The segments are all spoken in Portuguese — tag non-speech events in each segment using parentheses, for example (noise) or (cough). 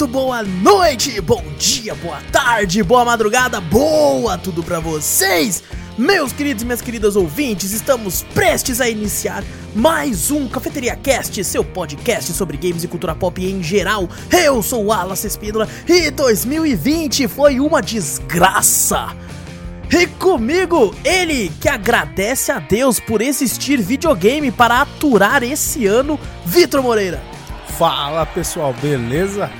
Muito boa noite, bom dia, boa tarde, boa madrugada, boa tudo pra vocês! Meus queridos e minhas queridas ouvintes, estamos prestes a iniciar mais um Cafeteria Cast, seu podcast sobre games e cultura pop em geral. Eu sou o Alas Espínola e 2020 foi uma desgraça. E comigo, ele que agradece a Deus por existir videogame para aturar esse ano, Vitor Moreira. Fala pessoal, beleza?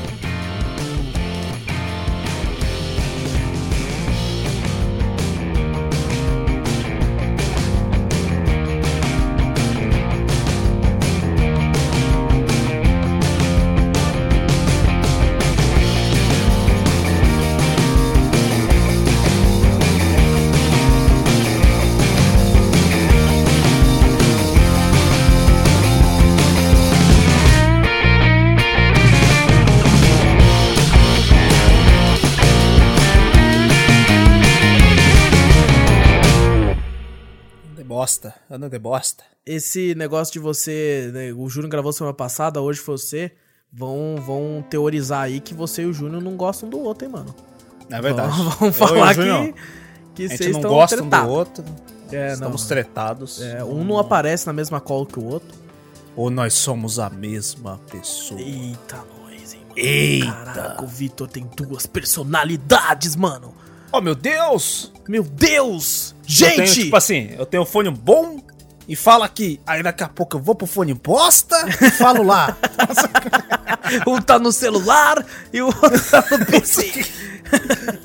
Ano de bosta. Esse negócio de você, né, o Júnior gravou semana passada, hoje foi você, vão, vão teorizar aí que você e o Júnior não gostam do outro, hein, mano. É verdade. Vão, vão falar que, que vocês não estão gosta um do outro. É, estamos não. tretados. É, um não aparece na mesma cola que o outro. Ou nós somos a mesma pessoa. Eita, nós, hein, mano. Eita. Caraca, o Vitor tem duas personalidades, mano. Oh meu Deus! Meu Deus! Eu tenho, Gente! tipo assim, eu tenho um fone bom e fala aqui. Aí daqui a pouco eu vou pro fone bosta e falo lá. (laughs) um tá no celular e o outro tá no (laughs) PC.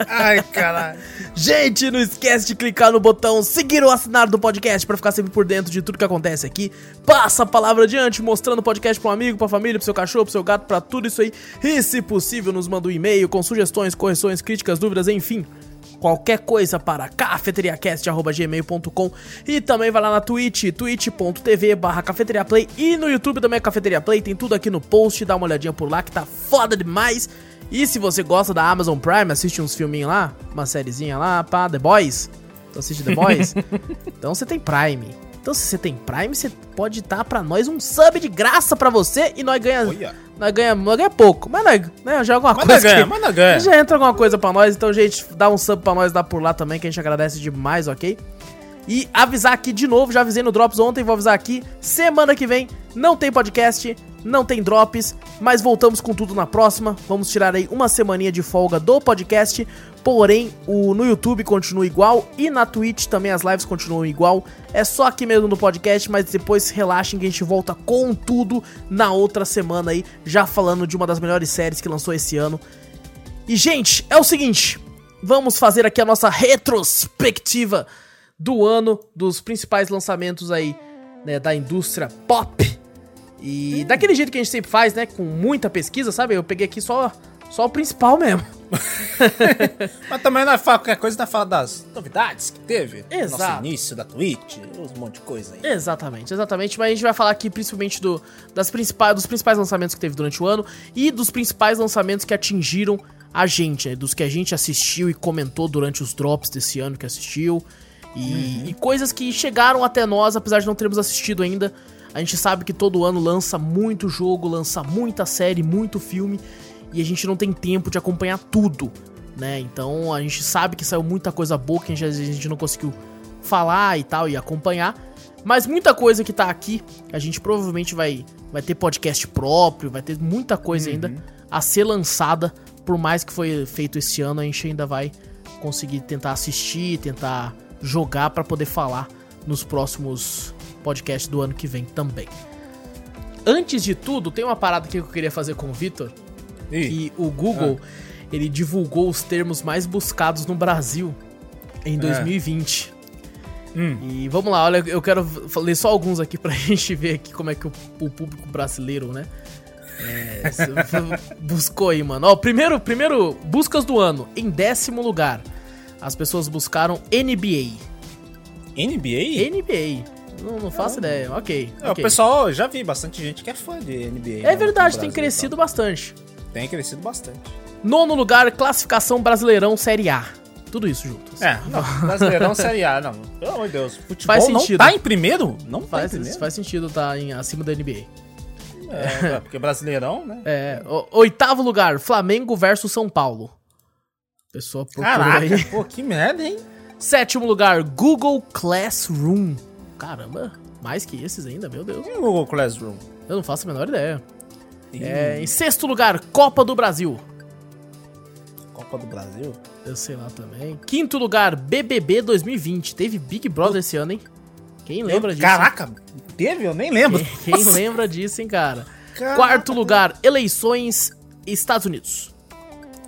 Ai, caralho. Gente, não esquece de clicar no botão seguir ou assinar do podcast pra ficar sempre por dentro de tudo que acontece aqui. Passa a palavra adiante, mostrando o podcast pra um amigo, pra família, pro seu cachorro, pro seu gato, pra tudo isso aí. E se possível, nos manda um e-mail com sugestões, correções, críticas, dúvidas, enfim. Qualquer coisa para cafeteriacast.gmail.com E também vai lá na Twitch, twitch.tv barra cafeteriaplay E no YouTube também é Cafeteria Play, tem tudo aqui no post, dá uma olhadinha por lá que tá foda demais. E se você gosta da Amazon Prime, assiste uns filminhos lá, uma sériezinha lá, pá, The Boys. Então assiste The Boys? (laughs) Então você tem Prime Então se você tem Prime, você pode dar pra nós um sub de graça pra você E nós ganha, Olha. nós ganha, nós ganha pouco, mas nós, né, já é alguma Mas coisa não ganha, que- mas não ganha. já entra alguma coisa pra nós, então, gente, dá um sub pra nós lá por lá também, que a gente agradece demais, ok? E avisar aqui de novo, já avisei no Drops ontem, vou avisar aqui, semana que vem não tem podcast, não tem Drops, mas voltamos com tudo na próxima. Vamos tirar aí uma semaninha de folga do podcast, porém, o no YouTube continua igual e na Twitch também as lives continuam igual. É só aqui mesmo no podcast, mas depois relaxem que a gente volta com tudo na outra semana aí, já falando de uma das melhores séries que lançou esse ano. E, gente, é o seguinte: vamos fazer aqui a nossa retrospectiva do ano, dos principais lançamentos aí, né, da indústria pop. E daquele jeito que a gente sempre faz, né, com muita pesquisa, sabe? Eu peguei aqui só, só o principal mesmo. (laughs) Mas também nós fala qualquer coisa, nós fala das novidades que teve. Exato. Nosso início da Twitch, um monte de coisa aí. Exatamente, exatamente. Mas a gente vai falar aqui principalmente do, das principais, dos principais lançamentos que teve durante o ano e dos principais lançamentos que atingiram a gente, né? dos que a gente assistiu e comentou durante os drops desse ano que assistiu. E, e coisas que chegaram até nós, apesar de não termos assistido ainda. A gente sabe que todo ano lança muito jogo, lança muita série, muito filme. E a gente não tem tempo de acompanhar tudo, né? Então a gente sabe que saiu muita coisa boa que a gente, a gente não conseguiu falar e tal e acompanhar. Mas muita coisa que tá aqui, a gente provavelmente vai, vai ter podcast próprio, vai ter muita coisa ainda a ser lançada. Por mais que foi feito esse ano, a gente ainda vai conseguir tentar assistir, tentar jogar pra poder falar nos próximos podcasts do ano que vem também. Antes de tudo, tem uma parada aqui que eu queria fazer com o Vitor, que o Google, ele divulgou os termos mais buscados no Brasil em 2020. Hum. E vamos lá, olha, eu quero ler só alguns aqui pra (laughs) gente ver aqui como é que o, o público brasileiro, né? é, (laughs) buscou aí, mano. Ó, primeiro, primeiro, buscas do ano, em décimo lugar. As pessoas buscaram NBA. NBA? NBA. Não, não faço ideia. Ok. É, ok. O pessoal, já vi bastante gente que é fã de NBA. É no- verdade, tem crescido tá? bastante. Tem crescido bastante. Nono lugar, classificação Brasileirão Série A. Tudo isso junto. assim. É, não, Brasileirão Série A, não. Pelo amor de Deus, futebol Faz não sentido. tá em primeiro? Não tá em Faz, primeiro? faz sentido tá em, acima da NBA. É, porque Brasileirão, né? É, o- oitavo lugar, Flamengo versus São Paulo. Pessoa procurou Caraca, aí. pô, que merda, hein? Sétimo lugar, Google Classroom. Caramba, mais que esses ainda, meu Deus. E o Google Classroom? Eu não faço a menor ideia. É, em sexto lugar, Copa do Brasil. Copa do Brasil? Eu sei lá também. Quinto lugar, BBB 2020. Teve Big Brother esse ano, hein? Quem lembra disso? Caraca, teve? Eu nem lembro. Quem, quem lembra (laughs) disso, hein, cara? Caraca. Quarto lugar, eleições Estados Unidos.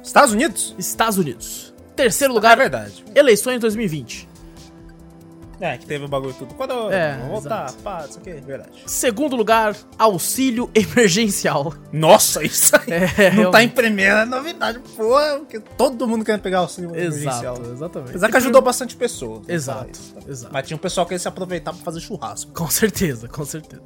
Estados Unidos? Estados Unidos. Terceiro É lugar, verdade. eleições 2020. É, que teve o bagulho tudo. Quando É, vou voltar, exato. pá, isso aqui é verdade. Segundo lugar, auxílio (laughs) emergencial. Nossa, isso aí É, (laughs) não tá realmente. em primeira, é novidade, porra, porque todo mundo quer pegar auxílio emergencial. Exato, exatamente. Apesar que ajudou bastante pessoas. vou Exato, isso, tá? exato. Mas tinha um pessoal que ia se aproveitar pra fazer churrasco. Com certeza, com certeza.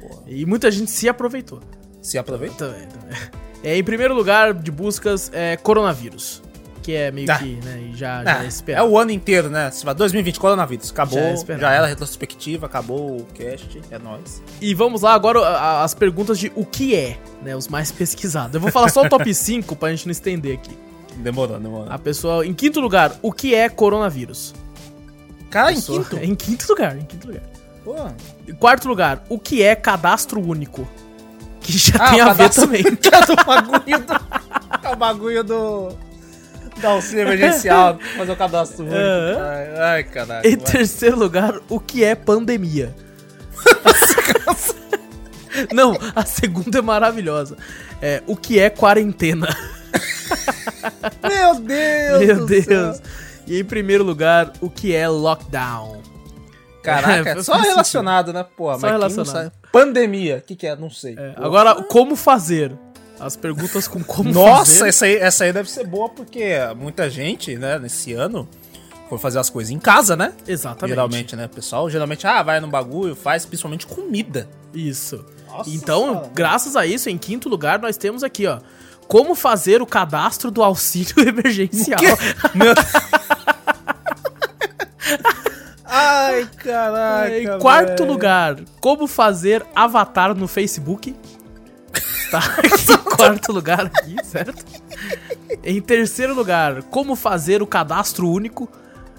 Porra. E muita gente se aproveitou. Se aproveita? Também, também. É, em primeiro lugar de buscas, é coronavírus. Que é meio Ah. que, né, já, já é É, é esperado. o ano inteiro, né? Se vai 2020, coronavírus. Acabou, Já é já, era a retrospectiva, acabou o cast, é nóis. E vamos lá agora as perguntas de o que é, né, os mais (laughs) pesquisados. Eu vou falar só o top (laughs) 5 pra gente não estender aqui. Demorou, demorou. A pessoa, em quinto lugar, o que é coronavírus? Cara, em quinto? (laughs) Em quinto lugar, em quinto lugar. Pô. Em quarto lugar, o que é cadastro único? Que já Ah, tem a ver também. (laughs) É do bagulho do... É o bagulho do... Do auxílio emergencial, fazer o cadastro (laughs) único. Aham. Ai, ai, caraca. Em vai. terceiro lugar, o que é pandemia? (laughs) Não, a segunda é maravilhosa. É, o que é quarentena? Meu Deus Meu Deus. céu. E em primeiro lugar, o que é lockdown? Caraca, É, só relacionado, né? Pô, Só relacionado. Pandemia, o que que é? Não sei. É, agora, como fazer? As perguntas com como Nossa, fazer. essa aí, essa aí deve ser boa porque muita gente, né, nesse ano, foi fazer as coisas em casa, né? Exatamente. Geralmente, né? Pessoal geralmente, ah, vai no bagulho, faz principalmente comida. Isso. Nossa então, graças a isso, em quinto lugar, nós temos aqui, ó. Como fazer o cadastro do auxílio (laughs) emergencial. Meu... (laughs) Ai, caraca. em quarto velho. lugar, como fazer avatar no Facebook. Tá em (laughs) quarto lugar aqui, certo? Em terceiro lugar, como fazer o cadastro único.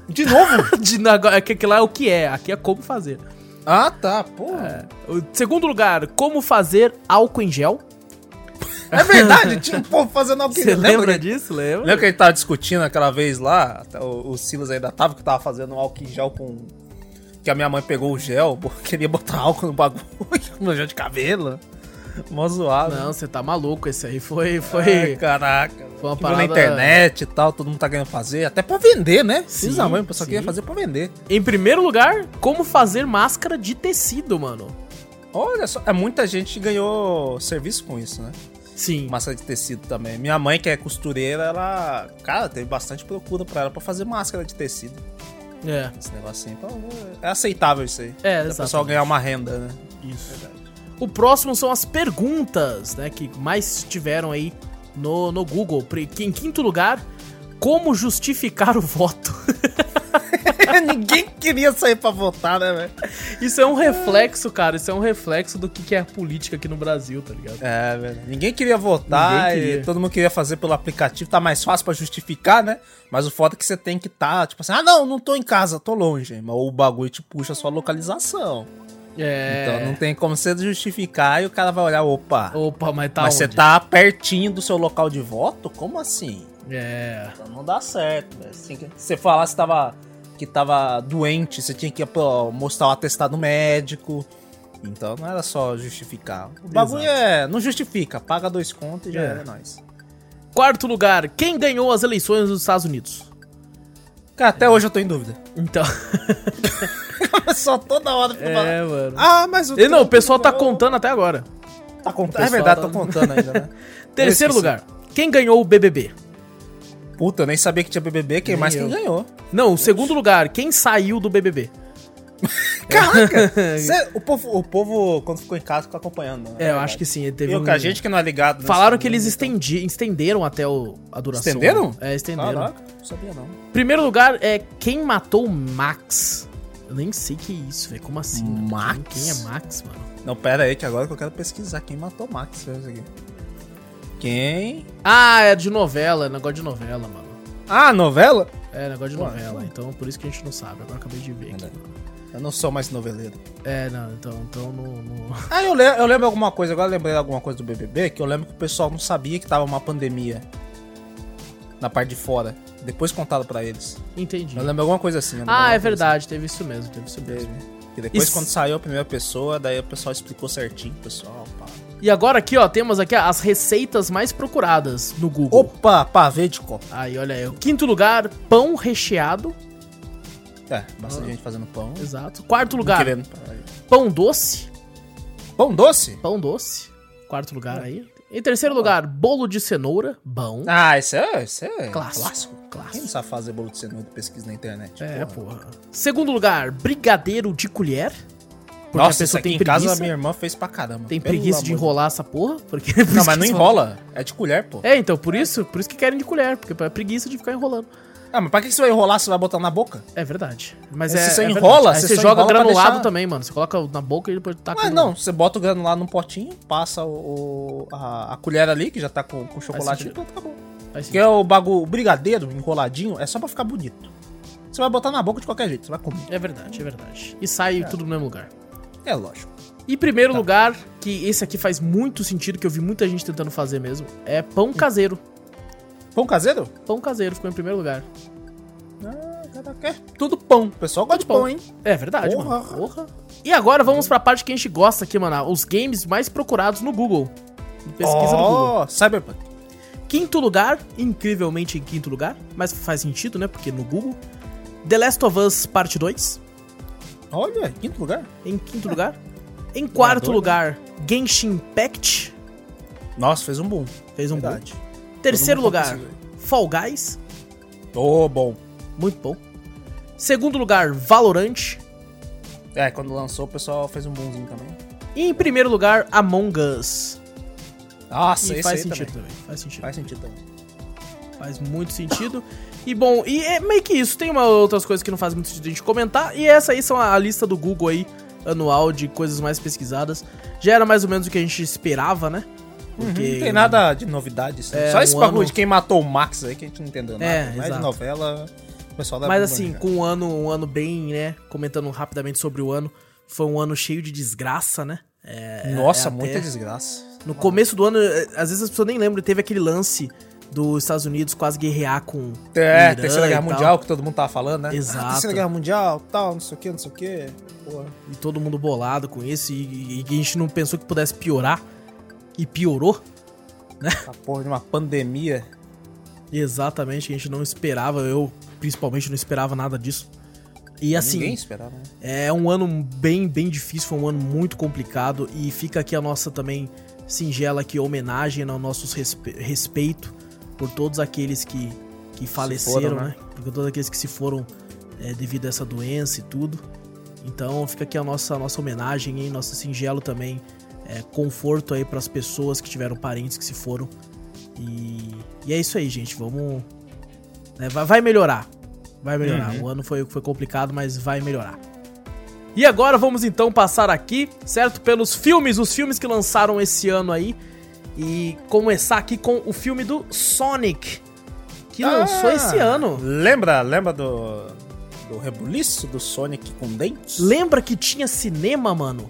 De novo? (laughs) De, agora, aqui, lá é o que é, aqui é como fazer. ah, tá, pô. É. Segundo lugar, como fazer álcool em gel. É verdade, tinha um povo fazendo algo Você lembra disso? Lembra? Lembra que a gente tava discutindo aquela vez lá? O, o Silas ainda tava que tava fazendo um álcool em gel com. Que a minha mãe pegou o gel, queria botar álcool no bagulho, (laughs) no gel de cabelo. Mó zoado. Não, você tá maluco, esse aí foi. Ai, foi... caraca. foi uma Que viu na parada- internet e tal, todo mundo tá querendo fazer. Até pra vender, né? Sim, Precisa mãe, o pessoal sim. queria fazer pra vender. Em primeiro lugar, como fazer máscara de tecido, mano. Olha só, é muita gente que ganhou serviço com isso, né? Sim. Máscara de tecido também. Minha mãe, que é costureira, ela. Cara, teve bastante procura pra ela pra fazer máscara de tecido. É, Esse negocinho. Então, é aceitável isso aí. é, O pessoal exato. ganhar uma renda, né? Isso. O próximo são as perguntas, né, que mais tiveram aí no, no Google. Em quinto lugar, como justificar o voto? (laughs) (laughs) Ninguém queria sair pra votar, né, velho? Isso é um reflexo, cara. Isso é um reflexo do que é política aqui no Brasil, tá ligado? É, velho. Ninguém queria votar Ninguém queria. e todo mundo queria fazer pelo aplicativo. Tá mais fácil pra justificar, né? Mas o foda é que você tem que tá, tipo assim, ah, não, não tô em casa, tô longe. Mas o bagulho te puxa a sua localização. É. Então não tem como você justificar e o cara vai olhar, opa, Opa, mas tá mas você onde? tá pertinho do seu local de voto? Como assim? É. Então não dá certo, velho. Que- Se você falasse que tava, que tava doente, você tinha que pô, mostrar o atestado médico. Então não era só justificar. O bagulho Exato. é. Não justifica, paga dois contos e já É. era nóis. Quarto lugar, quem ganhou as eleições dos Estados Unidos? Cara, até hoje eu tô em dúvida. Então. (laughs) só toda hora fica é, mano. Ah, mas o. E não, o pessoal tá ganhou." contando até agora. Tá contando. É verdade, pessoal tô tá- contando ainda, né? (laughs) Terceiro lugar, quem ganhou o BBB? Puta, eu nem sabia que tinha BBB, quem Nem mais eu. quem ganhou. Não, o segundo lugar, quem saiu do BBB? (laughs) Caraca! (laughs) Cê- o, povo, o povo, quando ficou em casa, ficou acompanhando. né? É, eu acho que sim. Teve Eu, um... a gente que não é ligado. Falaram que eles então- estendi, estenderam até o, a duração. Estenderam? É, estenderam. Caraca, não sabia não. Primeiro lugar é Quem Matou Max. Eu nem sei que é isso, velho. Como assim? Max? Quem, quem é Max, mano? Não, pera aí, que agora que eu quero pesquisar quem matou o Max. aqui. Quem? Ah, é de novela, é negócio de novela, mano. Ah, novela? É, negócio de Ué, novela. ué. Então, por isso que a gente não sabe. Agora acabei de ver aqui. Eu não sou mais noveleiro. É, não, então, então no, no- Ah, (laughs) eu, le eu lembro alguma coisa, agora eu lembrei alguma coisa do BBB, que eu lembro que o pessoal não sabia que tava uma pandemia na parte de fora. Depois contaram pra eles. Entendi. Eu lembro alguma coisa assim. Ah, é coisa verdade, teve isso mesmo, teve isso mesmo. Teve. E depois, Isso- quando saiu a primeira pessoa, daí o pessoal explicou certinho, pessoal. Pá. E agora aqui, ó, temos aqui as receitas mais procuradas no Google. Opa, pavê de copo. Aí, olha aí. O quinto lugar, pão recheado. É, bastante gente fazendo pão. Exato. Quarto lugar, Querendo- pão doce. Pão doce? Pão doce. Quarto lugar aí. Em terceiro lugar, bolo de cenoura. Bom. Ah, esse é, esse é Clássico. clássico. Clássico. Quem não sabe fazer bolo de cenoura e pesquisa na internet? É, Porra. porra. Segundo lugar, brigadeiro de colher. Porque Nossa, isso aqui em casa preguiça. minha irmã fez pra caramba. Tem Pelo preguiça de enrolar essa porra? Porque Não, (laughs) mas não enrola. É de colher, pô. É, então, por isso, por isso que querem de colher, porque é preguiça de ficar enrolando. Ah, mas pra que você vai enrolar se você vai botar na boca? É verdade. Mas Se é. você é enrola, você você joga enrola granulado deixar- também, mano. Você coloca na boca e depois taca. Mas não, você bota o granulado num potinho, passa o, a, a colher ali, que já tá com, com chocolate, sentido. pronto, acabou. Porque sentido. o bagulho, o brigadeiro enroladinho, é só pra ficar bonito. Você vai botar na boca de qualquer jeito, você vai comer. É verdade, é verdade. E sai tudo no mesmo lugar. É lógico. E primeiro lugar, que esse aqui faz muito sentido, que eu vi muita gente tentando fazer mesmo, é pão caseiro. Pão caseiro? Pão caseiro ficou em primeiro lugar. Ah, caraca, é tudo pão. O pessoal gosta de pão. pão, hein? É verdade, Porra. mano. Porra. E agora vamos pra parte que a gente gosta aqui, mano. Os games mais procurados no Google. Pesquisa do Google. oh, Cyberpunk. Quinto lugar, incrivelmente em quinto lugar, mas faz sentido, né? Porque no Google. The Last of Us Parte 2, Olha, quinto lugar. em quinto lugar. Em quarto lugar, Genshin Impact, Nossa, fez um boom. fez um. Verdade. Terceiro Todo mundo lugar. Fall Guys, Ô, bom. muito bom. Segundo lugar, Valorant. É, quando lançou, o pessoal fez um boomzinho também. E em primeiro lugar, Among Us. Nossa, E esse faz sentido também. também. Faz sentido. Faz sentido também. Faz muito sentido. E bom, e é meio que isso. Tem uma, outras coisas que não faz muito sentido a gente comentar. E essa aí são a, a lista do Google aí, anual, de coisas mais pesquisadas. Já era mais ou menos o que a gente esperava, né? Porque. Não tem nada de novidade. assim. É, Só esse um bagulho ano- de quem matou o Max aí que a gente não entendeu nada. É, Mais exato. novela, o pessoal dá Mas assim, com um ano, um ano bem, né? Comentando rapidamente sobre o ano. Foi um ano cheio de desgraça, né? É, Nossa, é muita desgraça. No começo do ano, é, às vezes as pessoas nem lembram, teve aquele lance dos Estados Unidos quase guerrear com. É, Irã Terceira Guerra. Mundial, que todo mundo tava falando, né? Exato. Ah, Terceira Guerra Mundial, tal, não sei o que, não sei o que. Porra. E todo mundo bolado com isso. E, e a gente não pensou que pudesse piorar. E piorou. A porra de uma pandemia. Exatamente, a gente não esperava. Eu, principalmente, não esperava nada disso. E assim. Ninguém esperava, né? É um ano bem, bem difícil, foi um ano muito complicado e fica aqui a nossa também singela aqui homenagem ao nosso respe- respeito por todos aqueles que, que faleceram, foram, né? né? Por todos aqueles que se foram é, devido a essa doença e tudo. Então fica aqui a nossa, nossa homenagem e nosso singelo também é, conforto aí para as pessoas que tiveram parentes que se foram. E, e é isso aí, gente. Vamos. né, vai, vai melhorar. Vai melhorar. Uhum. O ano foi, foi complicado, mas vai melhorar. E agora vamos então passar aqui, certo? Pelos filmes, os filmes que lançaram esse ano aí. E começar aqui com o filme do Sonic, que lançou Ah, esse ano. Lembra, lembra do, do rebuliço do Sonic com dentes? Lembra que tinha cinema, mano?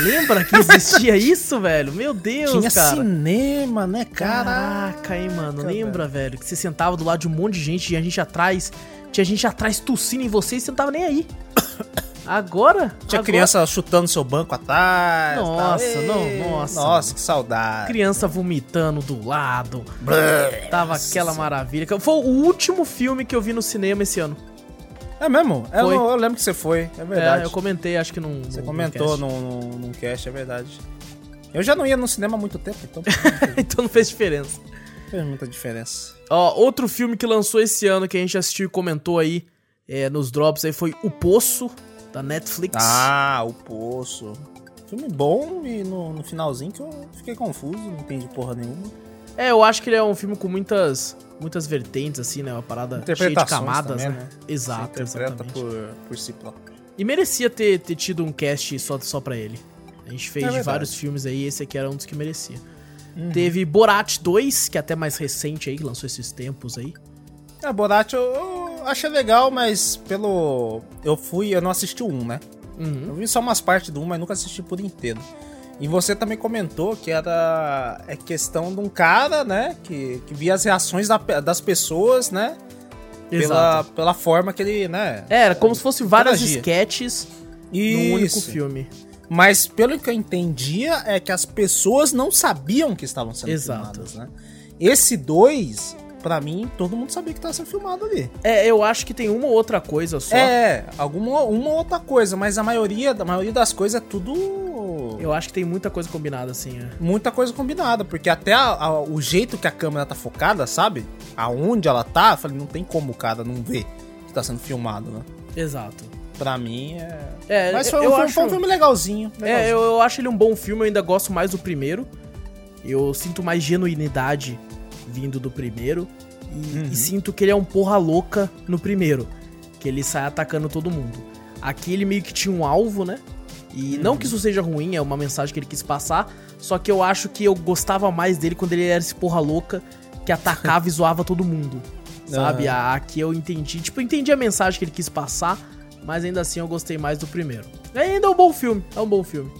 Lembra que existia (laughs) isso, velho? Meu Deus, Tinha cara. cinema, né, cara? Caraca, hein, mano. Lembra, velho. Que você sentava do lado de um monte de gente e a gente atrás. Tinha gente atrás tossindo em você e você não tava nem aí. (coughs) Agora? Tinha agora, criança chutando seu banco atrás. Nossa, tal. não, nossa. Nossa, que saudade. Criança vomitando do lado. Brrr. Tava aquela maravilha. Foi o último filme que eu vi no cinema esse ano. É mesmo? Eu, Foi. eu lembro que você foi, é verdade. É, eu comentei, acho que num. Você comentou num num, num, num cast, é verdade. Eu já não ia no cinema há muito tempo, então cast. (laughs) então não fez diferença. não fez muita diferença. Ó, outro filme que lançou esse ano que a gente assistiu e comentou aí é, nos drops aí foi O Poço. Da Netflix. Ah, O Poço. Filme bom e no, no finalzinho que eu fiquei confuso, não entendi porra nenhuma. É, eu acho que ele é um filme com muitas muitas vertentes, assim, né? Uma parada cheia de camadas, também, né? Exato, Você interpreta exatamente. por, por si próprio. E merecia ter, ter tido um cast só, só pra ele. A gente fez É vários filmes aí, esse aqui era um dos que merecia. Uhum. Teve Borat 2, que é até mais recente aí, que lançou esses tempos aí. É, Borat eu, eu achei legal, mas pelo. Eu fui, eu não assisti o 1, né? Uhum. Eu vi só umas partes do 1, mas nunca assisti por inteiro. E você também comentou que era é questão de um cara, né? Que, que via as reações da- das pessoas, né? Pela, Exato. pela forma que ele, né? É, era como se fosse várias sketches num único filme. Mas pelo que eu entendia, é que as pessoas não sabiam que estavam sendo Exato. filmadas, né? Esse 2, pra mim, todo mundo sabia que estava sendo filmado ali. É, eu acho que tem uma ou outra coisa só. É, alguma uma outra coisa, mas a maioria, a maioria das coisas é tudo Eu acho que tem muita coisa combinada, assim, é. muita coisa combinada, porque até a- a- o jeito que a câmera tá focada, sabe? Aonde ela tá, eu falei, não tem como o cara não ver que tá sendo filmado, né? Exato. Pra mim é. É, Mas foi, eu foi- acho... foi um filme legalzinho. É, legalzinho. eu, eu acho ele um bom filme, eu ainda gosto mais do primeiro. Eu sinto mais genuinidade vindo do primeiro. E, Uhum. e sinto que ele é um porra louca no primeiro. Que ele sai atacando todo mundo. Aqui ele meio que tinha um alvo, né? E Uhum. não que isso seja ruim, é uma mensagem que ele quis passar. Só que eu acho que eu gostava mais dele quando ele era esse porra louca que atacava (laughs) e zoava todo mundo. Sabe? A- Aqui eu entendi. Tipo, eu entendi a mensagem que ele quis passar. Mas ainda assim eu gostei mais do primeiro. E ainda é um bom filme. É um bom filme.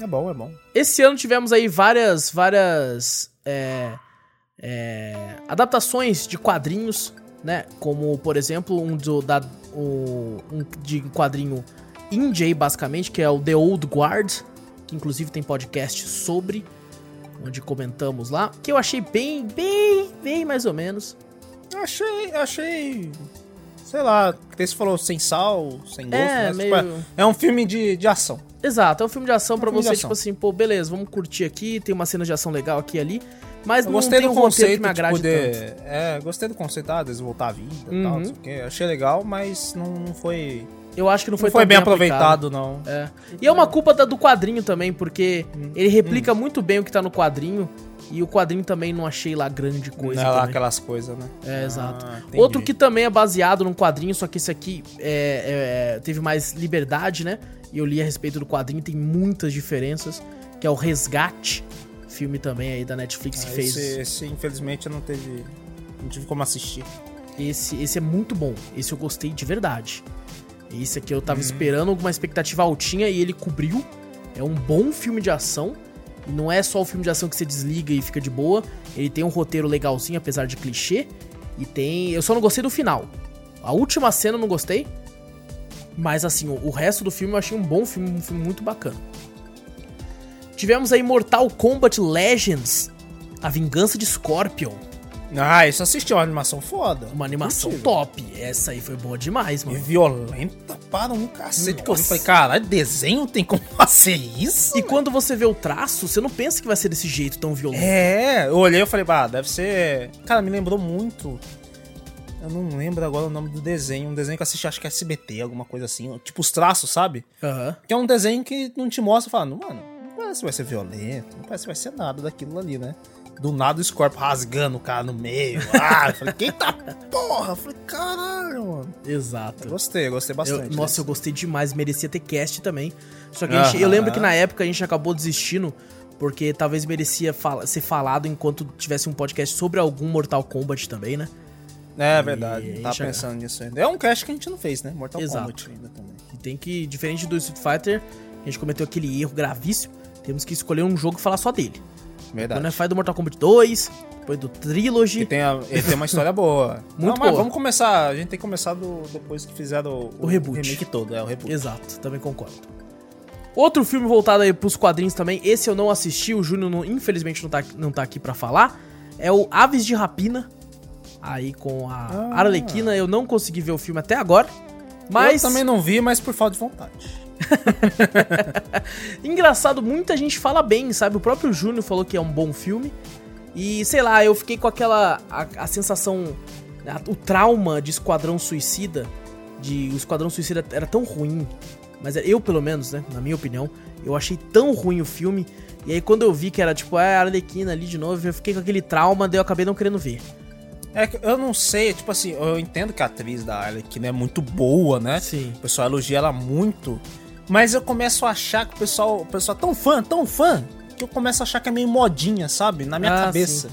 É bom, é bom. Esse ano tivemos aí várias, várias é, é, adaptações de quadrinhos, né? Como, por exemplo, um, do, da, o- um de quadrinho indie, basicamente, que é o The Old Guard, que inclusive tem podcast sobre, onde comentamos lá, que eu achei bem, bem, bem mais ou menos. Achei, achei. Sei lá, que você falou sem sal, sem gosto, É, né? meio- Tipo, é, é um filme de, de ação. Exato, é um filme de ação pra filme de você, tipo assim, pô, beleza, vamos curtir aqui, tem uma cena de ação legal aqui e ali, mas Eu não gostei do um conceito que me agrade de, tanto. É, gostei do conceito, ah, deles voltar à vida e tal, Uhum. não sei o quê. Achei legal, mas não, não foi. Eu acho que não Não foi, foi, tão bem aplicado. aproveitado, não. É. E é uma culpa do quadrinho também, porque Hum. ele replica muito bem o que tá no quadrinho. E o quadrinho também não achei lá grande coisa. Não é lá aquelas coisas, né? É, exato. entendi. Outro que também é baseado num quadrinho, só que esse aqui é, é, teve mais liberdade, né? E eu li a respeito do quadrinho, tem muitas diferenças. Que é o Resgate, filme também aí da Netflix que Ah, fez. esse, esse, infelizmente, eu não teve. Não tive como assistir. Esse, esse é muito bom. Esse eu gostei de verdade. Esse aqui eu tava Uhum. esperando alguma expectativa altinha e ele cobriu. É um bom filme de ação. E não é só o filme de ação que você desliga e fica de boa. Ele tem um roteiro legalzinho, apesar de clichê. E tem. Eu só não gostei do final. A última cena eu não gostei. Mas assim, o, o resto do filme eu achei um bom filme, um filme muito bacana. Tivemos aí Mortal Kombat Legends. A Vingança de Scorpion. Ah, isso assisti uma animação foda. Uma animação top. Essa aí foi boa demais, E mano. violenta para um cacete. Que eu falei, caralho, desenho tem como (laughs) fazer isso? E quando você vê o traço, você não pensa que vai ser desse jeito tão violento. É, eu olhei e falei, bah, deve ser. Cara, me lembrou muito. Eu não lembro agora o nome do desenho. Um desenho que eu assisti, acho que é SBT, alguma coisa assim. Tipo os traços, sabe? Aham. Que é um desenho que não te mostra falando, mano, parece que vai ser violento, não parece que vai ser nada daquilo ali, né? Do nada o Scorpio rasgando o cara no meio. (laughs) Ah, eu falei, eita porra! Eu falei, caralho, mano. Exato. Eu gostei, eu gostei Eu- bastante. nossa, desse. eu gostei demais, merecia ter cast também. Só que a gente- eu lembro que na época a gente acabou desistindo, porque talvez merecia fala- ser falado enquanto tivesse um podcast sobre algum Mortal Kombat também, né? É verdade, E- tava chega- pensando nisso ainda. É um cast que a gente não fez, né? Mortal Exato. Kombat ainda também. E tem que, diferente do Street Fighter, a gente cometeu aquele erro gravíssimo, temos que escolher um jogo e falar só dele. Verdade. Quando nós faz do Mortal Kombat 2, depois do Trilogy. E tem, a- ele tem uma história boa. (laughs) Muito não, mas boa. vamos começar. A gente tem que começar do, depois que fizeram o, O reboot. remake todo, é o reboot. Exato, também concordo. Outro filme voltado aí pros quadrinhos também, esse eu não assisti, o Júnior não- infelizmente não tá, não tá aqui pra falar, é o Aves de Rapina, aí com a Ah. Arlequina, eu não consegui ver o filme até agora, mas Eu também não vi, mas por falta de vontade. (laughs) engraçado, muita gente fala bem, sabe? O próprio Júnior falou que é um bom filme, e sei lá, eu fiquei com aquela, a, a sensação, a- o trauma de Esquadrão Suicida, de o Esquadrão Suicida era tão ruim, mas eu, pelo menos, né, na minha opinião, eu achei tão ruim o filme. E aí quando eu vi que era tipo, é a Arlequina ali de novo, eu fiquei com aquele trauma, daí eu acabei não querendo ver. É que eu não sei, tipo assim, eu entendo que a atriz da Arlequina é muito boa, né? Sim. O pessoal elogia ela muito. Mas eu começo a achar que o pessoal, o pessoal é tão fã, tão fã, que eu começo a achar que é meio modinha, sabe? Na minha Ah, cabeça.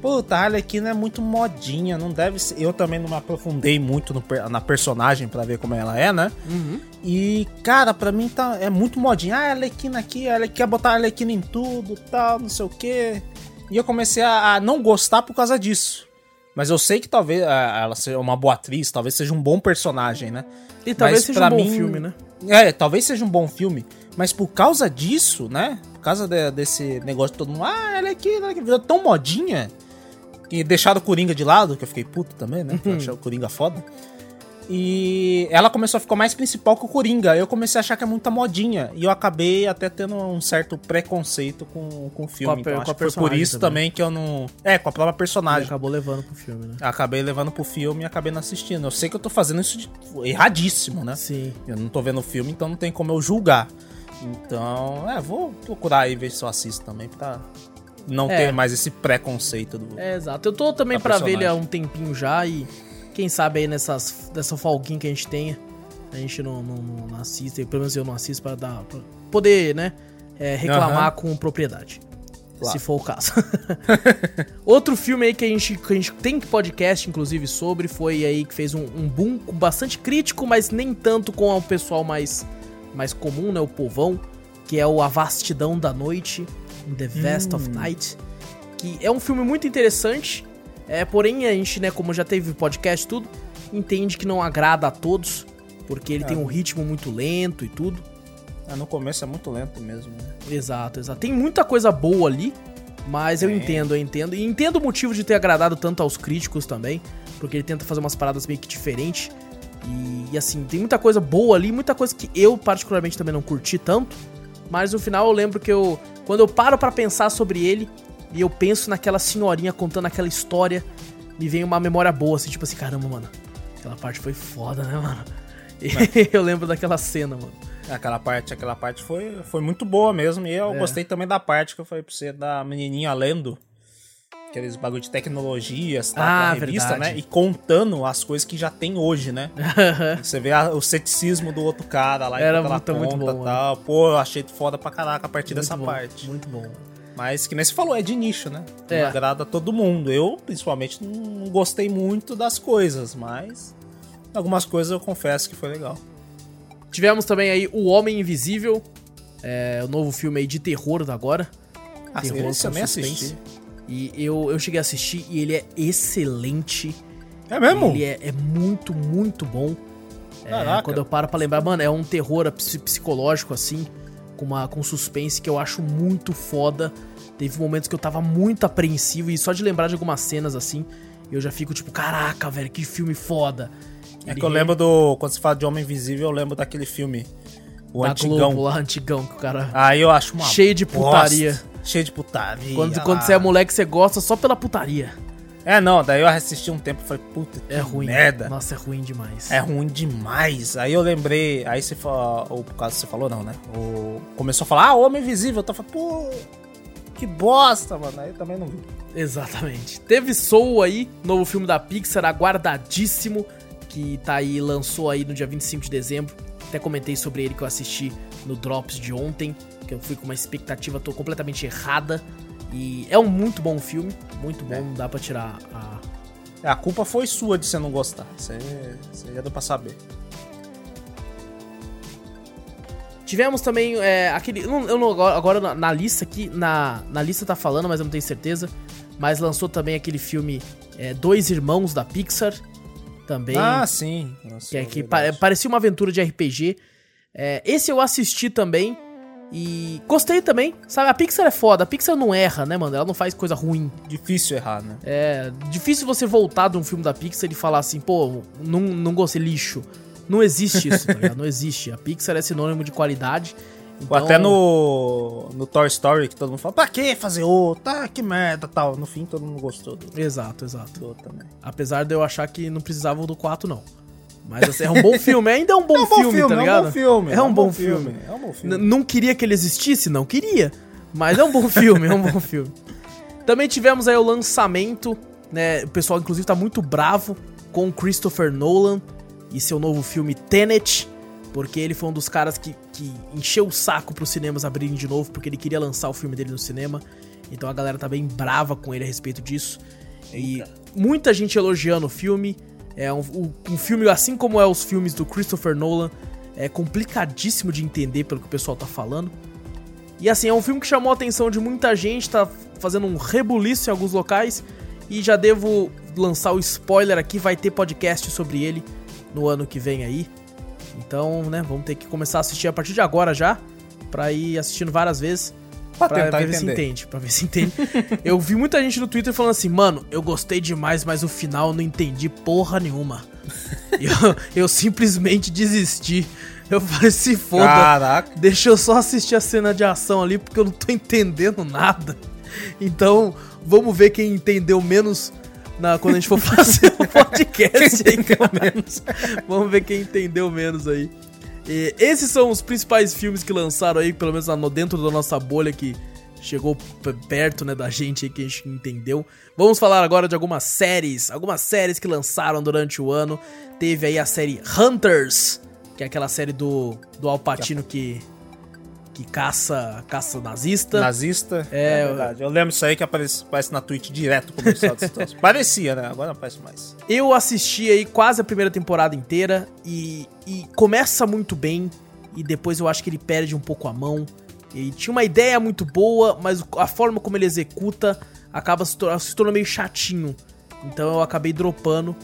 Puta, a Arlequina é muito modinha, não deve ser. Eu também não me aprofundei muito no na personagem pra ver como ela é, né? Uhum. E, cara, pra mim tá, é muito modinha. Ah, a Arlequina aqui, ela quer botar a Arlequina em tudo, tal, não sei o quê. E eu comecei a, a não gostar por causa disso. Mas eu sei que talvez ah, ela seja uma boa atriz, talvez seja um bom personagem, né? E talvez Mas seja um bom mim- filme, né? É, talvez seja um bom filme, mas por causa disso, né? Por causa de- desse negócio de todo mundo, ah, ela é aqui, ela é aqui, virou tão modinha que deixaram o Coringa de lado, que eu fiquei puto também, né? Eu achei o Coringa foda. E ela começou a ficar mais principal que o Coringa. Eu comecei a achar que é muita modinha. E eu acabei até tendo um certo preconceito com, com o filme. Com a então com a acho que foi por isso também. também que eu não. É, com a própria Ele personagem. acabou levando pro filme, né? Acabei levando pro filme e acabei não assistindo. Eu sei que eu tô fazendo isso de- erradíssimo, né? Sim. Eu não tô vendo o filme, então não tem como eu julgar. Então, é, vou procurar aí ver se eu assisto também pra não É. ter mais esse preconceito do. É, exato. Eu tô também pra ver ele há um tempinho já e quem sabe aí nessas dessa folguinha que a gente tenha, a gente não, não, não assiste, pelo menos eu não assisto pra dar pra poder, né, é, reclamar Aham. com propriedade. Claro. Se for o caso. (laughs) Outro filme aí que a, gente, que a gente tem podcast, inclusive, sobre, foi aí que fez um, um boom bastante crítico, mas nem tanto com o pessoal mais, mais comum, né? O povão, que é o A Vastidão da Noite, The Vast of Night. Que é um filme muito interessante, é, porém a gente, né, como já teve podcast e tudo, entende que não agrada a todos, porque ele É. tem um ritmo muito lento e tudo. É, no começo é muito lento mesmo, né? Exato, exato. Tem muita coisa boa ali, mas eu entendo, eu entendo. E entendo o motivo de ter agradado tanto aos críticos também, porque ele tenta fazer umas paradas meio que diferentes. E, e, assim, tem muita coisa boa ali, muita coisa que eu particularmente também não curti tanto. Mas no final eu lembro que eu. Quando eu paro pra pensar sobre ele, e eu penso naquela senhorinha contando aquela história, me vem uma memória boa, assim, tipo assim, caramba, mano. Aquela parte foi foda, né, mano? (laughs) E eu lembro daquela cena, mano. Aquela parte, aquela parte foi, foi muito boa mesmo. E eu É. gostei também da parte que eu falei pra você da menininha lendo. Aqueles bagulho de tecnologias, tá? Ah, revista, verdade. né? E contando as coisas que já tem hoje, né? Você vê a- o ceticismo do outro cara lá Era muito- muito conta bom, e tal. Pô, eu achei foda pra caraca a partir Muito dessa bom, parte. Muito bom. Mas que nem você falou, é de nicho, né? É. Não agrada a todo mundo. Eu, principalmente, não gostei muito das coisas, mas algumas coisas eu confesso que foi legal. Tivemos também aí O Homem Invisível, é, o novo filme aí de terror da agora. Ah, Terror nem suspense. assisti. E eu, eu cheguei a assistir e ele é excelente. É mesmo? Ele é, é muito, muito bom. É, quando eu paro pra lembrar, mano, é um terror ps- psicológico, assim, com, uma, com suspense que eu acho muito foda. Teve momentos que eu tava muito apreensivo e só de lembrar de algumas cenas, assim, eu já fico tipo, caraca, velho, que filme foda. É que eu lembro do. Quando você fala de Homem Invisível, eu lembro daquele filme. O da Antigão. Globo lá, antigão, que o cara... Aí eu acho uma. Cheio de bosta. putaria. Cheio de putaria. Quando, quando você é moleque, você gosta só pela putaria. É, não, daí eu assisti um tempo e falei, puta, É ruim. merda. Nossa, é ruim demais. É ruim demais. Aí eu lembrei. Aí você falou. Ou por causa que você falou, não, né? O, começou a falar, ah, Homem Invisível. Eu tava, pô. Que bosta, mano. Aí também não vi. Exatamente. Teve Soul aí, novo filme da Pixar, aguardadíssimo, que tá aí, lançou aí no dia 25 de dezembro. Até comentei sobre ele que eu assisti no Drops de ontem, que eu fui com uma expectativa tô completamente errada. E é um muito bom filme, muito bom, É. não dá pra tirar a... A culpa foi sua de você não gostar. Aí já deu pra saber. Tivemos também é, aquele. Eu não, agora na, na lista aqui, na, na lista tá falando, mas eu não tenho certeza. Mas lançou também aquele filme é, Dois Irmãos da Pixar. Também. Ah, sim. Nossa, que é que verdade. pa- parecia uma aventura de RPG. É, esse eu assisti também. E gostei também. Sabe, a Pixar é foda. A Pixar não erra, né, mano? Ela não faz coisa ruim. Difícil errar, né? É difícil você voltar de um filme da Pixar e falar assim, pô, não, não gostei, lixo. Não existe isso, tá ligado? Não existe. A Pixar é sinônimo de qualidade. Ou Então, até no, no Toy Story, que todo mundo fala, pra que fazer outro? Ah, que merda tal. No fim, todo mundo gostou do, Exato, exato. do também. Apesar de eu achar que não precisavam do 4, não. Mas assim, é um bom filme, ainda é um bom, É um bom filme, filme, tá é um ligado? bom filme, É um bom filme. É um bom N- filme. Não queria que ele existisse? Não queria. Mas é um bom filme, é um bom filme. Também tivemos aí o lançamento, né? O pessoal, inclusive, tá muito bravo com o Christopher Nolan e seu novo filme Tenet, porque ele foi um dos caras que, que encheu o saco pros cinemas abrirem de novo, porque ele queria lançar o filme dele no cinema. Então a galera tá bem brava com ele a respeito disso. E muita gente elogiando o filme. É um, um- um filme, assim como é os filmes do Christopher Nolan, é complicadíssimo de entender pelo que o pessoal tá falando. E assim, é um filme que chamou a atenção de muita gente, tá fazendo um rebuliço em alguns locais. E já devo lançar o spoiler aqui, vai ter podcast sobre ele no ano que vem aí. Então, né, vamos ter que começar a assistir a partir de agora já, pra ir assistindo várias vezes. Pra Pra, tentar ver se entende, pra ver se entende. eu vi muita gente no Twitter falando assim, mano, eu gostei demais, mas o final eu não entendi porra nenhuma. eu, eu simplesmente desisti. Eu falei, se foda. Caraca. Deixa eu só assistir a cena de ação ali, porque eu não tô entendendo nada. Então, vamos ver quem entendeu menos na, quando a gente for (laughs) fazer o podcast. aí, cara. Vamos ver quem entendeu menos aí. E esses são os principais filmes que lançaram aí, pelo menos no- dentro da nossa bolha que chegou perto né, da gente aí, que a gente entendeu. Vamos falar agora de algumas séries, algumas séries que lançaram durante o ano. Teve aí a série Hunters, que é aquela série do, do Alpatino que, que caça, caça nazista. Nazista. É, É, verdade. Eu lembro isso aí que aparece, aparece na Twitch direto comercial. (laughs) Parecia, né? Agora não aparece mais. Eu assisti aí quase a primeira temporada inteira e, e começa muito bem e depois eu acho que ele perde um pouco a mão. E tinha uma ideia muito boa, mas a forma como ele executa acaba se, tor se tornando meio chatinho. Então eu acabei dropando.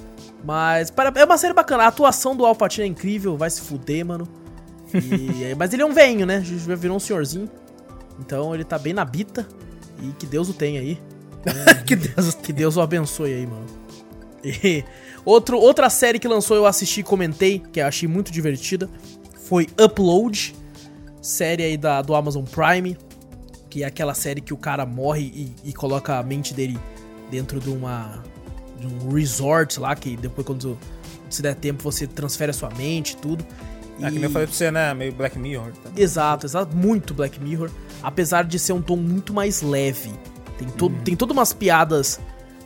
Mas para- é uma série bacana. A atuação do Al Pacino é incrível, vai se fuder, mano. E- mas ele é um velho, né? Já virou um senhorzinho. Então ele tá bem na bita. E que Deus o tenha aí. (laughs) que Deus. Que Deus o abençoe aí, mano. E outro, outra série que lançou eu assisti e comentei, que eu achei muito divertida, foi Upload, série aí da, do Amazon Prime, que é aquela série que o cara morre e, e coloca a mente dele dentro de uma de um resort lá, que depois quando se der tempo você transfere a sua mente e tudo. É, que nem eu falei pra você, né? Meio Black Mirror. Tá? Exato, exato, muito Black Mirror, apesar de ser um tom muito mais leve. Tem, todo, tem todas umas piadas,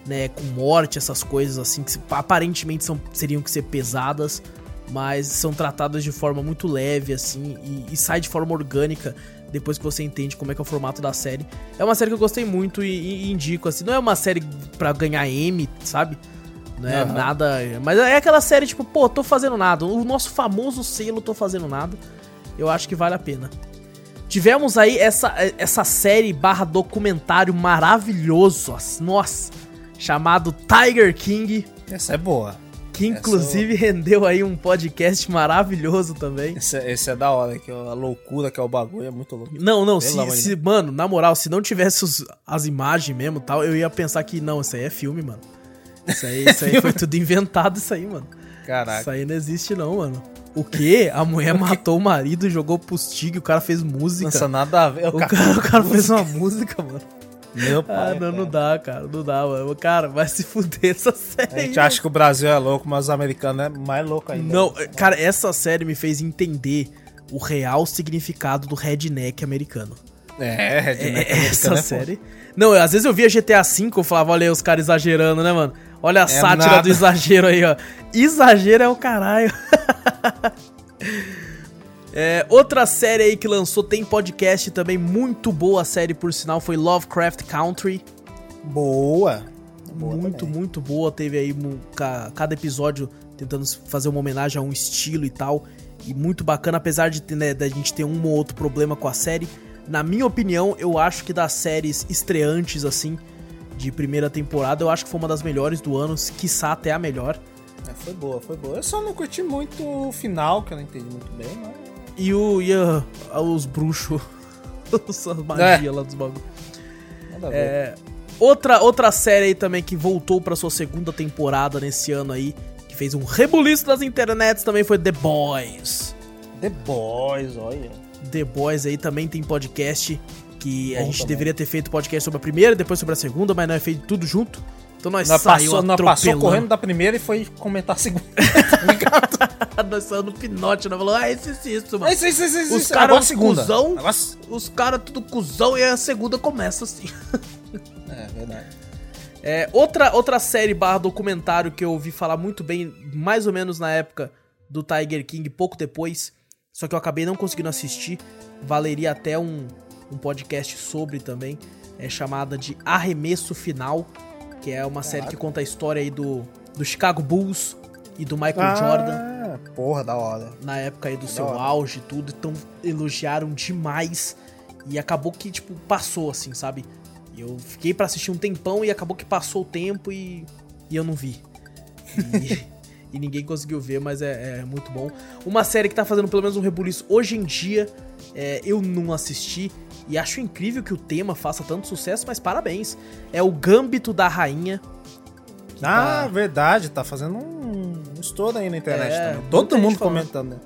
né, com morte, essas coisas assim, que aparentemente são, seriam que ser pesadas, mas são tratadas de forma muito leve, assim, e, e sai de forma orgânica depois que você entende como é que é o formato da série. É uma série que eu gostei muito e, e- e indico, assim, não é uma série pra ganhar M, sabe? Não é Aham. nada. Mas é aquela série, tipo, pô, tô fazendo nada. O nosso famoso selo tô fazendo nada. Eu acho que vale a pena. Tivemos aí essa, essa série barra documentário maravilhoso, nossa, chamado Tiger King, Essa é boa. que Essa inclusive rendeu aí um podcast maravilhoso também. Esse, é- esse é da hora, que a loucura que é o bagulho é muito louco. Não, não, se, se- mano, na moral, se não tivesse os- as imagens mesmo e tal, eu ia pensar que não, isso aí é filme, mano. Isso aí, isso aí foi (laughs) tudo inventado, isso aí, mano. Isso Caraca. aí não existe não, mano. O quê? A mulher (laughs) matou o marido jogou pros tigres, o cara fez música. Nossa, nada a ver. O cara, o cara fez uma música, mano. Meu Ah, pai. não, não cara. dá, cara. Não dá, mano. Cara, vai se fuder essa série. A gente acha que o Brasil é louco, mas os americanos é mais louco ainda. Não, cara, essa série me fez entender o real significado do redneck americano. É, Redneck É, americano essa é série. Não, às vezes eu via GTA V, eu falava, olha aí os caras exagerando, né, mano? Olha a sátira nada. do exagero aí, ó. Exagero é o caralho. (laughs) É, outra série aí que lançou, tem podcast também, muito boa a série, por sinal, foi Lovecraft Country. Boa. Boa muito, também. muito boa. Teve aí mu- ca- cada episódio tentando fazer uma homenagem a um estilo e tal. E muito bacana, apesar de né, da gente ter um ou outro problema com a série. Na minha opinião, eu acho que das séries estreantes, assim, de primeira temporada, eu acho que foi uma das melhores do ano, quiçá até a melhor. É, foi boa, foi boa. Eu só não curti muito o final, que eu não entendi muito bem, mas. E, o, e (laughs) a- os bruxos, essa magia lá dos bagulhos. A. É, outra, outra série aí também que voltou pra sua segunda temporada nesse ano aí, que fez um rebuliço das internets também foi The Boys. The Boys, olha. The Boys aí também tem podcast que a Bom gente também. deveria ter feito podcast sobre a primeira, depois sobre a segunda, mas não é feito tudo junto. Então nós Nós saiu passou, correndo da primeira e foi comentar a segunda. (laughs) nós saímos no pinote, nós falou, ah, isso, mano. Isso, isso, isso, isso, Os caras a segunda. cuzão. Agora- Os caras tudo cuzão e a segunda começa assim. É, verdade. É, outra, outra série barra documentário que eu ouvi falar muito bem, mais ou menos na época do Tiger King, pouco depois, só que eu acabei não conseguindo assistir, valeria até um, um podcast sobre também, é chamada de Arremesso Final, que é uma série que conta a história aí do, do Chicago Bulls e do Michael Jordan Ah, porra, da hora. na época aí do Da seu hora. auge e tudo, então elogiaram demais e acabou que, tipo, passou, assim, sabe? Eu fiquei pra assistir um tempão e acabou que passou o tempo e, e eu não vi. E, (laughs) e ninguém conseguiu ver, mas é, é muito bom. Uma série que tá fazendo pelo menos um rebuliço hoje em dia, é, eu não assisti e acho incrível que o tema faça tanto sucesso, mas parabéns. É o Gâmbito da Rainha. Ah, tá- verdade, tá fazendo um, um estouro aí na internet É, também. Todo mundo comentando, né?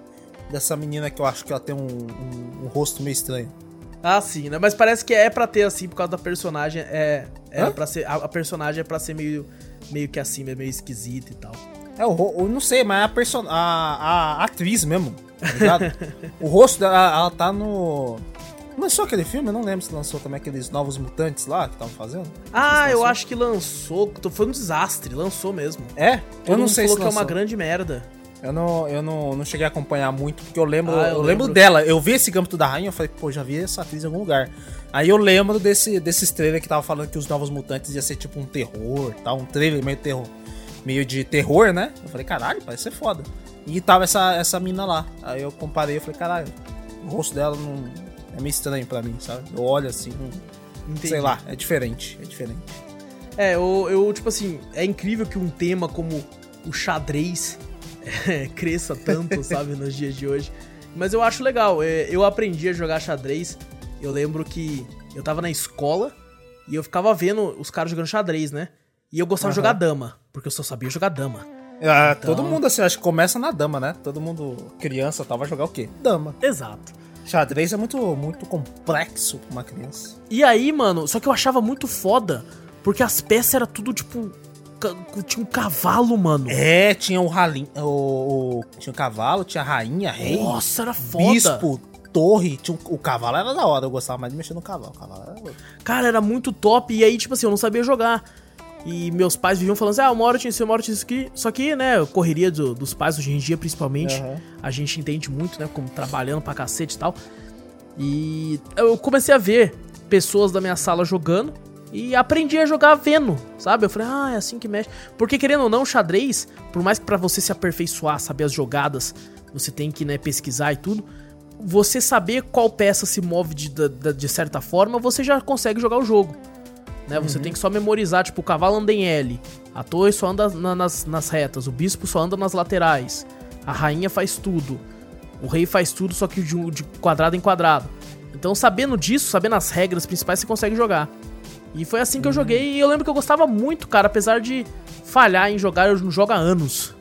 Dessa menina que eu acho que ela tem um, um- um rosto meio estranho. Ah, sim, né? Mas parece que é pra ter assim, por causa da personagem. É. Era Hã? pra ser. A, a personagem é pra ser meio, meio que assim, meio esquisita e tal. É, o, eu não sei, mas é a, person... a, a atriz mesmo, tá ligado? (laughs) o rosto dela, ela tá no... Lançou aquele filme? Eu não lembro se lançou também aqueles Novos Mutantes lá que estavam fazendo. Ah, eu lançou. acho que lançou. Foi um desastre, lançou mesmo. É? Todo Eu não sei falou se que é uma lançou. grande merda. Eu, não, eu não, não cheguei a acompanhar muito, porque eu lembro, Ah, eu, eu lembro lembro. dela. Eu vi esse Gâmbito da Rainha, eu falei, pô, já vi essa atriz em algum lugar. Aí eu lembro desse, desses trailers que tava falando que os Novos Mutantes ia ser tipo um terror, tal, um trailer meio terror, meio de terror, né? Eu falei, caralho, parece ser foda. E tava essa, essa mina lá. Aí eu comparei, eu falei, caralho, o rosto dela não é meio estranho pra mim, sabe? Eu olho assim, não- Entendi. sei lá, é diferente, é diferente. É, eu, eu, tipo assim, é incrível que um tema como o xadrez (laughs) é, cresça tanto, (laughs) sabe, nos dias de hoje. Mas eu acho legal, é, eu aprendi a jogar xadrez. Eu lembro que eu tava na escola e eu ficava vendo os caras jogando xadrez, né? E eu gostava de Aham. jogar dama, porque eu só sabia jogar dama. Ah, Então- Todo mundo assim, acho que começa na dama, né? Todo mundo, criança, tal, vai jogar o quê? Dama. Exato. Xadrez é muito, muito complexo pra uma criança. E aí, mano, só que eu achava muito foda, porque as peças era tudo tipo. Tinha um cavalo, mano. É, tinha o ralim, o, o- tinha o cavalo, tinha a rainha, rei, Nossa, era foda. bispo, torre, tinha um- o cavalo era da hora, eu gostava mais de mexer no cavalo, o cavalo era. Cara, era muito top. E aí, tipo assim, eu não sabia jogar. E meus pais viviam falando assim: ah, uma hora eu tinha isso, uma hora eu tinha isso aqui. Só que, né, correria do- dos pais hoje em dia, principalmente, Aham. a gente entende muito, né, como trabalhando pra cacete e tal. E eu comecei a ver pessoas da minha sala jogando e aprendi a jogar vendo, sabe? Eu falei, ah, é assim que mexe. Porque querendo ou não, xadrez, por mais que pra você se aperfeiçoar, saber as jogadas, você tem que, né, pesquisar e tudo. Você saber qual peça se move de, da- de certa forma, você já consegue jogar o jogo. Né? Você tem que só memorizar, tipo, o cavalo anda em L, a torre só anda na- nas, nas retas, o bispo só anda nas laterais, a rainha faz tudo, o rei faz tudo, só que de, de quadrado em quadrado. Então, sabendo disso, sabendo as regras principais, você consegue jogar. E foi assim que eu joguei, e eu lembro que eu gostava muito, cara, apesar de falhar em jogar, eu não jogo há anos.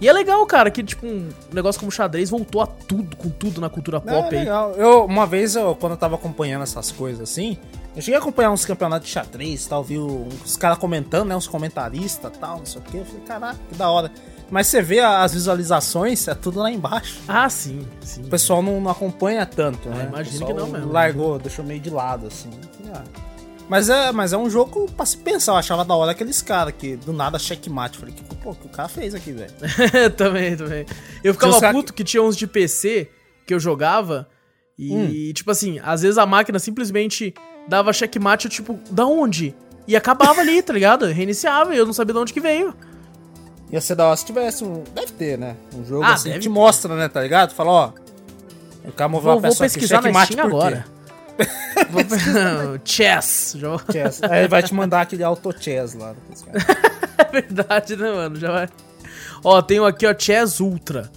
E é legal, cara, que, tipo, um negócio como xadrez voltou a tudo, com tudo na cultura Não, pop é aí. legal. Eu, uma vez, eu, quando eu tava acompanhando essas coisas assim, eu cheguei a acompanhar uns campeonatos de xadrez e tal, vi o- os caras comentando, né, uns comentaristas e tal, não sei o que, eu falei, caraca, que da hora. Mas você vê as visualizações, é tudo lá embaixo. Ah, sim, sim. O pessoal não, não acompanha tanto, Ah, né? imagino O que não mesmo. Largou, deixou meio de lado, assim. Ah. Mas é, mas é um jogo pra se pensar. Eu achava da hora aqueles caras que do nada checkmate. Falei, que, pô, que o cara fez aqui, velho? (laughs) também, também. Eu ficava puto que tinha uns de PC que eu jogava e, Hum. tipo assim, às vezes a máquina simplesmente dava checkmate, eu tipo, da onde? E acabava ali, tá ligado? Reiniciava e eu não sabia de onde que veio. Ia ser da hora se tivesse um. Deve ter, né? Um jogo Ah, assim que te ter. mostra, né? Tá ligado? Fala, ó. O cara moveu Vou, uma vou peça aqui, pesquisar na checkmate Steam agora. (laughs) Vou (laughs) Chess. Já... Chess. Aí ele vai te mandar aquele auto chess lá. caras. (laughs) É verdade, né, mano? Já vai. Ó, tenho aqui, ó, Chess Ultra.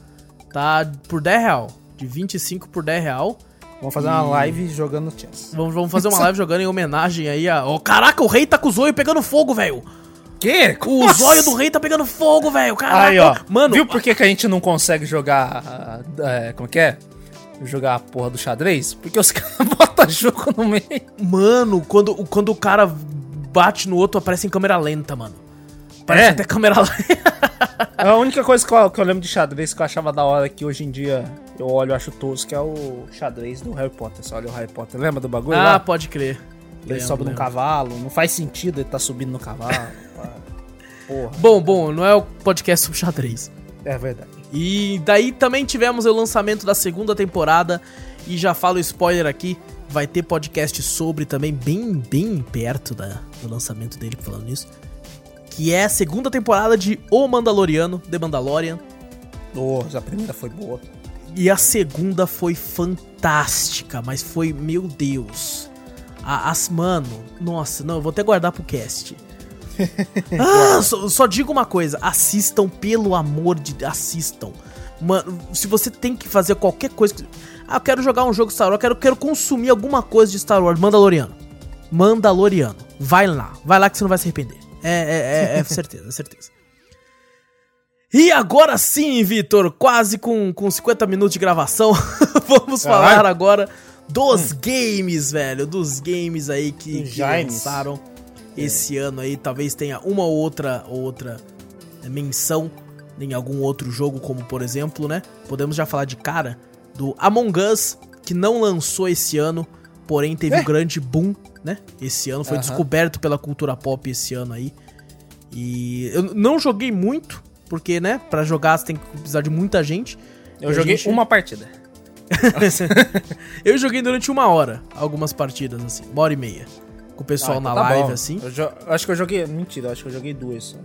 Tá por 10 real. De 25 por 10 real. Vamos fazer uma live jogando chess. Vamos, vamos fazer uma (laughs) live jogando em homenagem aí a. Ó, caraca, o rei tá com o zóio pegando fogo, velho. Que? O zóio do rei tá pegando fogo, velho. Caraca. Aí, ó. Mano, Viu por que, que a gente não consegue jogar. é, como que é? Jogar a porra do xadrez? Porque os (laughs) caras botam jogo no meio. mano, quando, quando o cara bate no outro, aparece em câmera lenta, mano. Parece É? até câmera (laughs) lenta. A única coisa que eu, que eu lembro de xadrez que eu achava da hora que hoje em dia eu olho acho tosco, que é o xadrez do Harry Potter. Você olha o Harry Potter, lembra do bagulho ah, lá? pode crer. Ele Lembro, sobe num cavalo, não faz sentido ele tá subindo no cavalo. (laughs) Porra, Bom, bom, não é o podcast sobre xadrez. é verdade. E daí também tivemos o lançamento da segunda temporada. E já falo spoiler aqui. Vai ter podcast sobre também, bem, bem perto da, do lançamento dele, falando nisso. Que é a segunda temporada de O Mandaloriano, The Mandalorian. Nossa, a primeira foi boa. E a segunda foi fantástica, mas foi, meu Deus. A- As, mano, nossa, não, eu vou até guardar pro cast. (laughs) ah, só, só digo uma coisa, assistam, pelo amor de Deus, assistam. Mano, se você tem que fazer qualquer coisa. que- Ah, eu quero jogar um jogo Star Wars, eu quero, quero consumir alguma coisa de Star Wars, Mandaloriano. Mandaloriano. Vai lá, vai lá que você não vai se arrepender. É, é, é, é certeza, é certeza. E agora sim, Vitor, quase com, com 50 minutos de gravação, (laughs) vamos Caralho. falar agora dos games, velho. Dos games aí que, que lançaram esse ano aí. Talvez tenha uma ou outra, outra é, menção em algum outro jogo, como por exemplo, né? Podemos já falar de cara do Among Us, que não lançou esse ano, porém teve É. um grande boom, né? Esse ano, foi Aham. descoberto pela cultura pop esse ano aí. E eu não joguei muito, porque, né, pra jogar você tem que precisar de muita gente. Eu joguei gente- uma partida. (laughs) eu joguei durante uma hora algumas partidas, assim, uma hora e meia. Com o pessoal Ah, na então tá live, bom. assim. Eu, jo- eu acho que eu joguei. Mentira, eu acho que eu joguei duas só.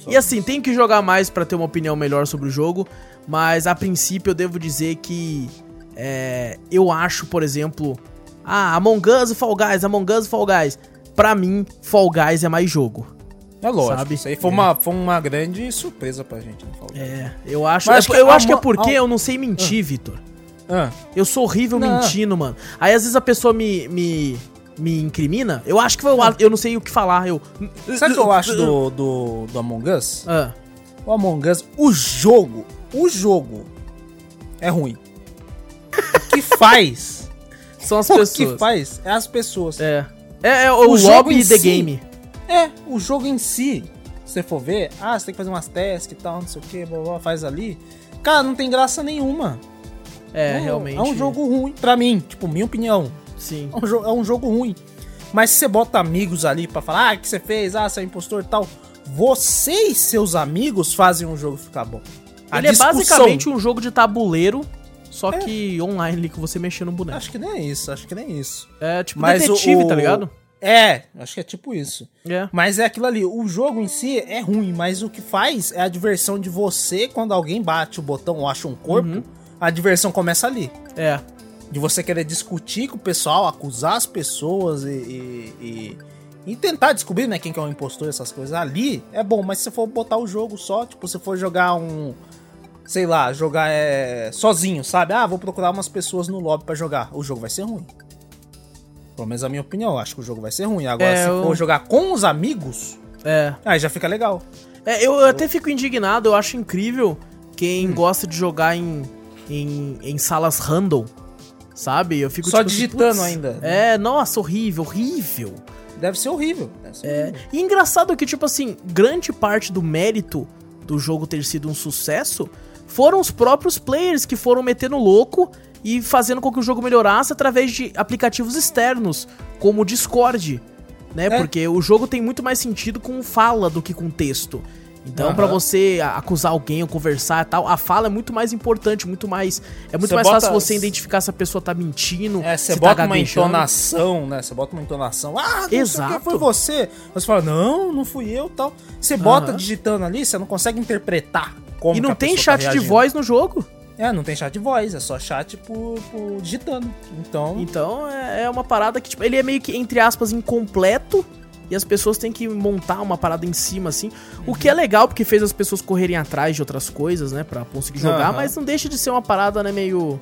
Só E assim, tem que jogar mais pra ter uma opinião melhor sobre o jogo, mas a princípio eu devo dizer que é, eu acho, por exemplo, ah, Among Us e Fall Guys, Among Us e Fall Guys. Pra mim, Fall Guys é mais jogo. É lógico. Sabe? Isso aí foi, É. uma, foi uma grande surpresa pra gente. É, eu acho. Mas eu eu a acho que é porque a- eu não sei mentir, Vitor. Ah, Eu sou horrível Não. mentindo, mano. Aí às vezes a pessoa me, me, me incrimina. Eu acho que foi o ato- eu não sei o que falar. Eu. sabe o que eu acho do, do, do Among Us? Ah, O Among Us, o jogo, o jogo é ruim. O que (laughs) faz? são as o pessoas. que faz é as pessoas. É. É, é o, O jogo lobby em The si- Game. É, o jogo em si, se você for ver, ah, você tem que fazer umas tasks e tal, não sei o que, blá, blá, faz ali. Cara, não tem graça nenhuma. É, Não, realmente. É um jogo ruim, pra mim, tipo, minha opinião. Sim. É um, é um jogo ruim. Mas se você bota amigos ali pra falar, ah, o que você fez? Ah, você é impostor e tal. Você e seus amigos fazem um jogo ficar bom. A Ele é discussão- basicamente um jogo de tabuleiro, só É. que online ali que você mexendo no boneco. Acho que nem é isso, acho que nem é isso. É tipo Mas o- detetive, o- tá ligado? É, acho que é tipo isso. É. Mas é aquilo ali, o jogo em si é ruim, mas o que faz é a diversão de você, quando alguém bate o botão ou acha um corpo, Uhum. a diversão começa ali. É. De você querer discutir com o pessoal, acusar as pessoas e, e, e- e tentar descobrir, né, quem que é o impostor, essas coisas. Ali é bom, mas se você for botar o jogo só, tipo, se for jogar um. Sei lá, jogar é, sozinho, sabe? Ah, vou procurar umas pessoas no lobby pra jogar. O jogo vai ser ruim. Pelo menos a minha opinião, eu acho que o jogo vai ser ruim. Agora, É, se eu- for jogar com os amigos, É. aí já fica legal. É, eu até fico indignado, eu acho incrível quem Hum. gosta de jogar em, em, em salas random, sabe? Eu fico Só tipo assim, digitando putz, ainda. É, nossa, horrível, horrível. Deve ser horrível. Deve ser É, horrível. e engraçado que, tipo assim, grande parte do mérito do jogo ter sido um sucesso foram os próprios players que foram metendo louco e fazendo com que o jogo melhorasse através de aplicativos externos, como o Discord, né? É. Porque o jogo tem muito mais sentido com fala do que com texto. Então, Aham. pra você acusar alguém ou conversar e tal, a fala é muito mais importante, muito mais. É muito Você mais fácil você identificar se a pessoa tá mentindo. É, você se bota tá uma entonação, né? Você bota uma entonação. Ah, não sei o Exato. que, foi você. Você fala, não, não fui eu tal. Você bota Aham. digitando ali, você não consegue interpretar como E que não tem tá chat de reagindo. voz no jogo. É, não tem chat de voz, é só chat por, por digitando. Então, Então é é uma parada que, tipo, ele é meio que, entre aspas, incompleto. E as pessoas têm que montar uma parada em cima, assim. O que é legal, porque fez as pessoas correrem atrás de outras coisas, né? Pra conseguir jogar, Aham. mas não deixa de ser uma parada, né, meio.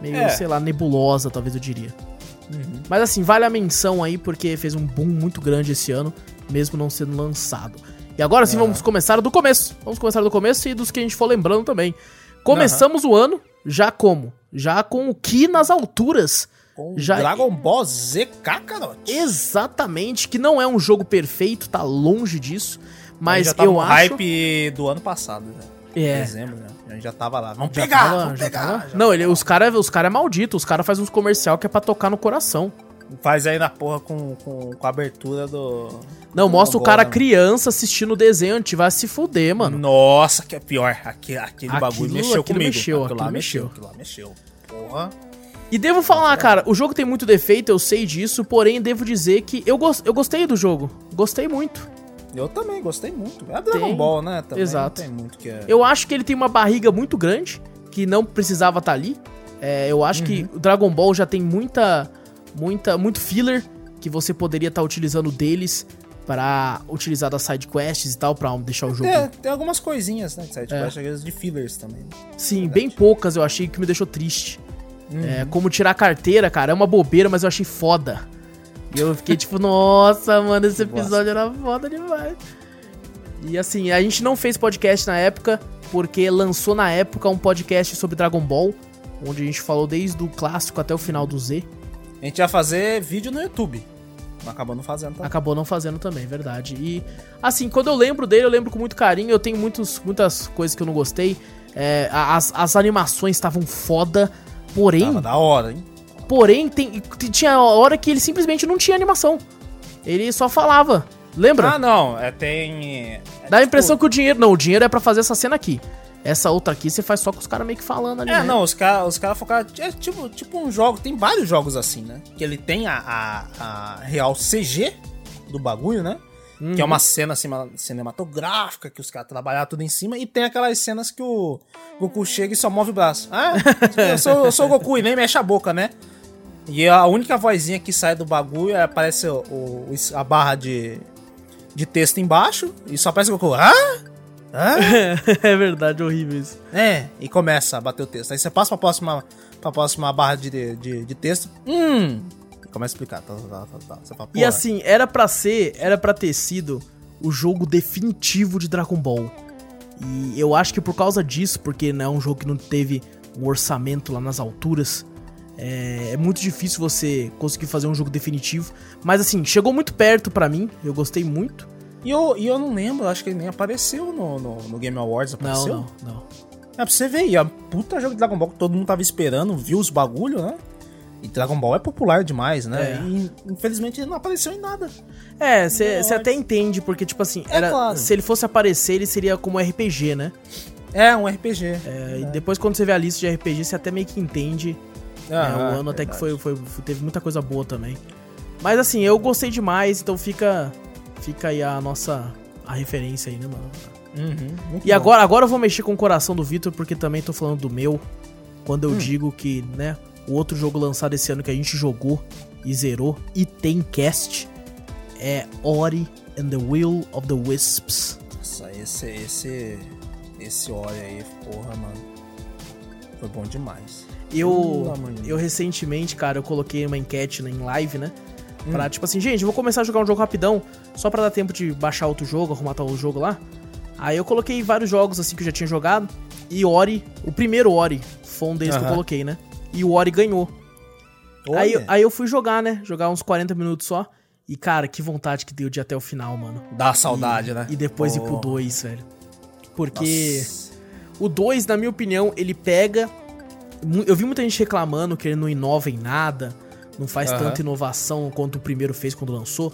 Meio, É. sei lá, nebulosa, talvez eu diria. Uhum. Mas assim, vale a menção aí, porque fez um boom muito grande esse ano, mesmo não sendo lançado. E agora sim, Aham. vamos começar do começo. Vamos começar do começo e dos que a gente for lembrando também. Começamos o ano já como? Já com o Ki nas alturas. Com Já- Dragon Ball Z Kakarot. Exatamente, que não é um jogo perfeito, tá longe disso. Mas já tava eu acho. hype do ano passado, né? É. Dezembro, né? A gente já tava lá. Vamos Já pegar, tava- vamos já pegar. tava- já Não, ele, os caras os cara é maldito, os caras fazem uns comercial que é pra tocar no coração. Faz aí na porra com, com, com a abertura do. Não, do mostra o cara criança assistindo o desenho antigo, vai se fuder, mano. Nossa, que é pior. Aquele, aquele Aquilo- bagulho mexeu aquilo comigo. mexeu, aquilo lá mexeu. Aquilo lá mexeu. Porra. E devo falar, cara, o jogo tem muito defeito, eu sei disso, porém devo dizer que eu, gos- eu gostei do jogo. Gostei muito. Eu também gostei muito. É Dragon Tem. Ball, né? Também Exato. É. Eu acho que ele tem uma barriga muito grande, que não precisava estar ali. É, eu acho que o Dragon Ball já tem muita, muita, muito filler que você poderia estar utilizando deles pra utilizar das side quests e tal, pra deixar o jogo. Tem, tem algumas coisinhas, né? De side É. quest, às vezes de fillers também. Sim, bem poucas eu achei que me deixou triste. É, como tirar a carteira, cara, é uma bobeira, mas eu achei foda. E eu fiquei tipo, (laughs) nossa, mano, esse episódio era foda demais. E assim, a gente não fez podcast na época, porque lançou na época um podcast sobre Dragon Ball, onde a gente falou desde o clássico até o final do Z. A gente ia fazer vídeo no YouTube. Mas acabou não fazendo, tá? Acabou não fazendo também, verdade. E assim, quando eu lembro dele, eu lembro com muito carinho. Eu tenho muitos, muitas coisas que eu não gostei. É, as, as animações estavam foda, porém. Tava da hora, hein? Porém, tem, tinha hora que ele simplesmente não tinha animação. Ele só falava. Lembra? Ah, não. É, tem. é Dá a tipo- impressão que o dinheiro. Não, o dinheiro é pra fazer essa cena aqui. Essa outra aqui você faz só com os caras meio que falando ali. É, né? não, os caras os cara focaram. É tipo, tipo um jogo. Tem vários jogos assim, né? Que ele tem a, a, a real CG do bagulho, né? Que é uma cena cinematográfica que os caras trabalharam tudo em cima. E tem aquelas cenas que o Goku chega e só move o braço. Ah, eu sou, eu sou o Goku e nem mexe a boca, né? E a única vozinha que sai do bagulho é, aparece o, o- a barra de, de texto embaixo. E só aparece o Goku. Ah? Ah? (laughs) é verdade, horrível isso. É, e começa a bater o texto. Aí você passa pra próxima, pra próxima barra de, de, de texto. Hum. Começa a explicar. Tá, tá, tá, tá. Fala, E "Porra, assim, era pra ser, era para ter sido o jogo definitivo de Dragon Ball. E eu acho que por causa disso, porque não é um jogo que não teve um orçamento lá nas alturas, é, é muito difícil você conseguir fazer um jogo definitivo. Mas assim, chegou muito perto pra mim, eu gostei muito. E eu, e eu não lembro, acho que ele nem apareceu no, no, no Game Awards. Não, Apareceu? não, não. É pra você ver aí, a puta jogo de Dragon Ball que todo mundo tava esperando, viu os bagulho, né? E Dragon Ball é popular demais, né? É. E infelizmente ele não apareceu em nada. É, você até entende, porque, tipo assim, É era, claro. se ele fosse aparecer, ele seria como RPG, né? É, um RPG. É, E depois, quando você vê a lista de RPG, você até meio que entende É, Ah, o ano até que foi, foi- teve muita coisa boa também. Mas assim, eu gostei demais, então fica fica aí a nossa a referência aí, né, mano? Uhum, E bom. agora, agora eu vou mexer com o coração do Vitor, porque também tô falando do meu. Quando Hum. eu digo que, né, o outro jogo lançado esse ano que a gente jogou e zerou e tem cast é Ori and the Will of the Wisps. Nossa, esse, esse, esse óleo aí, porra, mano. Foi bom demais. Eu, de eu recentemente, cara, eu coloquei uma enquete em live, né? Hum. Pra, tipo assim, gente, vou começar a jogar um jogo rapidão, só pra dar tempo de baixar outro jogo, arrumar tal jogo lá. Aí eu coloquei vários jogos, assim, que eu já tinha jogado. E Ori, o primeiro Ori, foi um deles que eu coloquei, né? E o Ori ganhou. Aí, Olha, aí eu fui jogar, né? Jogar uns 40 minutos só. E, cara, que vontade que deu de ir até o final, mano. dá saudade, e, né? E depois ir pro Oh. 2, velho. Porque... Nossa. O 2, na minha opinião, ele pega. Eu vi muita gente reclamando que ele não inova em nada, não faz tanta inovação quanto o primeiro fez quando lançou.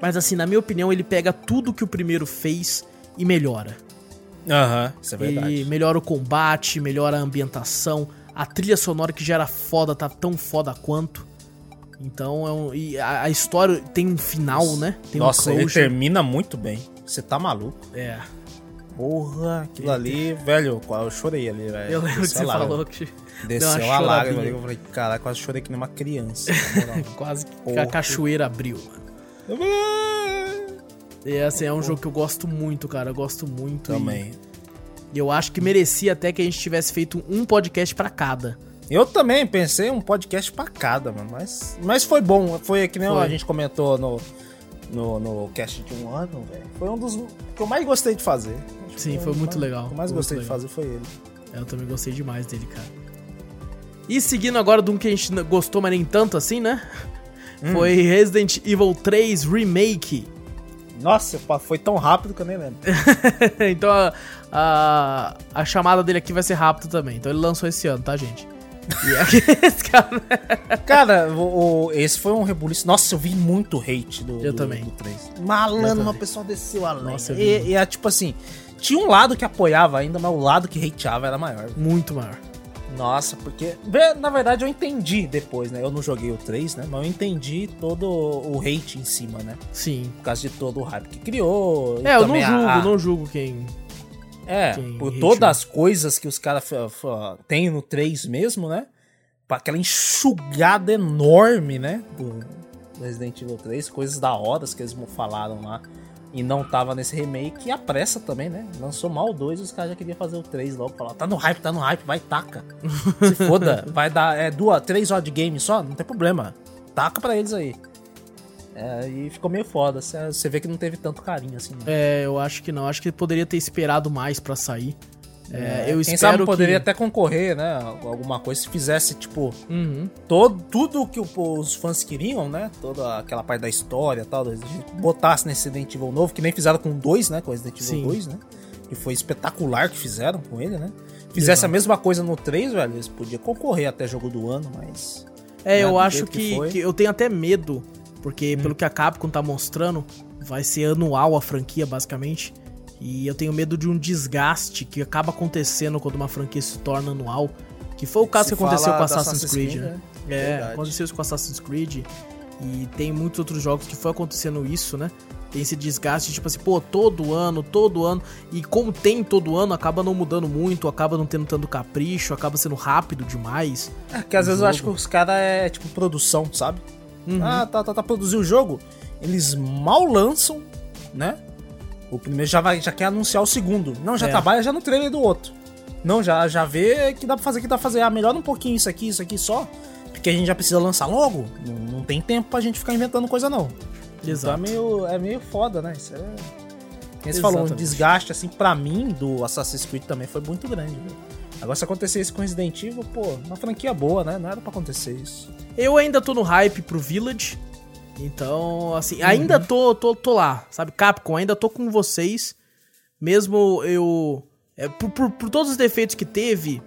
Mas assim, na minha opinião, ele pega tudo que o primeiro fez e melhora. Aham, isso é verdade. Ele melhora o combate, melhora a ambientação, a trilha sonora que já era foda, tá tão foda quanto. Então é um. E a, a história tem um final, né? Tem Nossa, um ele termina muito bem. Você tá maluco. É. Porra, aquilo ali, velho, eu chorei ali, velho. Eu lembro que você a lágrima. falou que Desceu a lágrima ali, eu falei, caralho, quase chorei que nem uma criança. (laughs) quase que a Porra. cachoeira abriu, mano. E assim, é um jogo que eu gosto muito, cara. Eu gosto muito. Também. E eu acho que merecia até que a gente tivesse feito um podcast pra cada. Eu também pensei um podcast pra cada, mano. Mas, mas foi bom. Foi que nem Foi. a gente comentou no, no, no cast de um ano, velho. Foi um dos que eu mais gostei de fazer. Acho Sim, foi muito mais- legal, O que eu mais gostei de fazer foi ele. Eu também gostei demais dele, cara. E seguindo agora de um que a gente gostou, mas nem tanto assim, né? Foi Resident Evil 3 Remake. Nossa, foi tão rápido que eu nem lembro. (laughs) então a, a, a chamada dele aqui vai ser rápido também. Então ele lançou esse ano, tá, gente? E aqui, (laughs) esse cara... Cara, o, o- esse foi um rebuliço. Nossa, eu vi muito hate do, Eu do, também. do 3. Eu Malandro, uma pessoa desceu a. Nossa, E, e é tipo assim, tinha um lado que apoiava ainda, mas o lado que hateava era maior. Muito maior. Nossa, porque. Na verdade, eu entendi depois, né? Eu não joguei o 3, né? Mas eu entendi todo o hate em cima, né? Sim. Por causa de todo o hype que criou. É, eu não julgo, a- não julgo quem... É, quem por todas as coisas que os caras têm no 3 mesmo, né? Pra aquela enxugada enorme, né? Do do Resident Evil 3, coisas da hora que eles falaram lá. E não tava nesse remake. E a pressa também, né? Lançou mal o 2 os caras já queriam fazer o 3 logo. Falar, tá no hype, tá no hype, vai, taca. (laughs) Se foda, vai dar é, duas, três horas de game só, não tem problema. Taca pra eles aí. É, e ficou meio foda. Você vê que não teve tanto carinho assim. né? É, eu acho que não. Acho que poderia ter esperado mais pra sair. É, eu Quem espero sabe poderia que... até concorrer, né? Alguma coisa se fizesse, tipo, Uhum. todo, tudo que os fãs queriam, né? Toda aquela parte da história e tal, botasse nesse Resident Evil novo, que nem fizeram com 2, né? Com o Resident Evil Sim. 2, né? Que foi espetacular que fizeram com ele, né? Fizesse Exato. a mesma coisa no 3, velho, eles podiam concorrer até jogo do ano, mas. É, né, eu acho que que, que eu tenho até medo, porque Hum. pelo que a Capcom tá mostrando, vai ser anual a franquia, basicamente. E eu tenho medo de um desgaste que acaba acontecendo quando uma franquia se torna anual. Que foi o caso Se que aconteceu com Assassin's Assassin's Creed, Creed, né? né? É, Verdade. aconteceu isso com Assassin's Creed. E tem muitos outros jogos que foi acontecendo isso, né? Tem esse desgaste, tipo assim, pô, todo ano, todo ano. E como tem todo ano, acaba não mudando muito, acaba não tendo tanto capricho, acaba sendo rápido demais. É, que às vezes eu acho que os caras é tipo produção, sabe? Uhum. Ah, tá, tá, tá, produzir o jogo. Eles mal lançam, né? O primeiro já, vai, já quer anunciar o segundo. Não, já É. trabalha já no trailer do outro. Não, já, já vê que dá pra fazer, que dá pra fazer. Ah, melhora um pouquinho isso aqui, isso aqui só. Porque a gente já precisa lançar logo. Não, não tem tempo pra gente ficar inventando coisa, não. Então é Exato. meio, é meio foda, né? Isso é. Quem você falou, um desgaste, assim, pra mim, do Assassin's Creed também foi muito grande, velho. Agora, se acontecer isso com Resident Evil, pô, uma franquia boa, né? Não era pra acontecer isso. Eu ainda tô no hype pro Village. Então, assim, ainda tô, tô, tô lá, sabe? Capcom, ainda tô com vocês. Mesmo eu. é, por, por, por todos os defeitos que teve,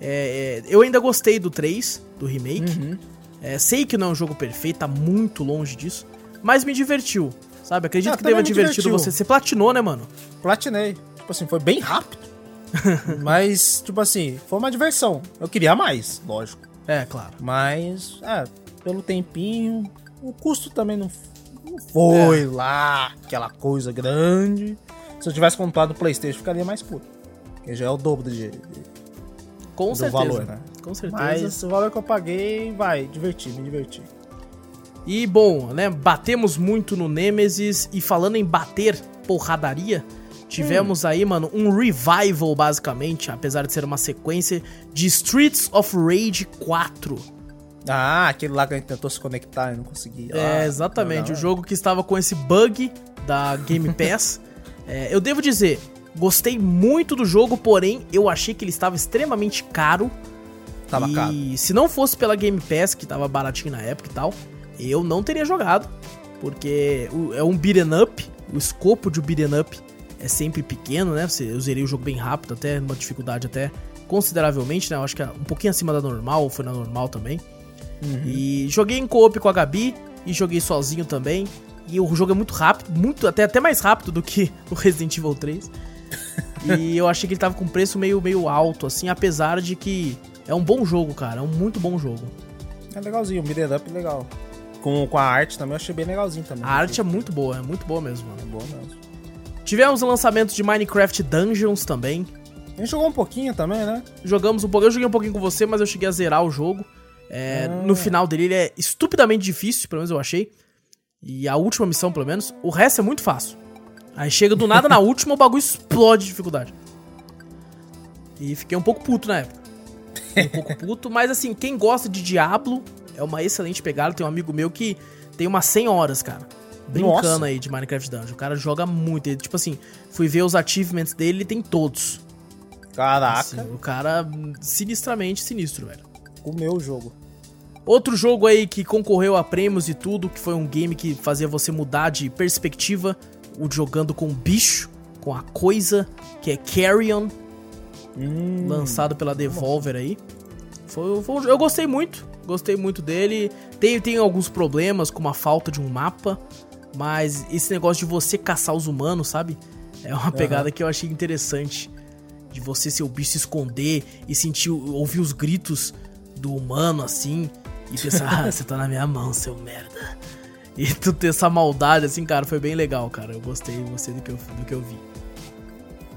é, é, eu ainda gostei do 3, do remake. É, sei que não é um jogo perfeito, tá muito longe disso. Mas me divertiu, sabe? Acredito Ah, que me divertido você. Você platinou, né, mano? Platinei. Tipo assim, foi bem rápido. (laughs) mas, tipo assim, foi uma diversão. Eu queria mais, lógico. É, claro. Mas, é, pelo tempinho, o custo também não, não foi lá aquela coisa grande. Se eu tivesse comprado o PlayStation, ficaria mais puto. Porque já é o dobro de, de- Com do certeza. valor, né? Com certeza. Mas o valor que eu paguei, vai, divertir, me divertir. E bom, né? Batemos muito no Nemesis e falando em bater porradaria, tivemos aí, mano, um revival basicamente, apesar de ser uma sequência de Streets of Rage 4. Ah, aquele lá que a gente tentou se conectar e não conseguia. é, Ah, exatamente, o jogo que estava com esse bug da Game (laughs) Pass. É, eu devo dizer, gostei muito do jogo, porém eu achei que ele estava extremamente caro. Tava e caro. se não fosse pela Game Pass, que tava baratinho na época e tal, eu não teria jogado. Porque é um beat'em up, o escopo de um beat'em up é sempre pequeno, né? Eu zerei o jogo bem rápido, até numa dificuldade até consideravelmente, né? Eu acho que é um pouquinho acima da normal, ou foi na normal também. E joguei em co-op com a Gabi e joguei sozinho também. E o jogo é muito rápido, muito até, até mais rápido do que (laughs) o Resident Evil 3. e eu achei que ele tava com preço meio, meio alto, assim, apesar de que é um bom jogo, cara. É um muito bom jogo. É legalzinho, o Beat'em Up é legal. Com, com a arte também eu achei bem legalzinho também. A arte é muito boa, é muito boa mesmo, mano. é boa mesmo. Tivemos o lançamento de Minecraft Dungeons também. A gente jogou um pouquinho também, né? Jogamos um pouco. Eu joguei um pouquinho com você, mas eu cheguei a zerar o jogo. É, Ah. No final dele, ele é estupidamente difícil, pelo menos eu achei. E a última missão, pelo menos. O resto é muito fácil. Aí chega do nada na (laughs) última, o bagulho explode de dificuldade. E fiquei um pouco puto na época. Fiquei um pouco puto, mas assim, quem gosta de Diablo é uma excelente pegada. Tem um amigo meu que tem umas 100 horas, cara. Brincando Nossa. aí de Minecraft Dungeon. O cara joga muito. Ele, tipo assim, fui ver os achievements dele, ele tem todos. Caraca. Assim, o cara sinistramente sinistro, velho. O meu jogo. Outro jogo aí que concorreu a prêmios e tudo, que foi um game que fazia você mudar de perspectiva, o jogando com o bicho, com a coisa, que é Carrion, Hum, lançado pela Devolver aí. Foi, foi um- eu gostei muito, gostei muito dele. Tem, tem alguns problemas, como a falta de um mapa, mas esse negócio de você caçar os humanos, sabe? É uma pegada que eu achei interessante. De você ser o bicho se esconder e sentir, ouvir os gritos do humano assim. E pensar, (laughs) ah, você tá na minha mão, seu merda. E tu ter essa maldade assim, cara, foi bem legal, cara. Eu gostei, gostei do que eu, do que eu vi.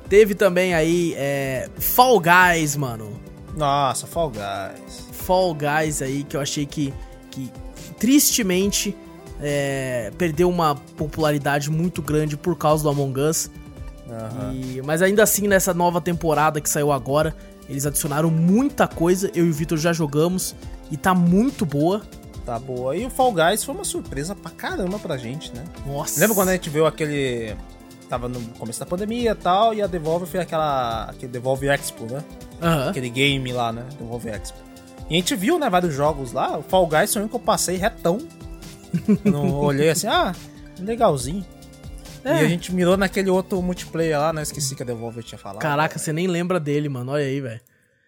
Teve também aí é, Fall Guys, mano. Nossa, Fall Guys. Fall Guys aí que eu achei que, que tristemente é, perdeu uma popularidade muito grande por causa do Among Us. Aham. E- mas ainda assim, nessa nova temporada que saiu agora, eles adicionaram muita coisa. Eu e o Vitor já jogamos e tá muito boa. Tá boa. E o Fall Guys foi uma surpresa pra caramba pra gente, né? Nossa. Lembra quando a gente viu aquele. Tava no começo da pandemia e tal, e a Devolver fez aquela. aquele Devolve Expo, né? Aham. Aquele game lá, né? Devolve Expo. E a gente viu, né, vários jogos lá. O Fall Guys foi um que eu passei retão. Eu não (laughs) olhei assim, ah, legalzinho. É. E a gente mirou naquele outro multiplayer lá, né? Esqueci que a Devolver tinha falado. Caraca, você nem lembra dele, mano. Olha aí, velho.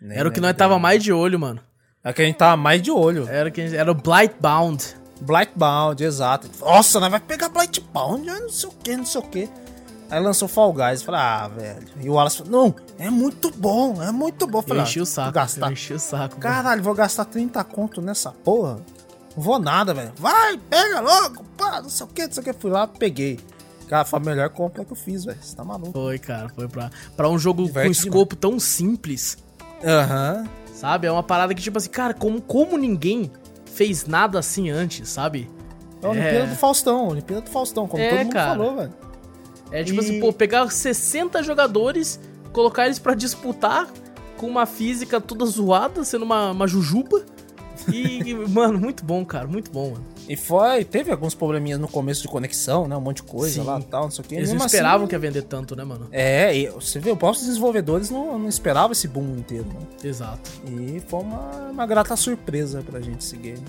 Era o que nós tava dele. mais de olho, mano. É que a gente tava mais de olho. Era, que, era o Blightbound. Blightbound, exato. Nossa, nós vai pegar Blightbound, não sei o que, não sei o que. Aí lançou Fall Guys, eu falei, ah, velho. E o Wallace falou, não, é muito bom, é muito bom. Eu Eu falei, enchi ah, o saco. gastar. Enchi o saco. mano. Caralho, vou gastar 30 conto nessa porra? Não vou nada, velho. Vai, pega logo, pá, não sei o que, não sei o que. Fui lá, peguei. Cara, foi a melhor compra que eu fiz, velho. Você tá maluco. Foi, cara. Foi pra, pra um jogo Diverte com escopo tão simples, Aham. sabe? É uma parada que, tipo assim, cara, como, como ninguém fez nada assim antes, sabe? É a Olimpíada do Faustão, Olimpíada do Faustão, como É, todo mundo cara. falou, velho. É tipo E- assim, pô, pegar 60 jogadores, colocar eles pra disputar com uma física toda zoada, sendo uma, uma jujuba. E, (laughs) mano, muito bom, cara, muito bom, mano. E foi, teve alguns probleminhas no começo de conexão, né? Um monte de coisa Sim. lá e tal, não sei o que. Eles não assim, esperavam que ia vender tanto, né, mano? É, e você vê, os próprios desenvolvedores não, não esperavam esse boom inteiro, né? Exato. E foi uma, uma grata surpresa pra gente esse game.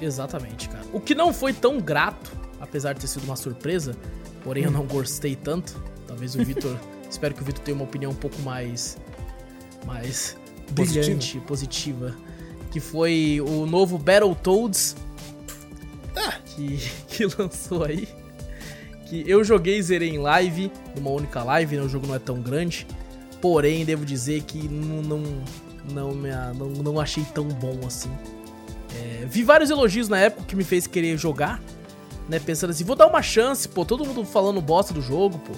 Exatamente, cara. O que não foi tão grato, apesar de ter sido uma surpresa, porém eu não gostei tanto. Talvez o Vitor. (laughs) espero que o Vitor tenha uma opinião um pouco mais. mais Positiva. brilhante, positiva. Que foi o novo Battletoads. Que, que lançou aí. Que eu joguei e zerei em live, numa única live, né? O jogo não é tão grande. Porém, devo dizer que não, não, não, me, não, não achei tão bom assim. É, vi vários elogios na época que me fez querer jogar, né? Pensando assim, vou dar uma chance, pô, todo mundo falando bosta do jogo, pô.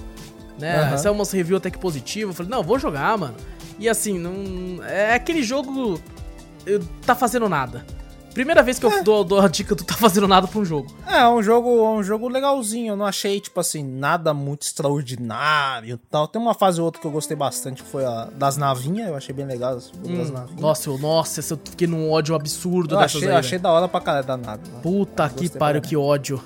Né? Aham. Essa é uma review até que positiva. Eu falei, não, vou jogar, mano. E assim, não. É aquele jogo. eh, Tá fazendo nada. Primeira vez que eu dou, dou a dica do tá fazendo nada pra um jogo. É, é um jogo, é um jogo legalzinho. Eu não achei, tipo assim, nada muito extraordinário e tal. Tem uma fase ou outra que eu gostei bastante, que foi a das navinhas. Eu achei bem legal as das navinhas. Nossa, eu, nossa, eu fiquei num ódio absurdo eu dessas achei, aí, eu achei da hora pra caralho da nave. né? Puta que pariu, que ódio.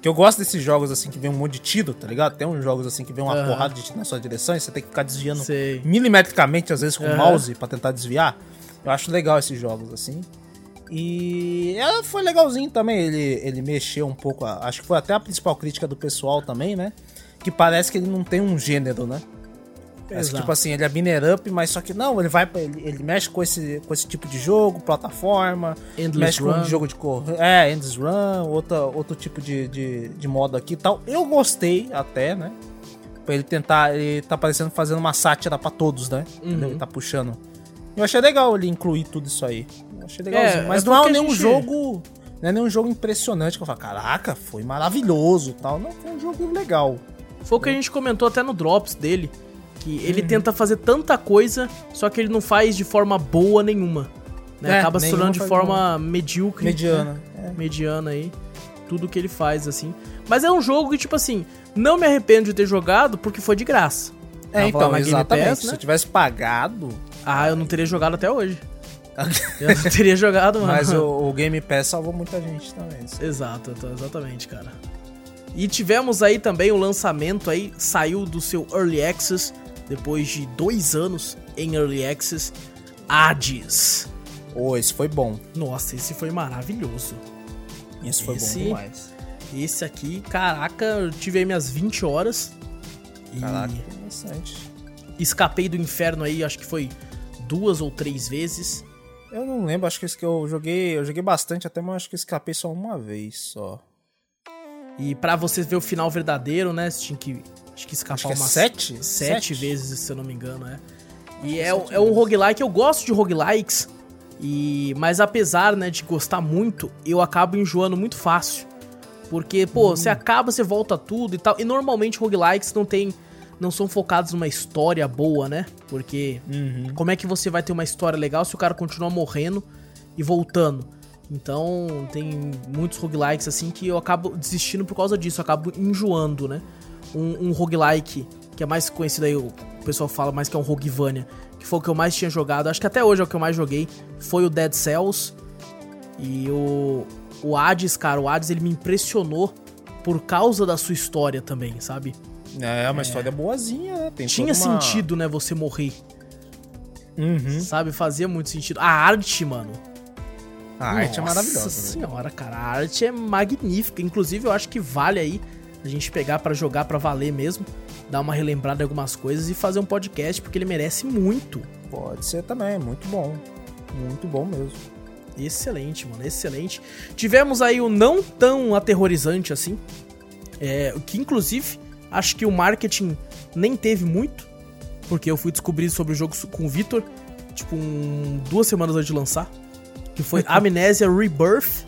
Que eu gosto desses jogos assim que vem um monte de tiro, tá ligado? Tem uns jogos assim que vem uma Aham. porrada de tiro na sua direção e você tem que ficar desviando Sei. milimetricamente, às vezes com o Aham. mouse pra tentar desviar. Eu acho legal esses jogos assim. E ela foi legalzinho também. Ele, ele mexeu um pouco. acho que foi até a principal crítica do pessoal também, né? Que parece que ele não tem um gênero, né? Parece que, tipo assim, ele é binner up, mas só que não, ele vai ele, ele mexe com esse, com esse tipo de jogo, plataforma, Endless mexe Run. com jogo de correr, é, Endless Run, outra, outro tipo de, de, de modo aqui e tal. Eu gostei até, né? Pra ele tentar, ele tá parecendo fazendo uma sátira pra todos, né? Uhum. Ele tá puxando. Eu achei legal ele incluir tudo isso aí. Achei legalzinho. É, mas é não é nenhum gente- jogo. Não é nenhum jogo impressionante que eu falo, caraca, foi maravilhoso e tal. Não, foi um jogo legal. Foi o que a gente comentou até no Drops dele. Que ele Uhum. tenta fazer tanta coisa, só que ele não faz de forma boa nenhuma. Né? É, Acaba se tornando de nenhuma forma medíocre. Mediana. né? É. Mediana aí. Tudo que ele faz, assim. Mas é um jogo que, tipo assim, não me arrependo de ter jogado porque foi de graça. É, então, Game exatamente. Pass, Se né? eu tivesse pagado. Ah, eu não teria jogado até hoje. (laughs) Eu não teria jogado, mano. Mas o, o Game Pass salvou muita gente também. Exato, então, exatamente, cara. E tivemos aí também o lançamento aí, saiu do seu Early Access, depois de dois anos em Early Access, Hades. Oh, esse foi bom. Nossa, esse foi maravilhoso. Esse foi Esse- bom demais. Esse aqui, caraca, eu tive aí minhas 20 horas. E Caraca, interessante. escapei do inferno aí, acho que foi duas ou três vezes. Eu não lembro, acho que esse que eu joguei. Eu joguei bastante até, mas acho que escapei só uma vez só. E pra você ver o final verdadeiro, né? Você tinha que, acho que escapar Acho que é umas sete? sete Sete? vezes, se eu não me engano, é. E é, é um roguelike, eu gosto de roguelikes, e, mas apesar né, de gostar muito, eu acabo enjoando muito fácil. Porque, pô, Hum. você acaba, você volta tudo e tal. E normalmente roguelikes não tem. Não são focados numa história boa, né? Porque Uhum. como é que você vai ter uma história legal se o cara continua morrendo e voltando? Então, tem muitos roguelikes assim que eu acabo desistindo por causa disso, eu acabo enjoando, né? Um, um roguelike que é mais conhecido aí, o pessoal fala mais que é um Roguevania, que foi o que eu mais tinha jogado, acho que até hoje é o que eu mais joguei, foi o Dead Cells. E o, o Hades, cara, o Hades ele me impressionou por causa da sua história também, sabe? É, uma história boazinha, né? Tem Tinha uma- sentido, né, você morrer, Uhum. sabe? Fazia muito sentido. A arte, mano, A arte é Nossa maravilhosa. né? senhora, cara, a arte é magnífica. Inclusive, eu acho que vale aí a gente pegar pra jogar pra valer mesmo, dar uma relembrada em algumas coisas e fazer um podcast, porque ele merece muito. Pode ser também, muito bom. Muito bom mesmo. Excelente, mano, excelente. Tivemos aí o não tão aterrorizante assim, é, o que inclusive acho que o marketing nem teve muito, porque eu fui descobrir sobre o jogo com o Vitor, tipo, um- duas semanas antes de lançar, que foi (laughs) Amnesia Rebirth.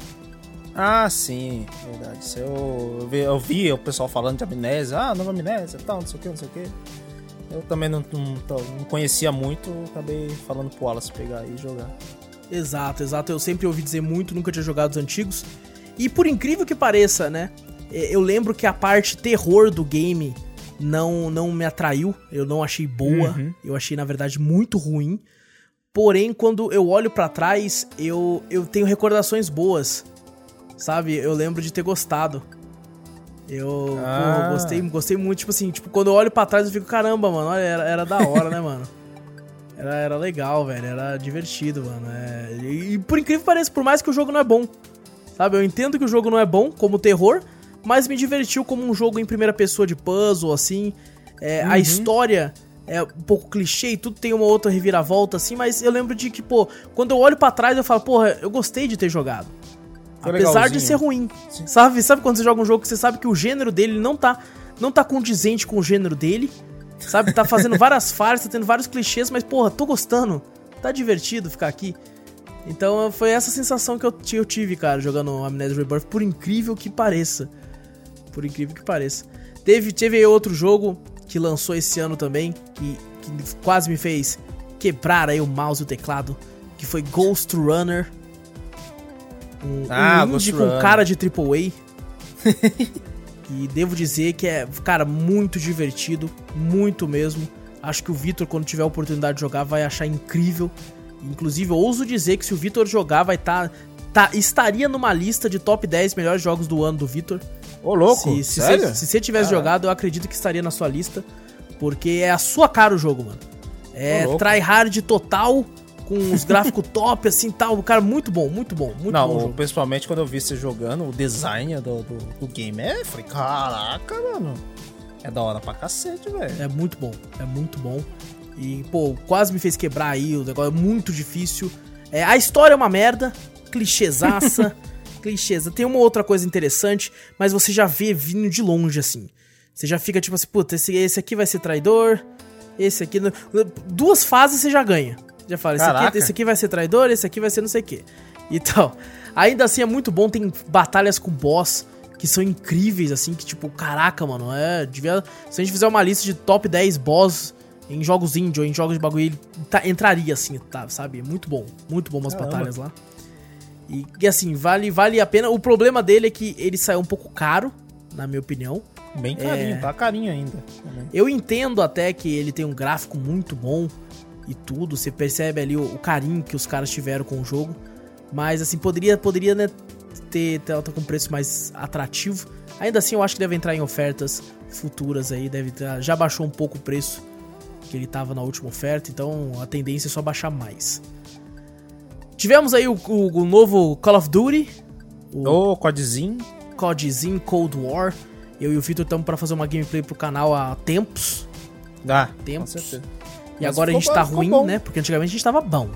Ah, sim, verdade. Isso eu, eu vi, eu vi o pessoal falando de amnésia, ah, nova amnésia, tal, não sei o que, não sei o que. Eu também não, não, não conhecia muito, acabei falando pro Wallace pegar e jogar. Exato, exato. Eu sempre ouvi dizer muito, nunca tinha jogado os antigos. E por incrível que pareça, né? É, Eu lembro que a parte terror do game não, não me atraiu. Eu não achei boa. Uhum. Eu achei, na verdade, muito ruim. Porém, quando eu olho pra trás, eu, eu tenho recordações boas. Sabe? Eu lembro de ter gostado. Eu Ah. porra, gostei, gostei muito. Tipo assim, tipo, quando eu olho pra trás, eu fico, caramba, mano, olha, era, era da hora, né, mano? (laughs) Era, era legal, velho. Era divertido, mano. É, e, e por incrível que pareça, por mais que o jogo não é bom. Sabe? Eu entendo que o jogo não é bom como terror, mas me divertiu como um jogo em primeira pessoa de puzzle, assim. É, A história é um pouco clichê e tudo tem uma outra reviravolta, assim, mas eu lembro de que, pô, quando eu olho pra trás, eu falo, porra, eu gostei de ter jogado. Foi Apesar de legalzinho. ser ruim. Sabe? Sabe quando você joga um jogo que você sabe que o gênero dele não tá, não tá condizente com o gênero dele? Sabe? Tá fazendo (laughs) várias falhas, tá tendo vários clichês, mas, porra, tô gostando. Tá divertido ficar aqui. Então foi essa sensação que eu, eu tive, cara, jogando Amnesia Rebirth, por incrível que pareça. Por incrível que pareça. Teve, teve aí outro jogo que lançou esse ano também, que, que quase me fez quebrar aí o mouse e o teclado, que foi Ghost Runner. Um, Ah, um indie com Runner. cara de AAA. (laughs) e devo dizer que é, cara, muito divertido, muito mesmo. Acho que o Vitor, quando tiver a oportunidade de jogar, vai achar incrível. Inclusive, eu ouso dizer que se o Vitor jogar, vai estar. Tá, estaria numa lista de top 10 melhores jogos do ano do Vitor. Ô, louco, Se, se, sério? você, se você tivesse jogado, eu acredito que estaria na sua lista. Porque é a sua cara o jogo, mano. É tryhard total, com os gráficos (laughs) top, assim tal. Cara, muito bom, muito bom, muito não, bom principalmente quando eu vi você jogando, o design do, do, do game é, eu falei, caraca, mano. É da hora pra cacete, velho. É muito bom, é muito bom. E, pô, quase me fez quebrar aí, o negócio é muito difícil. É, a história é uma merda, clichêsaça, (laughs) clichêsa. Tem uma outra coisa interessante, mas você já vê vindo de longe, assim. Você já fica tipo assim, puta, esse, esse aqui vai ser traidor, esse aqui... não- Duas fases você já ganha. Já fala, esse aqui, esse aqui vai ser traidor, esse aqui vai ser não sei o quê. Então, ainda assim é muito bom, tem batalhas com boss que são incríveis, assim, que tipo, caraca, mano, é, devia... Se a gente fizer uma lista de top 10 boss em jogos indie ou em jogos de bagulho, ele tá- entraria, assim, tá, sabe? Muito bom, muito bom umas Caramba. batalhas lá. E, e, assim, vale, vale a pena. O problema dele é que ele saiu um pouco caro, na minha opinião. Bem carinho, É. tá carinho ainda. Eu entendo até que ele tem um gráfico muito bom e tudo, você percebe ali o, o carinho que os caras tiveram com o jogo, mas assim, poderia, poderia né, ter, ter tá com preço mais atrativo. Ainda assim, eu acho que deve entrar em ofertas futuras aí, deve ter- já baixou um pouco o preço que ele tava na última oferta, então a tendência é só baixar mais. Tivemos aí o, o- o novo Call of Duty, Ô, codezinho. CODzinho Cold War. Eu e o Victor estamos pra fazer uma gameplay pro canal há tempos. Ah, Tempos. com certeza. E Mas agora a gente tá bom, ruim, bom. né? Porque antigamente a gente tava bom.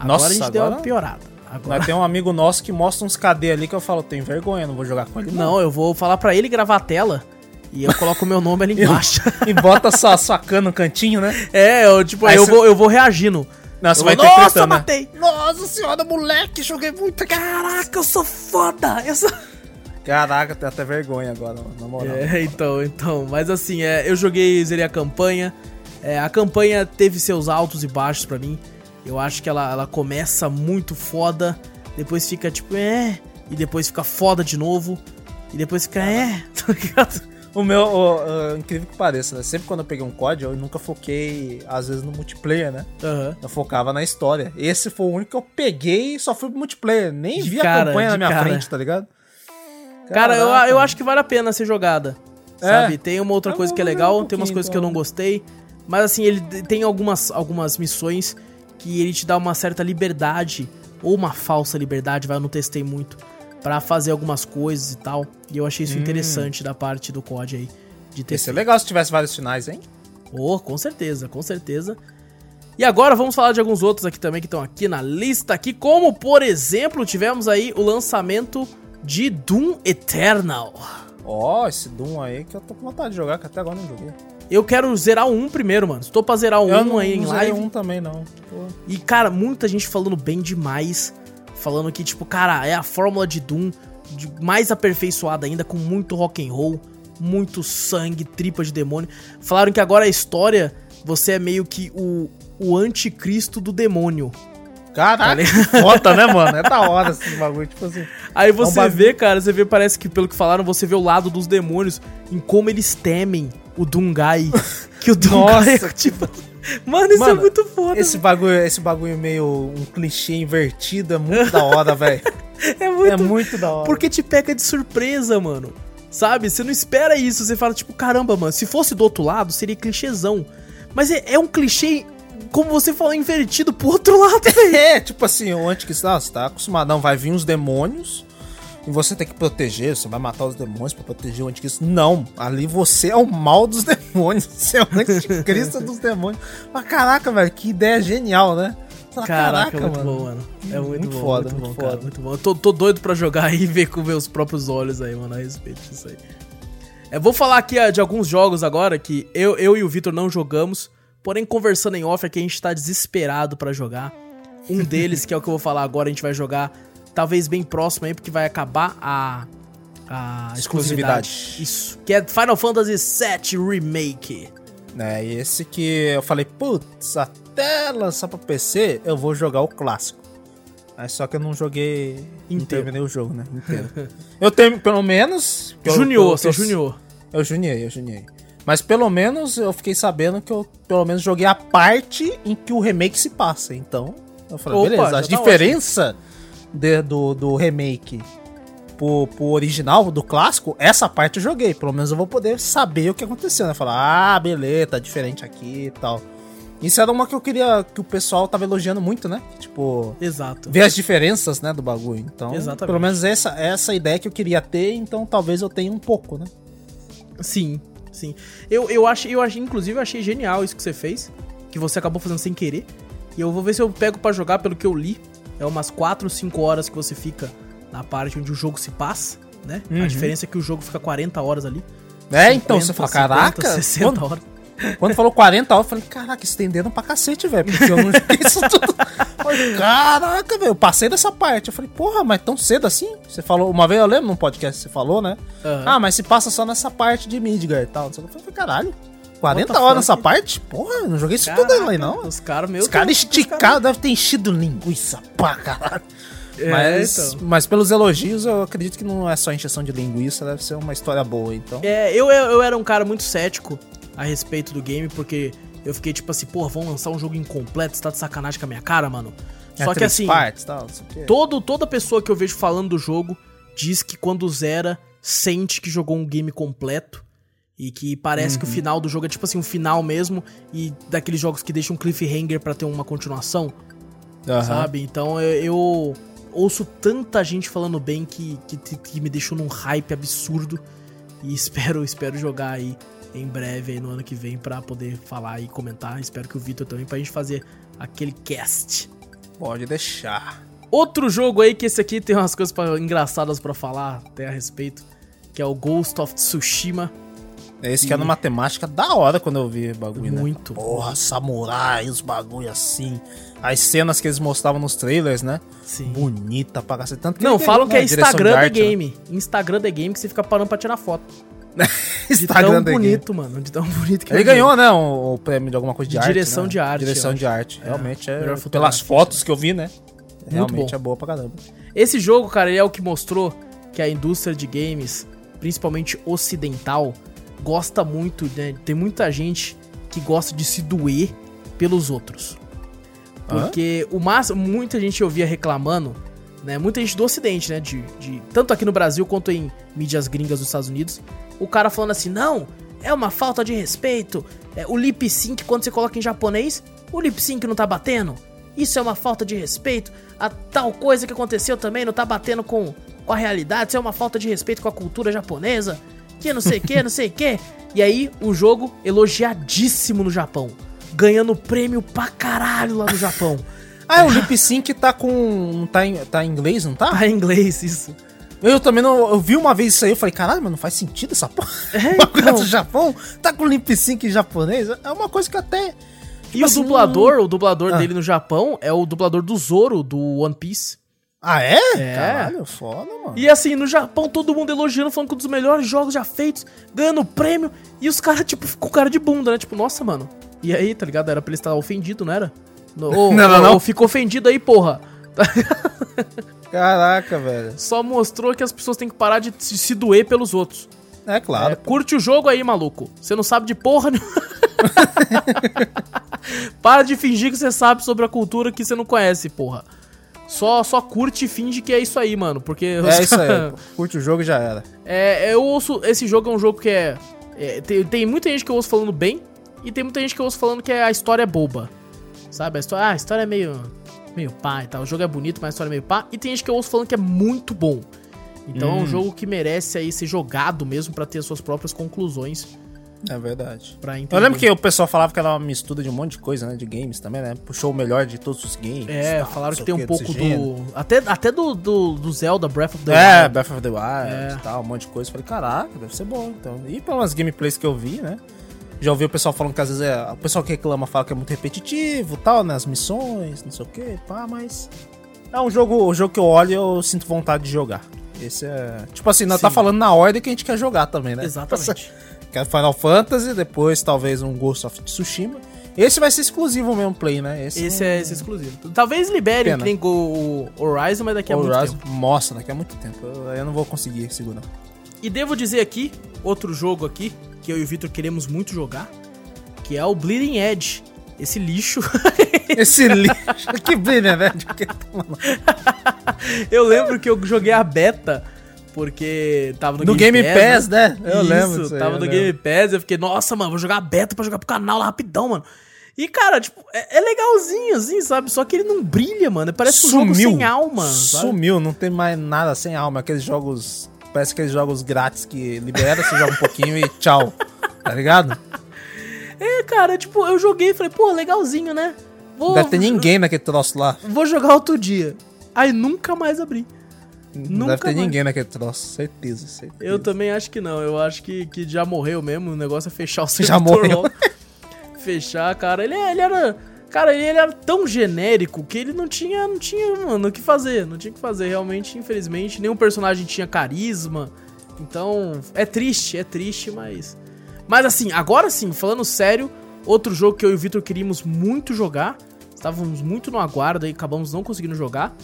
Agora Nossa, a gente deu agora- uma piorada. Agora... Mas tem um amigo nosso que mostra uns KD ali que eu falo, tenho vergonha, não vou jogar com ele. Não, eu vou falar pra ele gravar a tela e eu coloco o meu nome ali (laughs) embaixo. (laughs) E bota sua, sua cana no cantinho, né? é, eu, tipo, Aí eu, cê- vou, eu vou reagindo. Não, você Eu vai vou, Nossa, interpretando, né? matei! Nossa senhora, moleque, joguei muito. Caraca, eu sou foda! Eu sou... Caraca, tem até vergonha agora, na moral. É, então, então. Mas assim, é, eu joguei, zerei a campanha. É, a campanha teve seus altos e baixos pra mim. Eu acho que ela, ela começa muito foda, depois fica tipo, é, e depois fica foda de novo, e depois fica, é, (laughs) tá ligado? O meu, o- o- incrível que pareça, né? Sempre quando eu peguei um COD, eu nunca foquei, às vezes, no multiplayer, né? Aham. Eu focava na história. Esse foi o único que eu peguei e só fui pro multiplayer. Nem De vi cara, a campanha na minha cara. frente, tá ligado? Cara, eu, Caraca. eu acho que vale a pena ser jogada. É. Sabe? Tem uma outra Eu coisa vou que é legal, um tem umas coisas que eu não então. gostei. Mas assim, ele tem algumas, algumas missões que ele te dá uma certa liberdade, ou uma falsa liberdade, vai, eu não testei muito, pra fazer algumas coisas e tal. E eu achei isso interessante da parte do COD aí. De ter Ia ser legal se tivesse vários finais, hein? Oh, com certeza, com certeza. E agora vamos falar de alguns outros aqui também que estão aqui na lista aqui, como por exemplo, tivemos aí o lançamento de Doom Eternal. Ó, esse Doom aí que eu tô com vontade de jogar, que até agora eu não joguei. Eu quero zerar o 1 primeiro, mano. Estou pra zerar o eu 1 não, aí em não usei live. um também, não. Pô. E, cara, muita gente falando bem demais. Falando que, tipo, cara, é a fórmula de Doom de- mais aperfeiçoada ainda, com muito rock and roll, muito sangue, tripa de demônio. Falaram que agora a história, você é meio que o, o anticristo do demônio. Caraca, Tá foda, né, mano? É da hora esse bagulho, tipo assim. Aí você bagulho- vê, cara, você vê, parece que pelo que falaram, você vê o lado dos demônios em como eles temem o Dungai. (laughs) que o Dungai Nossa, é tipo. Mano, isso Mano, é muito foda. Esse bagulho, esse bagulho meio um clichê invertido é muito da hora, (laughs) velho. é muito É muito da hora. Porque te pega de surpresa, mano. Sabe? Você não espera isso. Você fala, tipo, caramba, mano, se fosse do outro lado, seria clichêzão. Mas é, é um clichê, como você falou, invertido pro outro lado, (laughs) velho. É, tipo assim, o anticristão, você tá acostumado, não, vai vir uns demônios e você tem que proteger, você vai matar os demônios pra proteger o anticristo. Não, ali você é o mal dos (laughs) demônios, você é o anticristo dos demônios. Mas caraca, velho, que ideia genial, né? Fala, Caraca, é muito bom, mano. É muito, Muito bom, foda, muito bom, muito cara. foda. Muito bom. Eu tô, tô doido pra jogar aí (laughs) e ver com meus próprios olhos aí, mano, a respeito disso aí. É, vou falar aqui ah, de alguns jogos agora que eu, eu e o Vitor não jogamos, porém conversando em off aqui a gente tá desesperado pra jogar. Um deles, que é o que eu vou falar agora, a gente vai jogar talvez bem próximo aí, porque vai acabar a, a exclusividade. Exclusividade. Isso, que é Final Fantasy VII Remake. É, esse que eu falei, putz, até lançar pra PC, eu vou jogar o clássico. Aí só que eu não joguei, não Inteiro. terminei o jogo, né? Inteiro. (laughs) eu tenho, pelo menos... Junior, você junior. Eu juniei, eu juniei. Mas pelo menos eu fiquei sabendo que eu pelo menos joguei a parte em que o remake se passa. Então, eu falei, Opa, beleza, a tá diferença de- do, do remake pro, pro original, do clássico, essa parte eu joguei. Pelo menos eu vou poder saber o que aconteceu, né? Falar, ah, beleza, tá diferente aqui e tal. Isso era uma que eu queria que o pessoal tava elogiando muito, né? Tipo, Exato. ver as diferenças, né, do bagulho. Então, Exatamente. pelo menos essa essa ideia que eu queria ter, então talvez eu tenha um pouco, né? Sim, sim. Eu, eu achei, eu achei, inclusive, eu achei genial isso que você fez. Que você acabou fazendo sem querer. E eu vou ver se eu pego pra jogar pelo que eu li. É umas 4 ou 5 horas que você fica na parte onde o jogo se passa, né? A Uhum. diferença é que o jogo fica 40 horas ali. É, então 50, você fala, 50, caraca, 60 quando, horas. (laughs) quando falou 40 horas, eu falei, caraca, estenderam pra cacete, velho, porque eu não (laughs) joguei isso tudo. Falei, caraca, velho, eu passei dessa parte. Eu falei, porra, mas tão cedo assim? Você falou, uma vez eu lembro num podcast que você falou, né? Aham. Ah, mas se passa só nessa parte de Midgar e tal. Eu falei, caralho, 40 What the horas nessa parte? Porra, não joguei isso tudo Caraca, aí, não. Os caras, Os caras Deus, esticaram, devem ter enchido linguiça pra caralho. É, mas, então. mas pelos elogios, eu acredito que não é só encheção de linguiça, deve ser uma história boa, então. É, eu, eu, era um cara muito cético a respeito do game, porque eu fiquei tipo assim, porra, vão lançar um jogo incompleto, você tá de sacanagem com a minha cara, mano. É Só que assim, partes, tal, todo, toda pessoa que eu vejo falando do jogo diz que quando zera, sente que jogou um game completo. E que parece que o final do jogo é tipo assim, um final mesmo. E daqueles jogos que deixam um cliffhanger pra ter uma continuação. Aham. sabe? Então eu, eu ouço tanta gente falando bem que, que, que me deixou num hype absurdo. E (laughs) espero, espero jogar aí em breve, aí no ano que vem, pra poder falar e comentar. Espero que o Vitor também, pra gente fazer aquele cast. Pode deixar. Outro jogo aí, que esse aqui tem umas coisas pra- engraçadas pra falar até a respeito, que é o Ghost of Tsushima. Esse que é numa temática da hora quando eu vi bagulho, né? Muito. Porra, samurai, os bagulho assim. As cenas que eles mostravam nos trailers, né? Sim. Bonita pra cacete. Tanto Não, ele falam que é né? Direção Instagram de The arte, né? Game. Instagram The Game que você fica parando pra tirar foto. (laughs) De Instagram tão The Game. bonito, mano. De tão bonito que é Ele ganhou, né, o, o prêmio de alguma coisa de, De arte. direção né? de arte, Direção de arte. Realmente é. melhor Pelas fotos que eu vi, né? Realmente bom. é boa pra caramba. Esse jogo, cara, ele é o que mostrou que a indústria de games, principalmente ocidental, gosta muito, né? Tem muita gente que gosta de se doer pelos outros. Porque o máximo, muita gente eu via reclamando, né? Muita gente do ocidente, né? De, de- tanto aqui no Brasil quanto em mídias gringas dos Estados Unidos. O cara falando assim, não, é uma falta de respeito. É, o lip sync, quando você coloca em japonês, o lip sync não tá batendo. Isso é uma falta de respeito. A tal coisa que aconteceu também não tá batendo com, com a realidade. Isso é uma falta de respeito com a cultura japonesa. Que não sei o que, não sei o que. E aí, o jogo elogiadíssimo no Japão. Ganhando prêmio pra caralho lá no Japão. (laughs) Ah, o lip sync tá com. Tá em, tá em inglês, não tá? Tá em inglês isso. Eu também não. Eu vi uma vez isso aí, eu falei, caralho, mas não faz sentido essa porra. É, (laughs) então. do Japão, tá com lip sync em japonês. É uma coisa que até. E o assim, dublador, o dublador Ah. dele no Japão é o dublador do Zoro, do One Piece. Ah, é? É. Caralho, foda, mano. E assim, no Japão, todo mundo elogiando, falando que um dos melhores jogos já feitos, ganhando prêmio. E os caras, tipo, com cara de bunda, né? Tipo, nossa, mano. E aí, tá ligado? Era pra ele estar ofendido, não era? No- (laughs) Ô, Não, não, não. Ficou ofendido aí, porra. (laughs) Caraca, velho. Só mostrou que as pessoas têm que parar de se, se doer pelos outros. É claro. É, curte o jogo aí, maluco. Você não sabe de porra nenhuma. (laughs) Para de fingir que você sabe sobre a cultura que você não conhece, porra. Só, só curte e finge que é isso aí, mano. Porque. os É isso aí. Curte o jogo e já era. É, eu ouço. Esse jogo é um jogo que é. é, tem, tem muita gente que eu ouço falando bem. E tem muita gente que eu ouço falando que a história é boba. Sabe? A história, ah, a história é meio. meio pá e tal. O jogo é bonito, mas a história é meio pá. E tem gente que eu ouço falando que é muito bom. Então é um jogo que merece aí ser jogado mesmo pra ter as suas próprias conclusões. É verdade. Eu lembro que o pessoal falava que era uma mistura de um monte de coisa, né? De games também, né? Puxou o melhor de todos os games. É, tal, falaram que tem um pouco desse gênero. do. Até, até do, do, do Zelda Breath of the É, Wild. Breath of the Wild É. e tal, um monte de coisa. Falei, caraca, deve ser bom, então. E pelas gameplays que eu vi, né? Já ouvi o pessoal falando que às vezes é. O pessoal que reclama fala que é muito repetitivo tal, né? As missões, não sei o que, pá, mas. É um jogo, o jogo que eu olho e eu sinto vontade de jogar. Esse é. Tipo assim, nós tá falando na ordem que a gente quer jogar também, né? Exatamente. Quero (laughs) Final Fantasy, depois talvez um Ghost of Tsushima. Esse vai ser exclusivo mesmo play, né? Esse não- é esse é exclusivo. Talvez libere Pena. que nem o Horizon, mas daqui a muito Horizon, tempo. Mostra, daqui a muito tempo. Eu, eu não vou conseguir segurar. E devo dizer aqui, outro jogo aqui, que eu e o Victor queremos muito jogar, que é o Bleeding Edge. Esse lixo. (laughs) Esse (laughs) lixo. que né? De que- eu lembro que eu joguei a beta, porque tava no, No Game Pass, né? Eu Isso, lembro disso aí, tava no lembro. Game Pass, eu fiquei, nossa, mano, vou jogar beta pra jogar pro canal lá rapidão, mano. E, cara, tipo, é, é legalzinho, assim, sabe? Só que ele não brilha, mano. Parece um jogo sem alma, sabe? Sumiu, não tem mais nada sem alma. Aqueles jogos. Parece aqueles jogos grátis que libera, você joga um pouquinho e tchau. Tá ligado? É, cara, tipo, eu joguei e falei, pô, legalzinho, né? Vou, deve ter ninguém naquele troço lá. Vou jogar outro dia. Aí nunca mais abri. Não Nunca deve ter mais. ninguém naquele troço. Certeza, certeza. Eu também acho que não. Eu acho que, que já morreu mesmo. O negócio é fechar o (laughs) Já servidor morreu. logo. Fechar, cara. Ele, ele era. Cara, ele, ele era tão genérico que ele não tinha, não tinha, mano, o que fazer. Não tinha o que fazer, realmente, infelizmente. Nenhum personagem tinha carisma. Então, é triste, é triste, mas. Mas assim, agora sim, falando sério, outro jogo que eu e o Victor queríamos muito jogar. Estávamos muito no aguardo e acabamos não conseguindo jogar.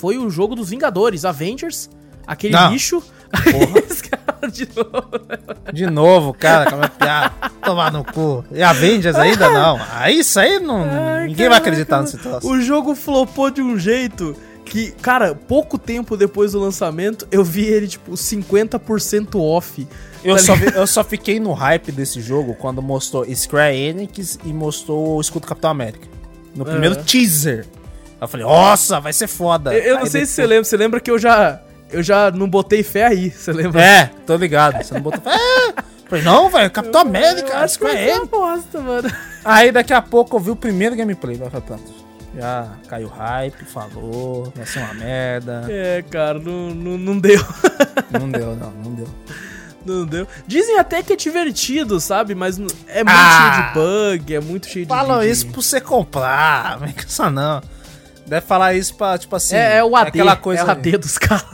Foi o jogo dos Vingadores, Avengers. Aquele Não. lixo. (laughs) Cara de novo. De novo, cara, como é que ah, tomar no cu. E Avengers ainda não. Ah, isso aí não. Ai, ninguém vai caraca, acreditar nesse troço. O jogo flopou de um jeito que, cara, pouco tempo depois do lançamento, eu vi ele, tipo, 50% off. Eu Tá só, vi- eu só fiquei no hype desse jogo quando mostrou Square Enix e mostrou o escudo Capitão América. No primeiro Aham. teaser. Eu falei, nossa, vai ser foda. Eu, eu não Aí sei depois- se você lembra, você lembra que eu já. Eu já não botei fé aí, você lembra? É, tô ligado. Você não botou. É! Falei, não, velho, Capitão América, acho que é ele. bosta, mano. Aí daqui a pouco eu vi o primeiro gameplay. Vai falar, pronto. Já caiu hype, falou, vai ser uma merda. É, cara, não, não, não deu. (laughs) Não deu, não, não deu. Não deu. Dizem até que é divertido, sabe? Mas é muito Ah! cheio de bug, é muito cheio de. Falam isso pra você comprar, não é que isso não. Deve falar isso pra, tipo assim. É, é o AD, aquela coisa. é o AD dos caras.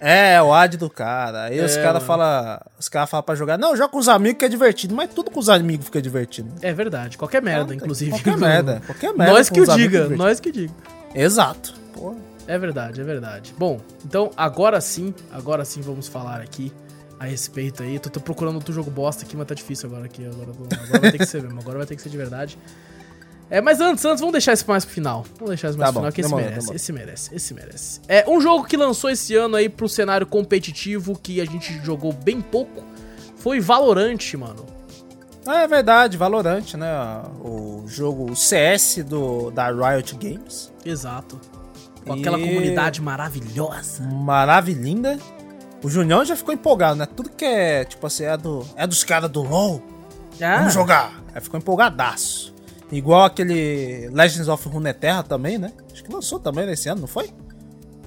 É, é o AD do cara. Aí os É, caras mano. falam. Os caras falam pra jogar. Não, joga com os amigos que é divertido, mas tudo com os amigos fica divertido. É verdade, qualquer merda, inclusive. Qualquer (laughs) merda. Qualquer merda. Nós que o os diga, é nós que diga. Exato. Pô. É verdade, é verdade. Bom, então agora sim, agora sim vamos falar aqui a respeito aí. Tô, tô procurando outro jogo bosta aqui, mas tá difícil agora aqui. Agora, agora vai ter que ser mesmo, agora vai ter que ser de verdade. É, mas antes, antes, vamos deixar isso mais pro final. Vamos deixar isso mais Tá pro bom, final, que esse merece, demorou. esse merece, esse merece. É, um jogo que lançou esse ano aí pro cenário competitivo, que a gente jogou bem pouco, foi Valorant, mano. Ah, é verdade, Valorant, né? O jogo o CS do, da Riot Games. Exato. Com aquela E- comunidade maravilhosa. Maravilhinda. O Junião já ficou empolgado, né? Tudo que é, tipo assim, é, do, é dos caras do LoL. Ah, Vamos jogar. Aí ficou empolgadaço. Igual aquele Legends of Runeterra também, né? Acho que lançou também nesse ano, não foi?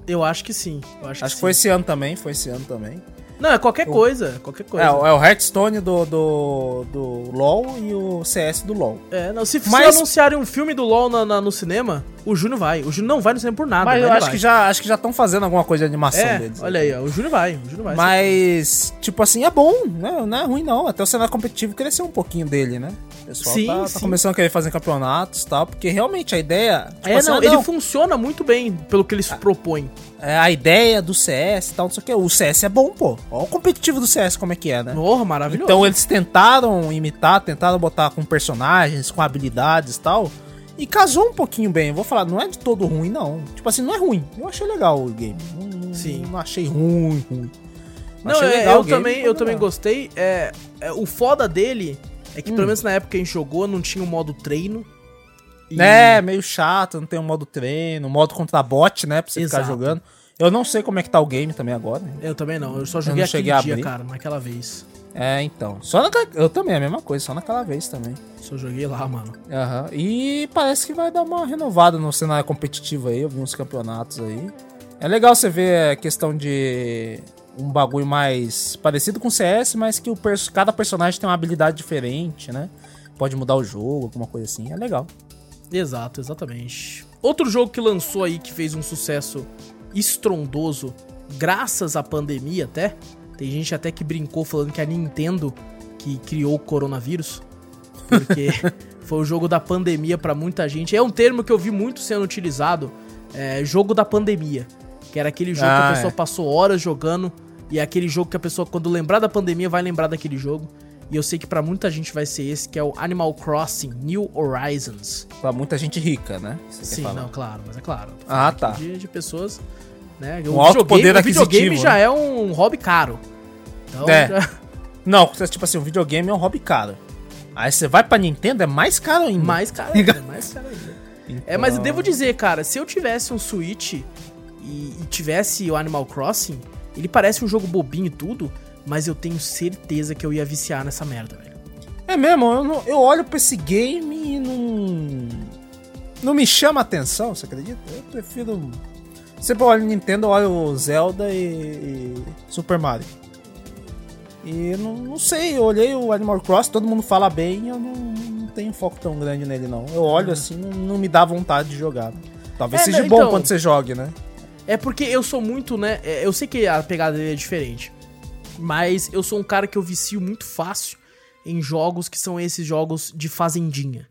Eu acho que sim. Acho, Acho que sim. foi esse ano também, foi esse ano também. Não, é qualquer coisa, qualquer coisa. É, o- é o Hearthstone do, do, do LoL e o CS do LoL. É, não, se, se Mas- anunciarem um filme do LoL na- na- no cinema, o Júnior vai. O Júnior não vai no cinema por nada, Mas eu ele acho vai. que, já, acho que já estão fazendo alguma coisa de animação É, deles. olha aí, ó, o Júnior vai, o Júnior vai. Mas, tipo assim, é bom, né? Não é ruim, não. Até o cenário competitivo cresceu um pouquinho dele, né? O pessoal Sim, tá, tá sim. começando a querer fazer campeonatos e tal, porque realmente a ideia. tipo É, assim, não, ah, ele funciona muito bem pelo que ele Ah. se propõe. é, a ideia do CS e tal, não sei o que. O CS é bom, pô. Olha o competitivo do CS como é que é, né? Porra, maravilhoso. Então eles tentaram imitar, tentaram botar com personagens, com habilidades e tal. E casou um pouquinho bem. Eu vou falar, não é de todo ruim, não. Tipo assim, não é ruim. Eu achei legal o game. Não, Sim. Não achei ruim, ruim. Não, Achei é, legal eu o game, também, eu também gostei. É, é, o foda dele é que, Hum. pelo menos na época que a gente jogou, não tinha o modo treino. E- É, meio chato, não tem um modo treino, modo contra bot, né? Pra você Exato. ficar jogando. Eu não sei como é que tá o game também agora. né? Eu também não, eu só Eu joguei não aquele dia, cara, naquela vez. É, então. Só naquela... Eu também, a mesma coisa, só naquela vez também. Só joguei lá, mano. Aham. E parece que vai dar uma renovada no cenário competitivo aí. Eu vi uns campeonatos aí. É legal você ver a questão de um bagulho mais parecido com CS, mas que o cada personagem tem uma habilidade diferente, né? Pode mudar o jogo, alguma coisa assim. É legal. Exato, exatamente. Outro jogo que lançou aí que fez um sucesso estrondoso, graças à pandemia até. Tem gente até que brincou falando que a Nintendo que criou o coronavírus. Porque (laughs) foi o jogo da pandemia pra muita gente. É um termo que eu vi muito sendo utilizado. É, jogo da pandemia. Que era aquele jogo que Ah, a pessoa é. passou horas jogando. E é aquele jogo que a pessoa, quando lembrar da pandemia, vai lembrar daquele jogo. E eu sei que pra muita gente vai ser esse, que é o Animal Crossing New Horizons. Pra muita gente rica, né? Sim, não, claro, mas é claro. Ah, tá. De, de pessoas, né? Um alto poder o videogame aquisitivo, já né? é um hobby caro. Então, É. já- Não, tipo assim, um videogame é um hobby caro. Aí você vai pra Nintendo, é mais caro ainda. mais caro ainda, mais caro ainda. É, mas eu devo dizer, cara, se eu tivesse um Switch e, e tivesse o Animal Crossing, ele parece um jogo bobinho e tudo, mas eu tenho certeza que eu ia viciar nessa merda, velho. É mesmo, eu, não- eu olho pra esse game e não. Não me chama atenção, você acredita? Eu prefiro. Sempre eu olho Nintendo, eu olho o Zelda e, e Super Mario. E eu não, não sei, eu olhei o Animal Cross, todo mundo fala bem, eu não, não tenho foco tão grande nele, não. Eu olho assim, não, não me dá vontade de jogar. Talvez É, seja né, bom então- quando você jogue, né? É porque eu sou muito, né? é, Eu sei que a pegada dele é diferente. Mas eu sou um cara que eu vicio muito fácil em jogos que são esses jogos de fazendinha.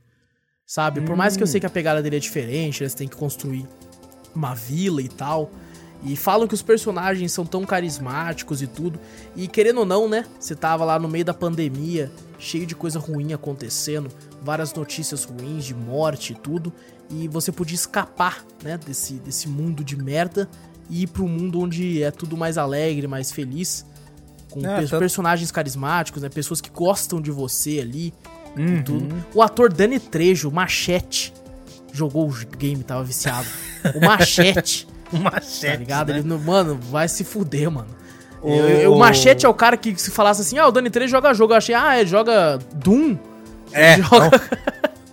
Sabe? Por mais que eu sei que a pegada dele é diferente, né, você tem que construir uma vila e tal. E falam que os personagens são tão carismáticos e tudo. E querendo ou não, né? Você tava lá no meio da pandemia, cheio de coisa ruim acontecendo, várias notícias ruins de morte e tudo. E você podia escapar, né, desse, desse mundo de merda e ir pro mundo onde é tudo mais alegre, mais feliz. Com É, tanto- personagens carismáticos, né? Pessoas que gostam de você ali Uhum. tudo. O ator Dani Trejo, Machete. Jogou o game, tava viciado. O Machete, (laughs) Um machete, tá ligado? né? Ele, mano, vai se fuder, mano. O- Eu- eu- o Machete é o cara que se falasse assim, ah, o Dani 3 joga jogo. Eu achei, ah, é, joga Doom. É, Ele (laughs) joga...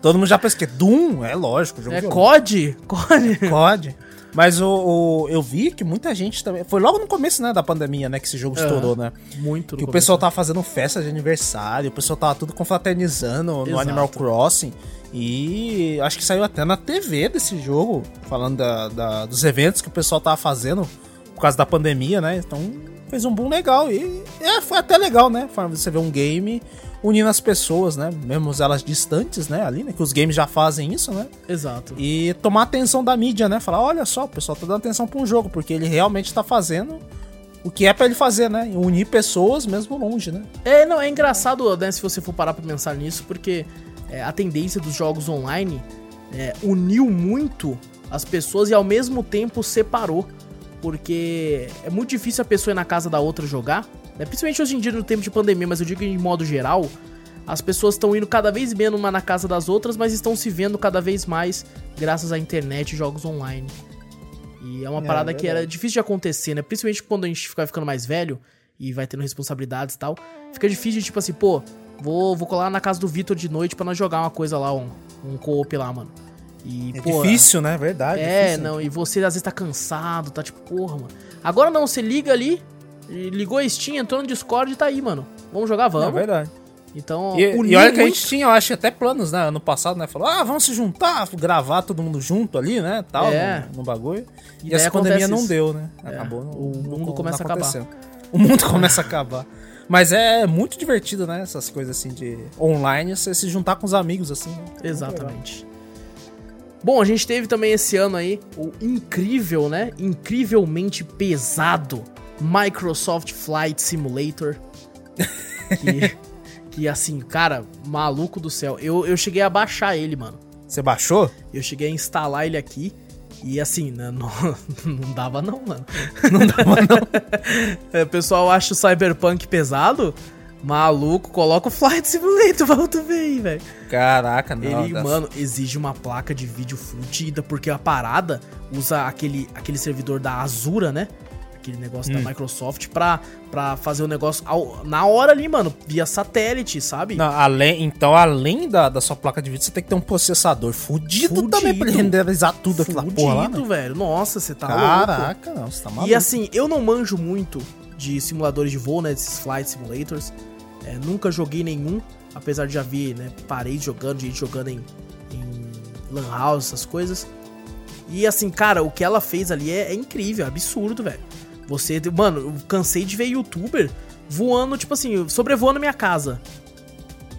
Todo mundo já pensa que Doom, é lógico. Jogo É. COD? COD. Pode. Mas o, o- eu vi que muita gente também. Foi logo no começo, né, da pandemia, né, que esse jogo Aham. estourou, né? Muito Que o pessoal tava fazendo festa de aniversário, o pessoal tava tudo confraternizando no Exato. Animal Crossing. E acho que saiu até na TV desse jogo, falando da, da- dos eventos que o pessoal tava fazendo por causa da pandemia, né? Então fez um boom legal. E é, foi até legal, né? Você vê um game unindo as pessoas, né? Mesmo elas distantes, né? Ali, né? Que os games já fazem isso, né? Exato. E tomar atenção da mídia, né? Falar, olha só, o pessoal tá dando atenção pra um jogo, porque ele realmente tá fazendo o que é pra ele fazer, né? Unir pessoas mesmo longe, né? É, não, é engraçado, né, se você for parar pra pensar nisso, porque é, a tendência dos jogos online é, uniu muito as pessoas e ao mesmo tempo separou. Porque é muito difícil a pessoa ir na casa da outra jogar, né? principalmente hoje em dia no tempo de pandemia, mas eu digo em modo geral, as pessoas estão indo cada vez menos uma na casa das outras, mas estão se vendo cada vez mais graças à internet e jogos online. E é uma É, parada que era difícil de acontecer, né? Principalmente quando a gente vai ficando mais velho e vai tendo responsabilidades e tal. Fica difícil de, tipo assim, pô, vou, vou colar na casa do Vitor de noite pra nós jogar uma coisa lá, um, um co-op lá, mano. E, É pô, difícil, né? Verdade. É, difícil. não, e você às vezes tá cansado, tá tipo, porra, mano. Agora não, você liga ali, ligou a Steam, entrou no Discord e tá aí, mano. Vamos jogar, É vamos. verdade. então, E, e olha que a gente tinha, eu acho, até planos, né? Ano passado, né? Falou, ah, vamos se juntar, gravar todo mundo junto ali, né? Tal, É. no, no bagulho. E E, essa pandemia acontece não isso. deu, né? É, Acabou. o mundo começa a acabar. O mundo (laughs) começa a acabar. Mas é muito divertido, né? Essas coisas assim de online, você se juntar com os amigos, assim. né? Exatamente. Bom, a gente teve também esse ano aí o incrível, né? Incrivelmente pesado Microsoft Flight Simulator. Que, (laughs) que assim, cara, maluco do céu. Eu, eu cheguei a baixar ele, mano. Você baixou? Eu cheguei a instalar ele aqui. E assim, né, (laughs) não, não dava não, mano. Não dava, não. (laughs) É, o pessoal acha o Cyberpunk pesado. Maluco, coloca o Flight Simulator (laughs) ver aí, velho. Caraca, não. Ele, dá- mano, exige uma placa de vídeo fudida, porque a parada usa aquele, aquele servidor da Azura, né? Aquele negócio Hum. da Microsoft pra, pra fazer o negócio ao- na hora ali, mano, via satélite, sabe? Não, além, então, além da, da sua placa de vídeo, você tem que ter um processador fudido, Fudido. também pra renderizar tudo aquela porra lá, Fudido, né? velho. Nossa, você tá louco. Caraca, não, você tá maluco. E assim, eu não manjo muito de simuladores de voo, né? Desses flight simulators. É, nunca joguei nenhum, apesar de já ver, né? Parei jogando, gente jogando em, em Lan House, essas coisas. E assim, cara, o que ela fez ali é, é incrível, é absurdo, velho. Você, mano, eu cansei de ver youtuber voando, tipo assim, sobrevoando minha casa.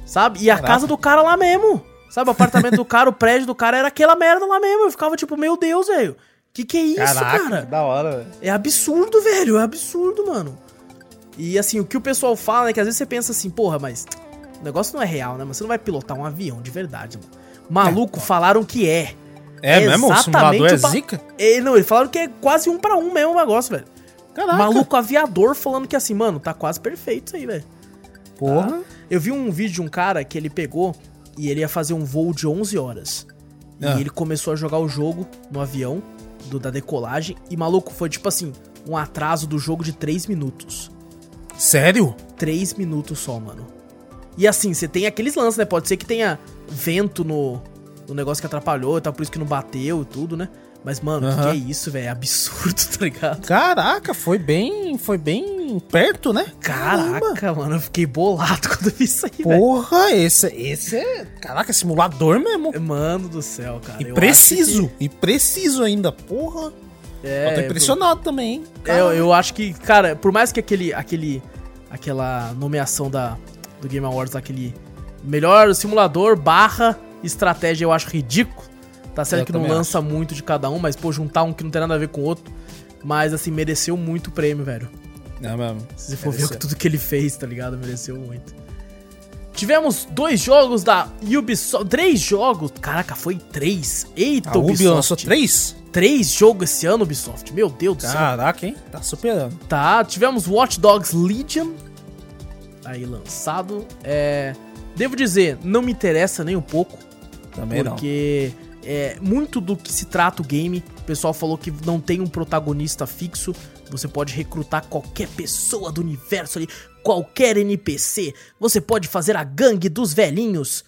Sabe? E a Caraca. casa do cara lá mesmo. Sabe? O apartamento do cara, o prédio do cara era aquela merda lá mesmo. Eu ficava tipo, meu Deus, velho. Que que é isso, Caraca, cara? da hora, velho. É absurdo, velho. É absurdo, mano. E assim, o que o pessoal fala é que às vezes você pensa assim, porra, mas o negócio não é real, né? Mas você não vai pilotar um avião de verdade, mano. Maluco, falaram que é. É, mesmo? O simulador é pa- zica? É, não, eles falaram que é quase um pra um mesmo o negócio, velho. Caraca. Maluco aviador falando que assim, mano, tá quase perfeito isso aí, velho. Porra. Eu vi um vídeo de um cara que ele pegou e ele ia fazer um voo de 11 horas. E Ah. ele começou a jogar o jogo no avião do, da decolagem. E maluco, foi tipo assim, um atraso do jogo de 3 minutos. Sério? 3 minutos só, mano. E assim, você tem aqueles lances, né? Pode ser que tenha vento no, no negócio que atrapalhou e tal, por isso que não bateu e tudo, né? Mas, mano, o que, que é isso, velho? É absurdo, (laughs) tá ligado? Caraca, foi bem, foi bem perto, né? Caramba. Caraca, mano, eu fiquei bolado (laughs) quando eu vi isso aí, velho. Porra, esse, esse é. Caraca, simulador mesmo. Mano do céu, cara. E eu preciso. acho E preciso ainda. Porra. que- É, eu tô impressionado também, hein? É, eu, eu acho que, cara, por mais que aquele, aquele, aquela nomeação da, do Game Awards, aquele melhor simulador barra estratégia, eu acho ridículo. Tá certo Eu que não lança muito de cada um, mas, pô, juntar um que não tem nada a ver com o outro. Mas, assim, mereceu muito o prêmio, velho. É mesmo. Se você for ver Mereceu. tudo que ele fez, tá ligado? Mereceu muito. Tivemos dois jogos da Ubisoft. Três jogos. Caraca, foi três. Eita, A Ubi Ubisoft. lançou três? Três jogos esse ano, Ubisoft. Meu Deus do céu. Caraca, hein? Tá superando. Tá, tivemos Watch Dogs Legion. Aí lançado. É. Devo dizer, não me interessa nem um pouco. Também porque é, muito do que se trata o game. O pessoal falou que não tem um protagonista fixo. Você pode recrutar qualquer pessoa do universo ali, qualquer NPC. Você pode fazer a gangue dos velhinhos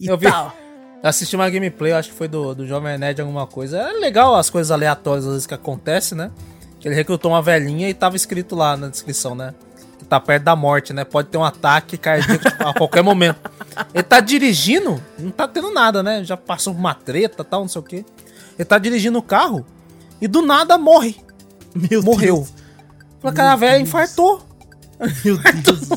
e Eu vi. tal. Assisti uma gameplay, acho que foi do, do Jovem Nerd alguma coisa. É legal as coisas aleatórias às vezes que acontecem, né? Que ele recrutou uma velhinha e tava escrito lá na descrição, né? Tá perto da morte, né? Pode ter um ataque cardíaco a qualquer momento. Ele tá dirigindo, não tá tendo nada, né? Já passou uma treta tal, não sei o quê. Ele tá dirigindo o carro e do nada morre. Meu Morreu. Deus. Falei, cara, a velha infartou. Meu (laughs) Deus.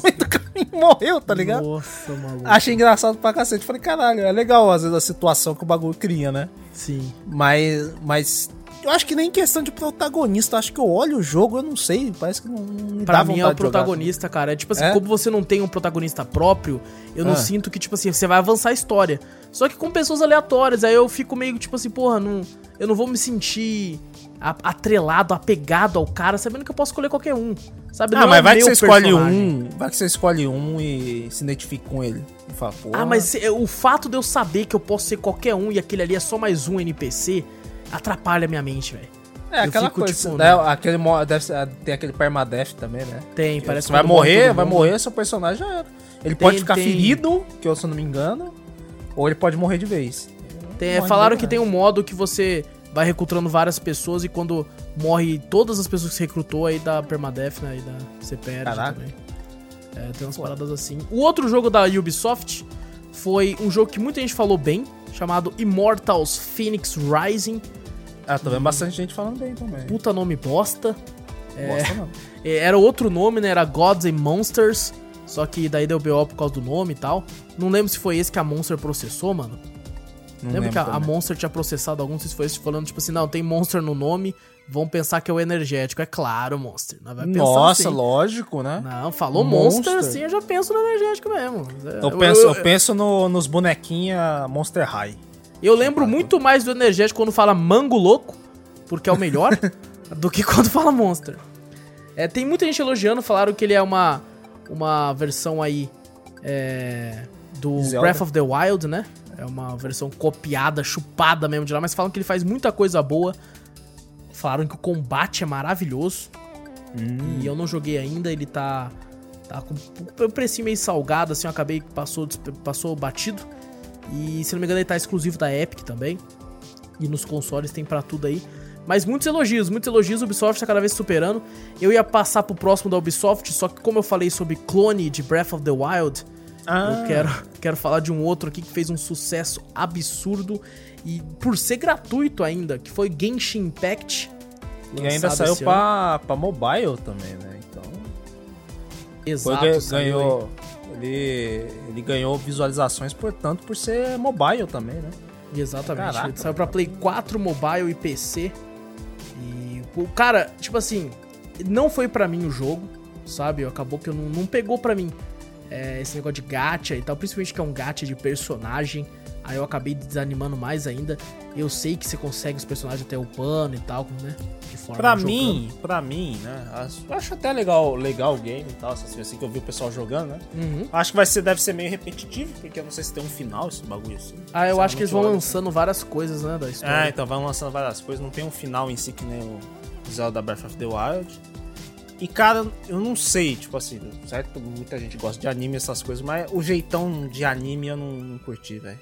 Morreu, tá ligado? Nossa, maluco. Achei engraçado pra cacete. Falei, caralho, é legal às vezes a situação que o bagulho cria, né? Sim. Mas, mas eu acho que nem questão de protagonista. Acho que eu olho o jogo, eu não sei. Parece que não, me Pra dá mim é o de jogar. protagonista, cara. É tipo assim, É? como você não tem um protagonista próprio, eu não Ah. sinto que, tipo assim, você vai avançar a história. Só que com pessoas aleatórias, aí eu fico meio tipo assim, porra, não, eu não vou me sentir atrelado, apegado ao cara, sabendo que eu posso escolher qualquer um. Sabe? Ah, Não mas é vai que você escolhe um. Vai que você escolhe um e se identifica com ele. Fala. Ah, mas se- o fato de eu saber que eu posso ser qualquer um e aquele ali é só mais um NPC, atrapalha a minha mente, velho. É aquela fico, coisa. tipo, né, né? aquele, deve tem aquele permadeath também, né? Tem, parece você vai morrer, vai morrer, seu personagem já era. Ele pode Tem- ficar tem- ferido, que eu se não me engano, ou ele pode morrer de vez. Tem- Morre falaram que tem um modo que você vai recrutando várias pessoas e quando morre todas as pessoas que você recrutou, aí dá permadeath, né? Aí dá, você perde Caraca. também. É, tem umas paradas assim. O outro jogo da Ubisoft foi um jogo que muita gente falou bem, chamado Immortals Phoenix Rising. Ah, tô vendo bastante gente falando bem também. Puta nome bosta. Gosta não. (laughs) É, Era outro nome, né? Era Gods and Monsters. Só que daí deu BO por causa do nome e tal. Não lembro se foi esse que a Monster processou, mano. Não Lembra que a, a. Monster tinha processado alguns, se foi esse falando, tipo assim, não, tem Monster no nome, vão pensar que é o energético. É claro, Monster. Não vai pensar Nossa, assim. lógico, né? Não, falou Monster, Monster. assim, eu já penso no energético mesmo. É, Eu penso, eu penso no- nos bonequinha Monster High. Eu lembro muito mais do energético quando fala Mango Louco, porque é o melhor, (laughs) do que quando fala Monster. É, tem muita gente elogiando, falaram que ele é uma, uma versão aí é, do Zelda. Breath of the Wild, né? É uma versão copiada, chupada mesmo de lá, mas falam que ele faz muita coisa boa. Falaram que o combate é maravilhoso. Hum. E eu não joguei ainda, ele tá, tá com um precinho meio salgado, assim, eu acabei que passou, passou batido. E se não me engano, ele tá exclusivo da Epic também. E nos consoles tem pra tudo aí. Mas muitos elogios, muitos elogios, a Ubisoft tá cada vez superando. Eu ia passar pro próximo da Ubisoft, só que como eu falei sobre clone de Breath of the Wild, Ah, eu quero, (laughs) quero falar de um outro aqui que fez um sucesso absurdo e por ser gratuito ainda, que foi Genshin Impact. E ainda saiu ano. pra, pra mobile também, né? Então. Foi, Exato, ganhou. Ele, ele ganhou visualizações, portanto, por ser mobile também, né? Exatamente. Caraca, ele saiu pra Play 4, mobile e PC. E, o cara, tipo assim, não foi pra mim o jogo, sabe? Acabou que eu não, não pegou pra mim é, esse negócio de gacha e tal, principalmente que é um gacha de personagem. Aí eu acabei desanimando mais ainda. Eu sei que você consegue os personagens até upando e tal, né? Pra jogando. mim, pra mim, né? acho- Eu acho até legal, legal o game e tal, assim, assim que eu vi o pessoal jogando, né? Uhum. Acho que vai ser, deve ser meio repetitivo, porque eu não sei se tem um final esse bagulho assim. Ah, eu acho que eles vão Sinceramente, lançando várias coisas, né, da história. Ah, então vai lançando várias coisas, não tem um final em si que nem o Zelda Breath of the Wild. E cara, eu não sei, tipo assim, certo? Muita gente gosta de anime essas coisas, mas o jeitão de anime eu não, não curti, velho.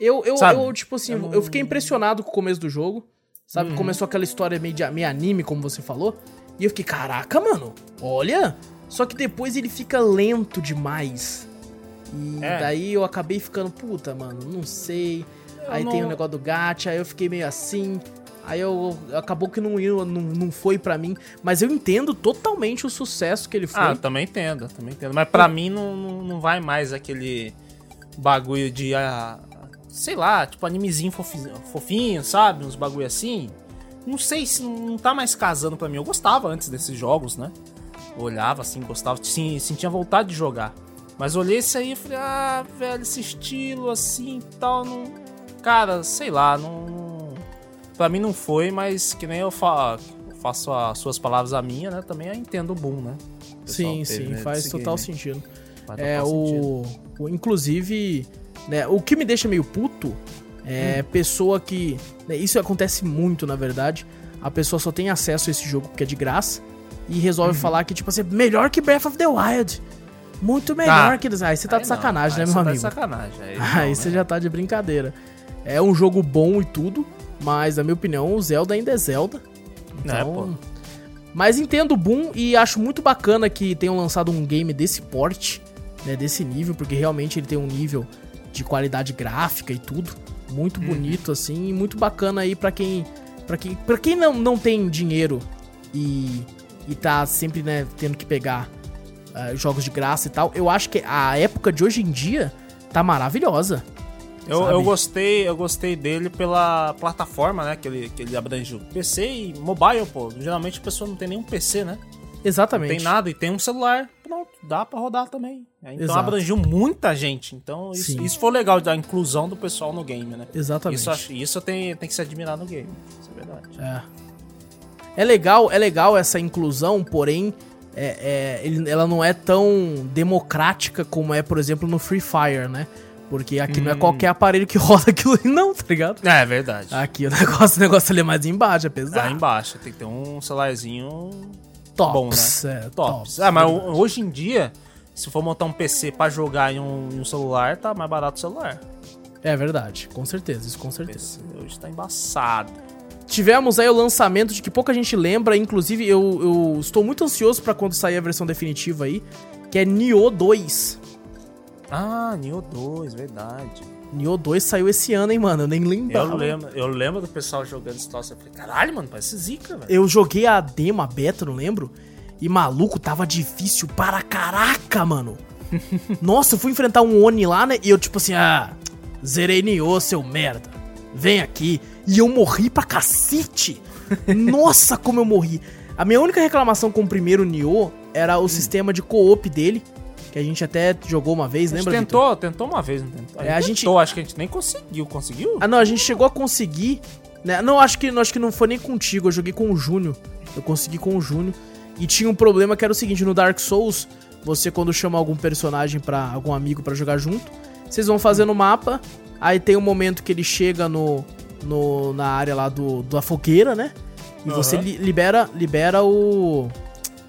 Eu, eu, eu, tipo assim, Eu eu, não- Uhum. fiquei impressionado com o começo do jogo. Sabe? Começou aquela história meio, de, meio anime, como você falou. E eu fiquei, caraca, mano, olha. Só que depois ele fica lento demais. E É. daí eu acabei ficando, puta, mano, não sei. aí não- tem o negócio do gacha, aí eu fiquei meio assim. Aí eu acabou que não, não, não foi pra mim. Mas eu entendo totalmente o sucesso que ele foi. Ah, também entendo, também entendo. Mas pra mim não, não, não vai mais aquele bagulho de. ah, sei lá, tipo animezinho fofinho, fofinho, sabe? Uns bagulho assim. Não sei se não, tá mais casando pra mim. Eu gostava antes desses jogos, né? Olhava assim, gostava, sim, sentia vontade de jogar. Mas olhei esse aí e falei, ah, velho, esse estilo assim e tal, não. Cara, sei lá, não. não- Pra mim não foi, mas que nem eu fa- faço as suas palavras a minha, né? Também eu entendo o boom, né? Sim, sim, né, faz total game. sentido. Faz É, total sentido. o, o- Inclusive, né, o que me deixa meio puto É pessoa que. né, Isso acontece muito, na verdade. A pessoa só tem acesso a esse jogo porque é de graça. E resolve Uhum. falar que, tipo assim, melhor que Breath of the Wild. Muito melhor Ah, que. Aí você tá Aí de não, sacanagem, aí né, você meu tá amigo? de sacanagem. Aí, (laughs) Aí não, você né? já tá de brincadeira. É um jogo bom e tudo, mas na minha opinião, o Zelda ainda é Zelda. É, Então, pô. Mas entendo o boom e acho muito bacana que tenham lançado um game desse porte, né, desse nível, porque realmente ele tem um nível de qualidade gráfica e tudo, muito bonito assim, e muito bacana aí pra quem para quem, pra quem não, não tem dinheiro e e tá sempre, né, tendo que pegar ah, jogos de graça e tal. Eu acho que a época de hoje em dia tá maravilhosa. Eu, eu gostei, eu gostei dele pela plataforma, né? Que ele, que ele abrange o PC e mobile, pô. Geralmente a pessoa não tem nenhum PC, né? Não Exatamente. tem nada e tem um celular. Pronto, dá pra rodar também. É, Então Exato. abrangiu muita gente. Então isso, Sim. isso foi legal da inclusão do pessoal no game, né? Exatamente. Isso, isso tem, tem que se admirar no game. Isso é verdade. É. É legal, é legal essa inclusão, porém, é, é, ela não é tão democrática como é, por exemplo, no Free Fire, né? Porque aqui Hum. não é qualquer aparelho que (laughs) roda aquilo ali, não, tá ligado? É, é verdade. Aqui o (laughs) negócio, o negócio ali é mais embaixo, é pesado. embaixo tem que ter um celularzinho Tops, bom, né? é, tops. tops. Ah, mas ho- hoje em dia, se for montar um PC pra jogar em um, em um celular, tá mais barato o celular. É verdade, com certeza, isso com O certeza. PC hoje tá embaçado. Tivemos aí o lançamento de que pouca gente lembra, inclusive eu, eu estou muito ansioso pra quando sair a versão definitiva aí, que é Nioh 2. Ah, Nioh 2, verdade. Nioh 2 saiu esse ano, hein, mano? Eu nem lembrava. Eu lembro, eu lembro do pessoal jogando esse troço. Eu falei, caralho, mano, parece zica, velho. Eu joguei a demo, a beta, não lembro. E maluco, tava difícil para caraca, mano. (laughs) Nossa, eu fui enfrentar um Oni lá, né? E eu, tipo assim, ah, zerei Nioh, seu merda. Vem aqui. E eu morri pra cacete. (laughs) Nossa, como eu morri. A minha única reclamação com o primeiro Nioh era o sistema de co-op dele. Que a gente até jogou uma vez, A gente lembra? Tentou, tentou uma vez, não tentou? É, a gente- tentou, acho que a gente nem conseguiu. Conseguiu? Ah, não, a gente chegou a conseguir. Né? Não, acho que, não, acho que não foi nem contigo. Eu joguei com o Júnior. Eu consegui com o Júnior. E tinha um problema que era o seguinte: no Dark Souls, você quando chama algum personagem para algum amigo pra jogar junto, vocês vão fazendo o mapa. Aí tem um momento que ele chega no, no na área lá do, da fogueira, né? E Aham. você li- libera libera o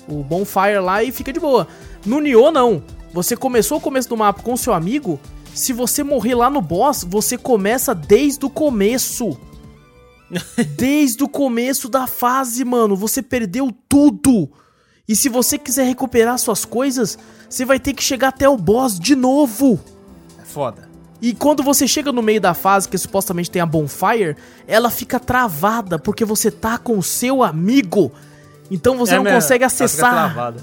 o bonfire lá e fica de boa. No Nioh não. Você começou o começo do mapa com o seu amigo, se você morrer lá no boss, você começa desde o começo. (laughs) desde o começo da fase, mano. Você perdeu tudo. E se você quiser recuperar suas coisas, você vai ter que chegar até o boss de novo. É foda. E quando você chega no meio da fase, que supostamente tem a bonfire, ela fica travada porque você tá com o seu amigo. Então você É não consegue ela fica acessar.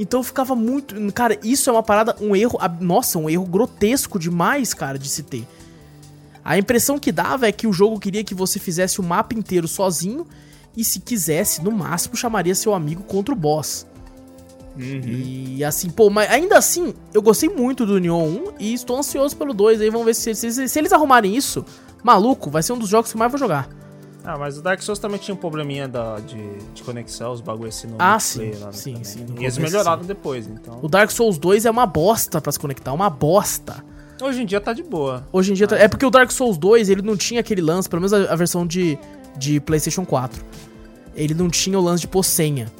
Então ficava muito. Cara, isso é uma parada, um erro. Nossa, um erro grotesco demais, cara, de se ter. A impressão que dava é que o jogo queria que você fizesse o mapa inteiro sozinho. E se quisesse, no máximo, chamaria seu amigo contra o boss. E assim, pô, mas ainda assim, eu gostei muito do Neon 1 e estou ansioso pelo 2. Aí vamos ver se, se, se eles arrumarem isso. Maluco, vai ser um dos jogos que eu mais vou jogar. Ah, mas o Dark Souls também tinha um probleminha da, de, de conexão, os bagulho assim no Ah, sim, lá, né, sim, também. sim, E eles melhoraram sim. depois, então. O Dark Souls 2 é uma bosta pra se conectar, uma bosta. Hoje em dia tá de boa. Hoje em dia. tá- É porque o Dark Souls 2 ele não tinha aquele lance, pelo menos a, a versão de, de PlayStation 4. Ele não tinha o lance de pôr senha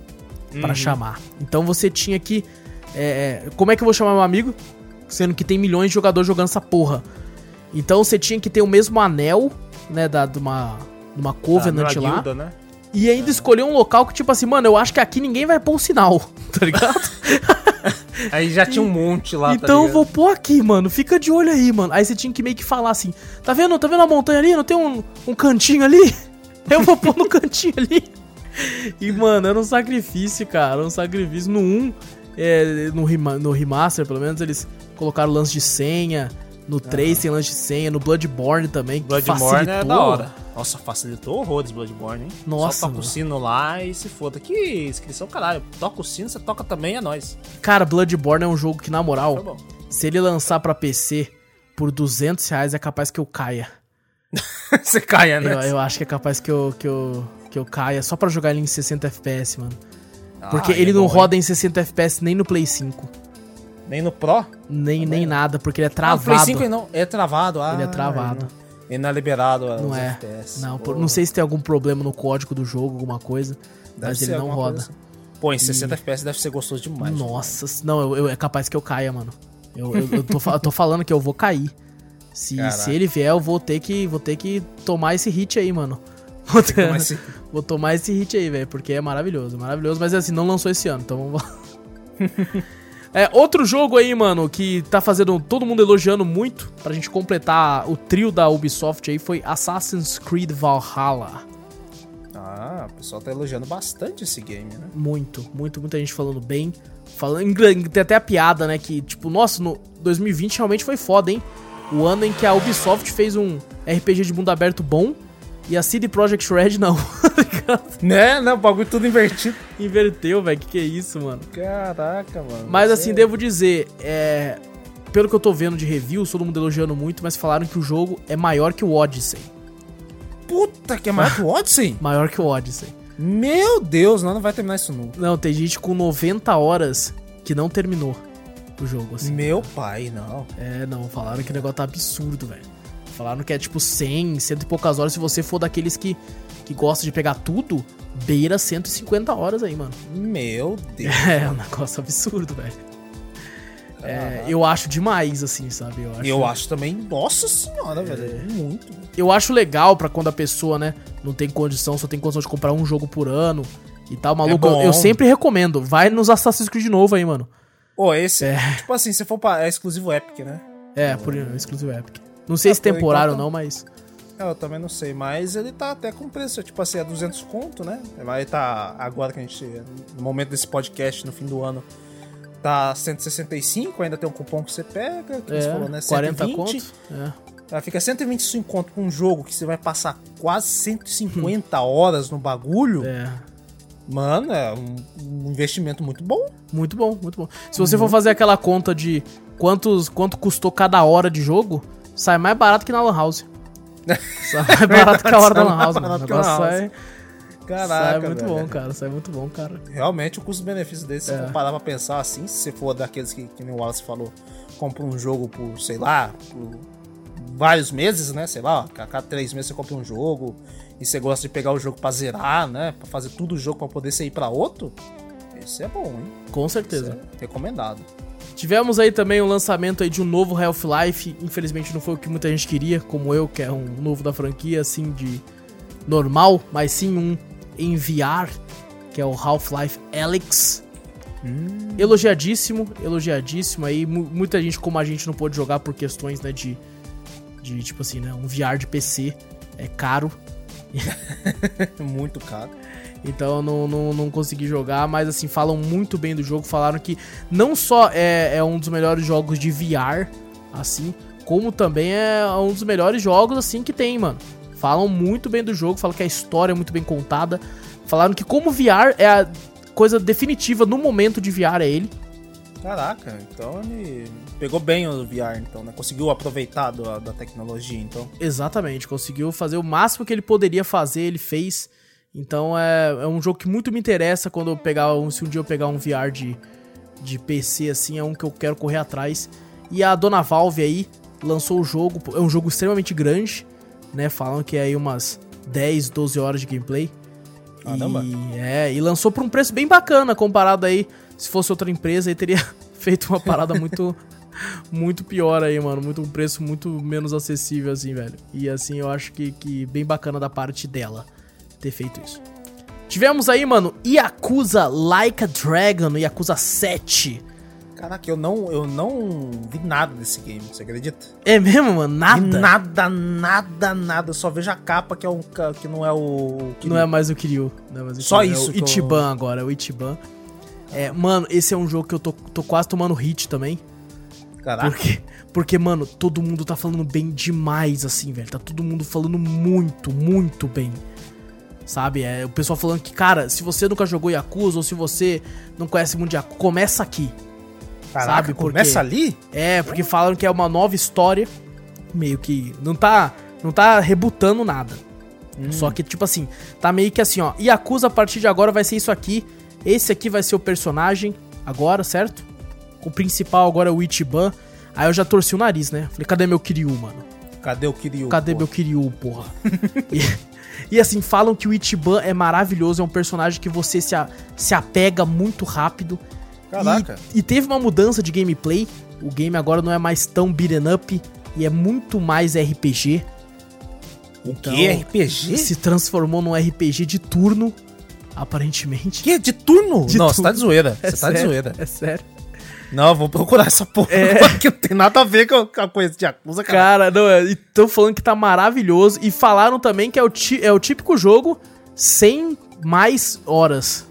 pra Uhum. chamar. Então você tinha que. é, é, como é que eu vou chamar meu amigo? Sendo que tem milhões de jogadores jogando essa porra. Então você tinha que ter o mesmo anel, né? Da, de uma, de uma Covenant Tá, lá. guilda, né? E ainda escolher um local que, tipo assim, mano, eu acho que aqui ninguém vai pôr o sinal, (laughs) tá ligado? (laughs) Aí já tinha um monte lá, tá então eu ligado? vou pôr aqui, mano. Fica de olho aí, mano. Aí você tinha que meio que falar assim: tá vendo? Tá vendo a montanha ali? Não tem um, um cantinho ali? (laughs) Eu vou pôr no cantinho ali. E, mano, era um sacrifício, cara. Um sacrifício. No 1, é, no, rema- no remaster, pelo menos, eles colocaram lance de senha. No 3 tem lance de senha. No Bloodborne também. Bloodborne é facilitou. da hora. Nossa, facilitou horrores Bloodborne, hein? Nossa, Só toca mano. o sino lá e se foda. Que inscrição, caralho. Toca o sino, você toca também, é nóis. Cara, Bloodborne é um jogo que, na Tá moral, bom. se ele lançar pra PC por 200 reais, é capaz que eu caia. (laughs) você caia, né? Eu, eu acho que é capaz que eu, que eu, que eu caia só pra jogar ele em 60 FPS, mano. Porque Ah, ele é não bom, roda em 60 FPS nem no Play 5. Nem no Pro? Nem, nem nada, porque ele é Ah, o Play travado. 5 não. É travado, ah. ele é travado. E não é liberado Não é. FPS. Não, por- não sei se tem algum problema no código do jogo, alguma coisa. deve mas ele não roda. assim. Pô, em 60 FPS deve ser gostoso demais. Nossa, não, eu, eu- é capaz que eu caia, mano. Eu, eu, eu tô, tô falando que eu vou cair. Se, Caraca. se ele vier, eu vou ter que vou ter que tomar esse hit aí, mano. Vou, ter- tomar esse- (laughs) vou tomar esse hit aí, velho, porque é maravilhoso, maravilhoso, mas assim, não lançou esse ano, então vamos lá. (laughs) É, outro jogo aí, mano, que tá fazendo todo mundo elogiando muito, pra gente completar o trio da Ubisoft aí, foi Assassin's Creed Valhalla. Ah, o pessoal tá elogiando bastante esse game, né? Muito, muito, muita gente falando bem. Falando, em- tem até a piada, né? Que, tipo, nossa, no 2020 realmente foi foda, hein? O ano em que a Ubisoft fez um RPG de mundo aberto bom e a CD Projekt Red não. (laughs) tá? Né? Não, o bagulho tudo invertido. Inverteu, velho. Que que é isso, mano? Caraca, mano. Mas assim, devo dizer, é. Pelo que eu tô vendo de reviews, todo mundo elogiando muito, mas falaram que o jogo é maior que o Odyssey. Puta, que é mais que o Odyssey? (laughs) Maior que o Odyssey. Meu Deus, não, não vai terminar isso nunca. Não, tem gente com 90 horas que não terminou o jogo, assim. Meu pai, não. É, não, falaram que o negócio tá absurdo, velho. Falaram que é tipo 100, cento e poucas horas. Se você for daqueles que, que gosta de pegar tudo, beira 150 horas aí, mano. Meu (laughs) Deus. É, um negócio absurdo, velho. É, eu acho demais, assim, sabe? Eu acho, Eu acho também, nossa senhora, velho. É. Muito. eu acho legal pra quando a pessoa, né, não tem condição, só tem condição de comprar um jogo por ano e tal. Maluco, eu, bom. eu sempre recomendo. Vai nos Assassin's Creed novo aí, mano. Pô, esse, É. tipo assim, se for pra. É exclusivo Epic, né? É, por exclusivo Epic. Não sei É, se por temporário ou não, mas. É, Eu também não sei, mas ele tá até com preço, tipo assim, é 200 conto, né? Vai tá, agora que a gente, no momento desse podcast, no fim do ano, tá 165, ainda tem um cupom que você pega, que É, você falou, né? 40 120. conto. É. Aí fica 125 conto pra um jogo que você vai passar quase 150 horas no bagulho. É. Mano, é um, um investimento muito bom. Muito bom, muito bom. Se você for fazer aquela conta de quantos, quanto custou cada hora de jogo, sai mais barato que na Lan House. (laughs) sai mais barato que a hora da Lan House, mano. O negócio sai, Caraca, sai muito velho. bom, cara. Sai muito bom, cara. Realmente o custo-benefício desse, se É. você for parar pra pensar assim, se você for daqueles que, que nem o Wallace falou, compra um jogo por, sei lá, por vários meses, né? Sei lá, a cada três meses você compra um jogo e você gosta de pegar o jogo pra zerar, né? Pra fazer tudo o jogo pra poder você ir pra outro. Esse é bom, hein? Com certeza. é recomendado. Tivemos aí também o lançamento aí de um novo Half-Life. Infelizmente não foi o que muita gente queria, como eu, que é um novo da franquia, assim, de normal, mas sim um em VR, que é o Half-Life Alyx. Elogiadíssimo, elogiadíssimo. Aí mu- muita gente, como a gente, não pôde jogar por questões, né, de, de tipo assim, né, um VR de PC é caro. (laughs) Muito caro. Então eu não, não, não consegui jogar, mas assim, falam muito bem do jogo. Falaram que não só é, é um dos melhores jogos de VR, assim, como também é um dos melhores jogos, assim, que tem, mano. Falam muito bem do jogo, falam que a história é muito bem contada. Falaram que como VR é a coisa definitiva no momento de VR é ele. Caraca, então ele pegou bem o VR, então, né? Conseguiu aproveitar do- da tecnologia, então. Exatamente, conseguiu fazer o máximo que ele poderia fazer, ele fez. Então é, é um jogo que muito me interessa quando eu pegar um, se um dia eu pegar um VR de, de PC assim, é um que eu quero correr atrás. E a dona Valve aí lançou o jogo, é um jogo extremamente grande, né? Falam que é aí umas 10, 12 horas de gameplay. Caramba. E, é, e lançou por um preço bem bacana comparado aí, se fosse outra empresa, aí teria (laughs) feito uma parada muito (laughs) muito pior aí, mano, muito um preço muito menos acessível assim, velho. E assim, eu acho que, que bem bacana da parte dela ter feito isso. Tivemos aí, mano, Yakuza Like a Dragon, Yakuza 7. Caraca, eu não, eu não vi nada desse game, você acredita? É mesmo, mano? Nada? Nada, nada, nada. Eu só vejo a capa que, é um, que não é o. que Não é mais o Kiryu. Não é mais o Só Kiryu, isso É o que eu- Ichiban agora, é o Ichiban. É, mano, esse é um jogo que eu tô, tô quase tomando hit também. Caraca. Porque, porque, mano, todo mundo tá falando bem demais, assim, velho. Tá todo mundo falando muito, muito bem. Sabe? É o pessoal falando que, cara, se você nunca jogou Yakuza ou se você não conhece muito de Yakuza, começa aqui. Caraca, sabe por começa ali? É, porque falaram que é uma nova história. Meio que. Não tá. Não tá rebutando nada. Só que, tipo assim, tá meio que assim, ó. Yakuza a partir de agora vai ser isso aqui. Esse aqui vai ser o personagem agora, certo? O principal agora é o Ichiban. Aí eu já torci o nariz, né? Falei, cadê meu Kiryu, mano? Cadê o Kiryu? Cadê pô? meu Kiryu, porra? (laughs) e, e, assim, falam que o Ichiban é maravilhoso, é um personagem que você se, a- se apega muito rápido. Caraca. E, e teve uma mudança de gameplay. O game agora não é mais tão beat'em up e é muito mais RPG. O Então, que? RPG? Se transformou num RPG de turno, aparentemente. Que? De turno? De não, turno. você tá de zoeira. (laughs) É Você tá de sério, zoeira. É sério. Não, vou procurar essa porra. É. (laughs) Que não tem nada a ver com a coisa de Yakuza, cara. Cara, não, é, e tão falando que tá maravilhoso. E falaram também que é o, ti- é o típico jogo sem mais horas.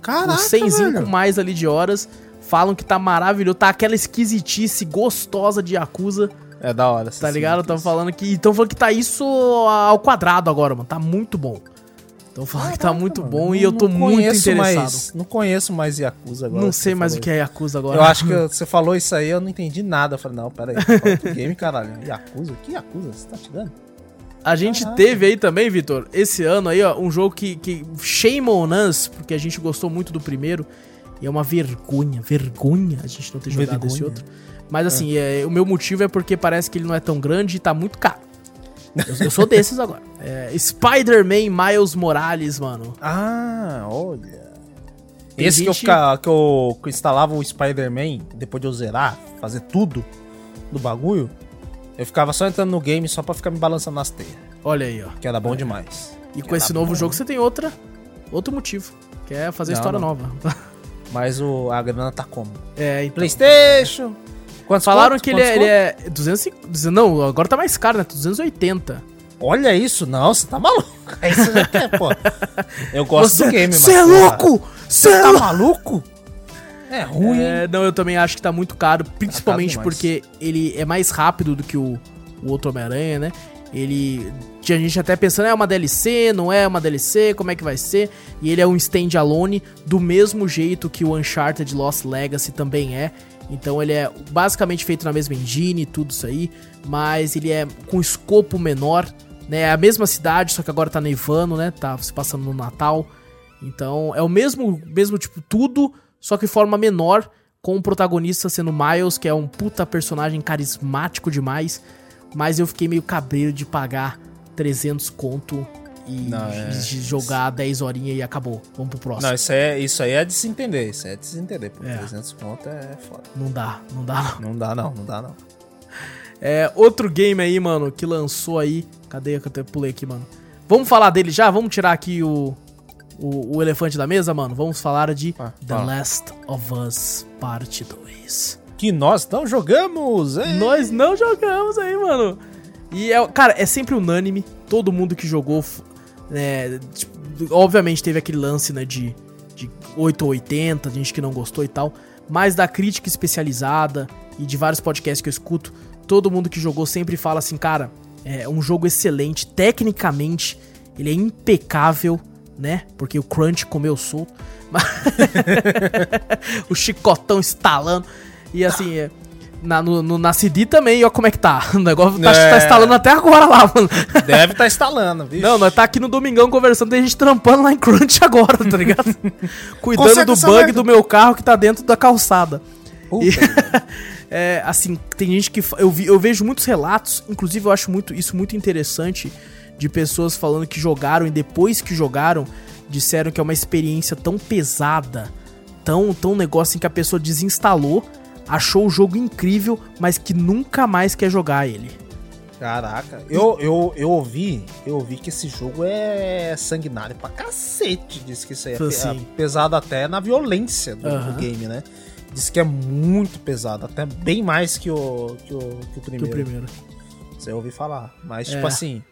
Caraca, o 100 velho. mais ali de horas. Falam que tá maravilhoso. Tá aquela esquisitice gostosa de Yakuza, É da hora. tá ligado? Estão falando que. Estão falando que tá isso ao quadrado agora, mano. Tá muito bom. Estão falando que tá muito bom e eu tô muito interessado. Mais, não conheço mais Yakuza agora. não sei mais o que é Yakuza agora. Eu acho que (laughs) você falou isso aí, eu não entendi nada. Eu falei, não, pera aí, você fala outro game, caralho. (laughs) Yakuza? Que Yakuza? Você tá tirando? A gente Caraca. teve aí também, Vitor, esse ano aí, ó, um jogo que, que shame on us, porque a gente gostou muito do primeiro. E é uma vergonha, vergonha a gente não ter jogado Vergonha. esse outro. Mas assim, é, o meu motivo é porque parece que ele não é tão grande e tá muito caro. Eu, eu sou desses agora. É, Spider-Man Miles Morales, mano. Ah, olha. Tem Esse que, eu gente- que, eu, que eu instalava o Spider-Man, depois de eu zerar, fazer tudo do bagulho, eu ficava só entrando no game só pra ficar me balançando nas teias. Olha aí, ó. Que era bom demais. E com Que esse era novo bom. jogo você tem outra, outro motivo, que é fazer Não, história não. nova. (laughs) Mas o, a grana tá como? É, então. Playstation. Quantos Falaram conto? que ele é, ele é 200, e- 200 Não, agora tá mais caro, né? 280. Olha isso, não, você tá maluco. Aí você já quer, pô. (laughs) Eu gosto do game, Você é louco! Você é Tá louco! maluco? É ruim. É, não, eu também acho que tá muito caro, principalmente demais. porque ele é mais rápido do que o, o outro Homem-Aranha, né? Ele. Tinha gente até pensando, é uma DLC, não é uma DLC, como é que vai ser? E ele é um standalone do mesmo jeito que o Uncharted Lost Legacy também é. Então ele é basicamente feito na mesma engine e tudo isso aí, mas ele é com escopo menor, né? É a mesma cidade, só que agora tá nevando, né? Tá se passando no Natal. Então é o mesmo, mesmo tipo tudo, só que forma menor, com o protagonista sendo Miles, que é um puta personagem carismático demais. Mas eu fiquei meio cabreiro de pagar 300 conto e Não, é- de jogar 10 horinhas e acabou. Vamos pro próximo. Não, isso aí, é, isso aí é de se entender. Isso aí é de se entender. Por É. 300 conto é foda. Não dá, não dá não. Não dá, não. Não dá, não. É, outro game aí, mano, que lançou aí. Cadê que eu até pulei aqui, mano? Vamos falar dele já? Vamos tirar aqui o, o, o elefante da mesa, mano? Vamos falar de Ah, The fala. Last of Us Parte 2. Que nós não jogamos, hein? Nós não jogamos aí, mano. E, é, cara, é sempre unânime. Todo mundo que jogou, né, tipo, obviamente teve aquele lance, né, de, de 8 ou 80, gente que não gostou e tal. Mas da crítica especializada e de vários podcasts que eu escuto, todo mundo que jogou sempre fala assim, cara, é um jogo excelente. Tecnicamente, ele é impecável, né? Porque o Crunch comeu solto. (laughs) (laughs) O chicotão estalando. E assim, é, na, no, no, na CD também, ó como é que tá. (laughs) O negócio tá, É. tá instalando até agora lá, mano. Deve estar instalando, viu? Não, nós tá aqui no Domingão conversando, tem gente trampando lá em Crunch agora, tá ligado? (laughs) Cuidando do bug do meu carro que tá dentro da calçada. Puta, E- (laughs) É, assim, tem gente que. Eu, vi, eu vejo muitos relatos, inclusive eu acho muito, isso muito interessante, de pessoas falando que jogaram e depois que jogaram, disseram que é uma experiência tão pesada, tão, tão negócio em que a pessoa desinstalou, achou o jogo incrível, mas que nunca mais quer jogar ele. Caraca. Eu, eu, eu ouvi, eu ouvi que esse jogo é sanguinário pra cacete. Diz que isso aí é, assim. é pesado até na violência do, do Aham. game, né? Diz que é muito pesado, até bem mais que o, que o, que o Que primeiro. o primeiro. Isso eu ouvi falar. Mas, É. tipo assim.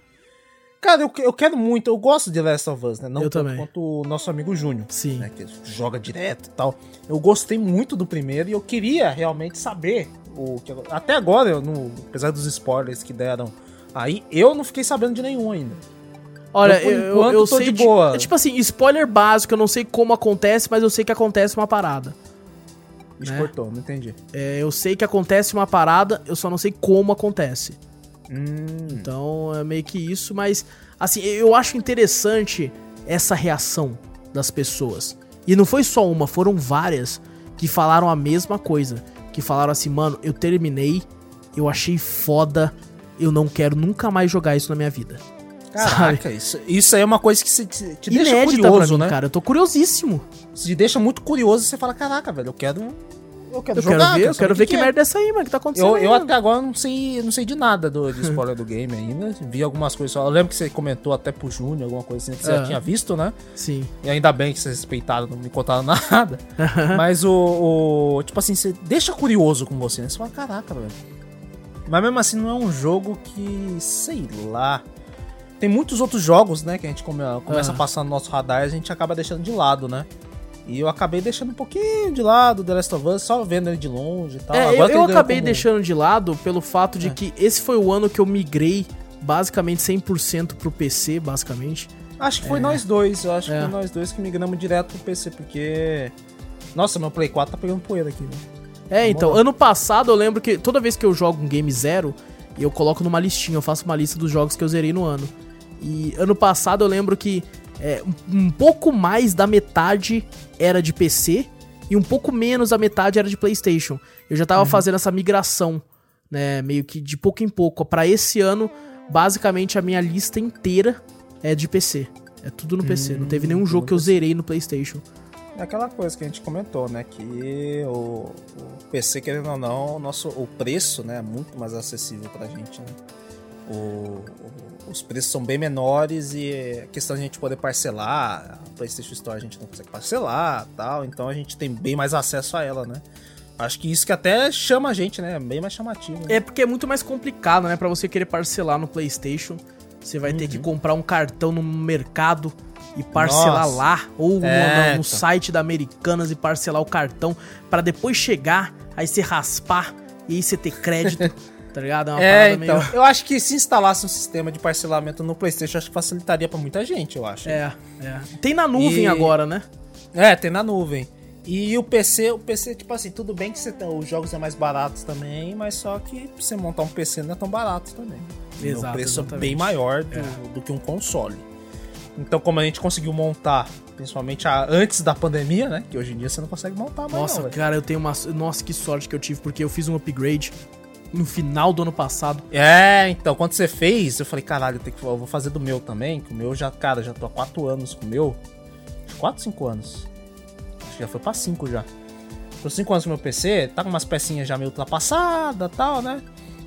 Cara, eu, eu quero muito, eu gosto de Last of Us, né? Não Eu tanto também. quanto o nosso amigo Júnior. Sim. Né, que joga direto e tal. Eu gostei muito do primeiro e eu queria realmente saber o que até agora, eu não, apesar dos spoilers que deram aí, eu não fiquei sabendo de nenhum ainda. Olha, Eu, eu, enquanto, eu tô sei de boa. tipo assim, spoiler básico, eu não sei como acontece, mas eu sei que acontece uma parada. Né? cortou, não entendi. É, eu sei que acontece uma parada, eu só não sei como acontece. Hum, Então é meio que isso, mas assim, eu acho interessante essa reação das pessoas. E não foi só uma, foram várias que falaram a mesma coisa. Que falaram assim, mano, eu terminei, eu achei foda, eu não quero nunca mais jogar isso na minha vida. Caraca, isso, isso aí é uma coisa que se, te, te deixa curioso, mim, né? cara. Eu tô curiosíssimo. Se deixa muito curioso, você fala, caraca, velho, eu quero. Eu quero Eu jogar, quero ver, eu quero ver que, é. merda é essa aí, mano, que tá acontecendo. Eu, aí, eu até agora não sei, não sei de nada do, de spoiler do game ainda. Vi algumas coisas só. Eu lembro que você comentou até pro Júnior, alguma coisa assim, que você já Ah. tinha visto, né? Sim. E ainda bem que vocês respeitaram, não me contaram (laughs) nada. Mas o, o- Tipo assim, você deixa curioso com você, né? Você fala, caraca, velho. Mas mesmo assim, não é um jogo que. sei lá. Tem muitos outros jogos, né? Que a gente come- começa Ah. a passar no nosso radar e a gente acaba deixando de lado, né? E eu acabei deixando um pouquinho de lado The Last of Us, só vendo ele de longe e tal. É, eu, Agora eu ganhou acabei como- deixando de lado pelo fato de É. que esse foi o ano que eu migrei basicamente 100% pro PC, basicamente. Acho que foi nós dois, eu acho É. que foi nós dois que migramos direto pro PC, porque. Nossa, meu Play 4 tá pegando poeira aqui, né? É, então, moral. ano passado eu lembro que toda vez que eu jogo um game zero, eu coloco numa listinha, eu faço uma lista dos jogos que eu zerei no ano. E ano passado eu lembro que é, um pouco mais da metade era de PC e um pouco menos da metade era de PlayStation. Eu já tava fazendo essa migração, né, meio que de pouco em pouco. Pra esse ano, basicamente a minha lista inteira é de PC. É tudo no PC. Não teve nenhum tudo jogo que eu zerei no PlayStation. É aquela coisa que a gente comentou, né? Que o, o PC, querendo ou não, o, nosso, o preço né, é muito mais acessível pra gente, né? O, os preços são bem menores e a questão de a gente poder parcelar, a PlayStation Store a gente não consegue parcelar tal, então a gente tem bem mais acesso a ela, né? Acho que isso que até chama a gente, né? Bem mais chamativo. né? É porque é muito mais complicado, né? Pra você querer parcelar no PlayStation, você vai ter que Uhum. comprar um cartão no mercado e parcelar Nossa. lá, ou no- É, no, no então. site da Americanas e parcelar o cartão, pra depois chegar, aí você raspar e aí você ter crédito, (laughs) tá ligado? É uma É, então. meio. Eu acho que se instalasse um sistema de parcelamento no PlayStation, acho que facilitaria pra muita gente, eu acho. É, é. Tem na nuvem E- agora, né? É, tem na nuvem. E o PC, o PC, tipo assim, tudo bem que você os jogos é mais baratos também, mas só que pra você montar um PC não é tão barato também. Exato, o preço é exatamente. bem maior do, do que um console. Então, como a gente conseguiu montar, principalmente a- antes da pandemia, né? Que hoje em dia você não consegue montar mais. Nossa, não, cara, eu tenho uma. Nossa, que sorte que eu tive, porque eu fiz um upgrade no final do ano passado. É, então, quando você fez, eu falei, caralho, eu, tenho que, eu vou fazer do meu também, que o meu já, cara, já tô há 4 anos com o meu. 4, 5 anos. Acho que já foi pra 5 já. Tô 5 anos com o meu PC, tá com umas pecinhas já meio ultrapassadas e tal, né?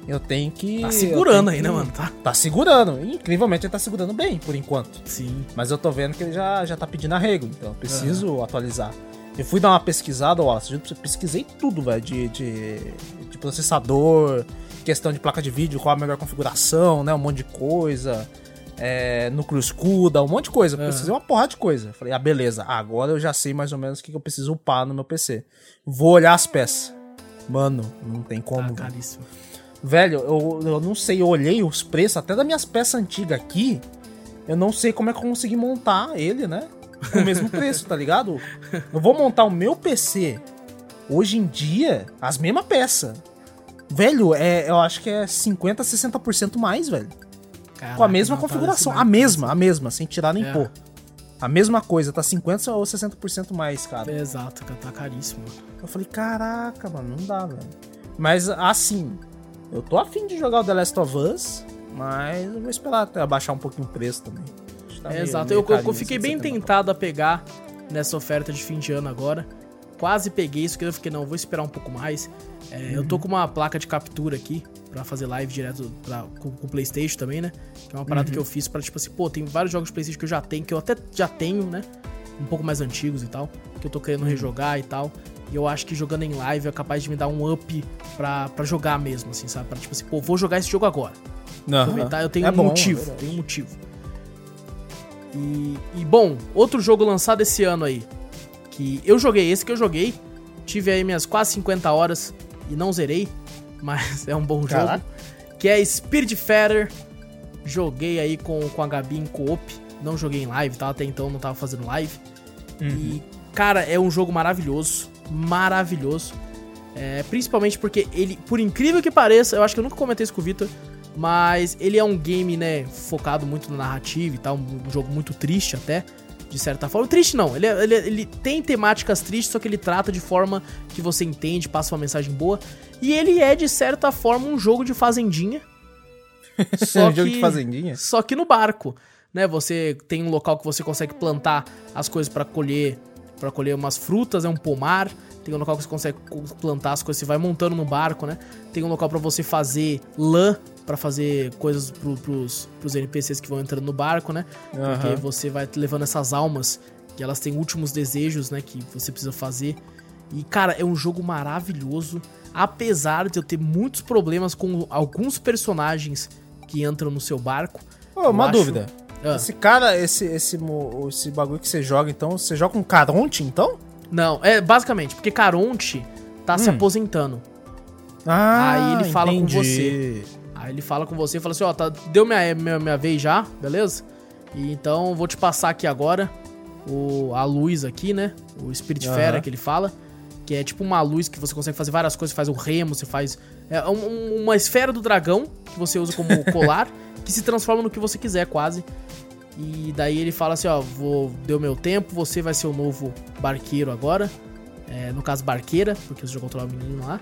Eu tenho que. Tá segurando aí, né, que- mano? Tá. Tá segurando. Incrivelmente ele tá segurando bem, por enquanto. Sim. Mas eu tô vendo que ele já, já tá pedindo arrego, então eu preciso atualizar. Eu fui dar uma pesquisada, ó, eu pesquisei tudo, velho, de, de processador, questão de placa de vídeo, qual a melhor configuração, né, um monte de coisa, é, núcleo escuda, um monte de coisa. Aham. Pesquisei uma porrada de coisa. Falei, ah, beleza, agora eu já sei mais ou menos o que que eu preciso upar no meu PC. Vou olhar as peças. Mano, não tem Tá como. velho. caríssimo. Velho, eu, eu não sei, eu olhei os preços até das minhas peças antigas aqui. Eu não sei como é que eu consegui montar ele, né? Com o mesmo (laughs) preço, tá ligado? Eu vou montar o meu PC hoje em dia, as mesmas peças. Velho, é, eu acho que é 50, 60% mais, velho. Caraca, Com a mesma configuração. A mesma, a mesma, sem tirar nem É. pôr. A mesma coisa, tá 50 ou 60% mais, cara. É, Exato, cara, tá caríssimo. Eu falei, caraca, mano, não dá, velho. Mas assim, eu tô afim de jogar o The Last of Us, mas eu vou esperar até abaixar um pouquinho o preço também. Tá É, meio- exato, meio eu, eu fiquei bem 70. tentado a pegar nessa oferta de fim de ano agora. Quase peguei isso, que eu fiquei, não, vou esperar um pouco mais. É, Eu Uhum. tô com uma placa de captura aqui pra fazer live direto pra, com o Playstation também, né? Que é uma parada Uhum. que eu fiz pra, tipo assim, pô, tem vários jogos de Playstation que eu já tenho, que eu até já tenho, né? Um pouco mais antigos e tal, que eu tô Uhum. querendo rejogar e tal. E eu acho que jogando em live é capaz de me dar um up pra, pra jogar mesmo, assim, sabe? Pra, tipo assim, pô, vou jogar esse jogo agora. Aproveitar, eu tenho É um bom, é motivo, tenho um motivo. E, e, bom, outro jogo lançado esse ano aí, que eu joguei, esse que eu joguei, tive aí minhas quase 50 horas e não zerei, (laughs) mas é um bom Caraca. jogo, que é Spirit Fighter, joguei aí com, com a Gabi em co-op, não joguei em live, tá? Até então não tava fazendo live. Uhum. E, cara, é um jogo maravilhoso, maravilhoso. É, principalmente porque ele, por incrível que pareça, eu acho que eu nunca comentei isso com o Victor, mas ele é um game, né, focado muito na narrativa e tal, um jogo muito triste até, de certa forma. Triste não, ele, é- ele, é- ele tem temáticas tristes, só que ele trata de forma que você entende, passa uma mensagem boa. E ele é, de certa forma, um jogo de fazendinha, (laughs) Só Um jogo que, de fazendinha? Só que no barco, né? Você tem um local que você consegue plantar as coisas pra colher, para colher umas frutas, é um pomar. Tem um local que você consegue co- plantar as coisas, você vai montando no barco, né? Tem um local pra você fazer lã, pra fazer coisas pro, pros, pros NPCs que vão entrando no barco, né? Porque Aham. você vai levando essas almas, que elas têm últimos desejos, né? Que você precisa fazer. E, cara, é um jogo maravilhoso. Apesar de eu ter muitos problemas com alguns personagens que entram no seu barco. Ô, uma acho- dúvida. Ah, Esse cara, esse, esse, esse bagulho que você joga, então, você joga com Caronte, então? Não, é basicamente, porque Caronte tá se Hum. aposentando. Ah, Aí ele fala com entendi. você. Aí ele fala com você e fala assim, ó, tá, deu minha, minha, minha vez já, beleza? E então vou te passar aqui agora o, a luz aqui, né? O Spirit Aham. Fera que ele fala. Que é tipo uma luz que você consegue fazer várias coisas. Você faz o remo, você faz... É um- um- uma esfera do dragão que você usa como (laughs) colar. que se transforma no que você quiser, quase. E daí ele fala assim, ó, vou, deu meu tempo, você vai ser o novo barqueiro agora. É, no caso, barqueira, porque você já controla o menino lá.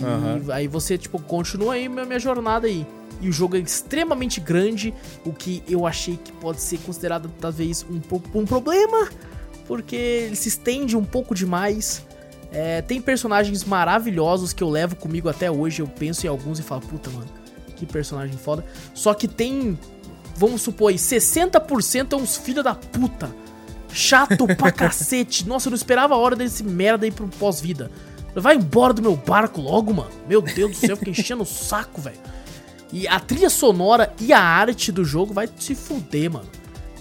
E Aham. aí você, tipo, continua aí minha, minha jornada aí. E o jogo é extremamente grande, o que eu achei que pode ser considerado talvez um, um problema, porque ele se estende um pouco demais. É, tem personagens maravilhosos que eu levo comigo até hoje. Eu penso em alguns e falo, puta, mano, que personagem foda. Só que tem, vamos supor aí, 60% é uns filha da puta. Chato pra (laughs) cacete. Nossa, eu não esperava a hora desse merda aí pro pós-vida. Vai embora do meu barco logo, mano. Meu Deus do céu, fiquei enchendo o saco, velho. E a trilha sonora e a arte do jogo vai se fuder, mano.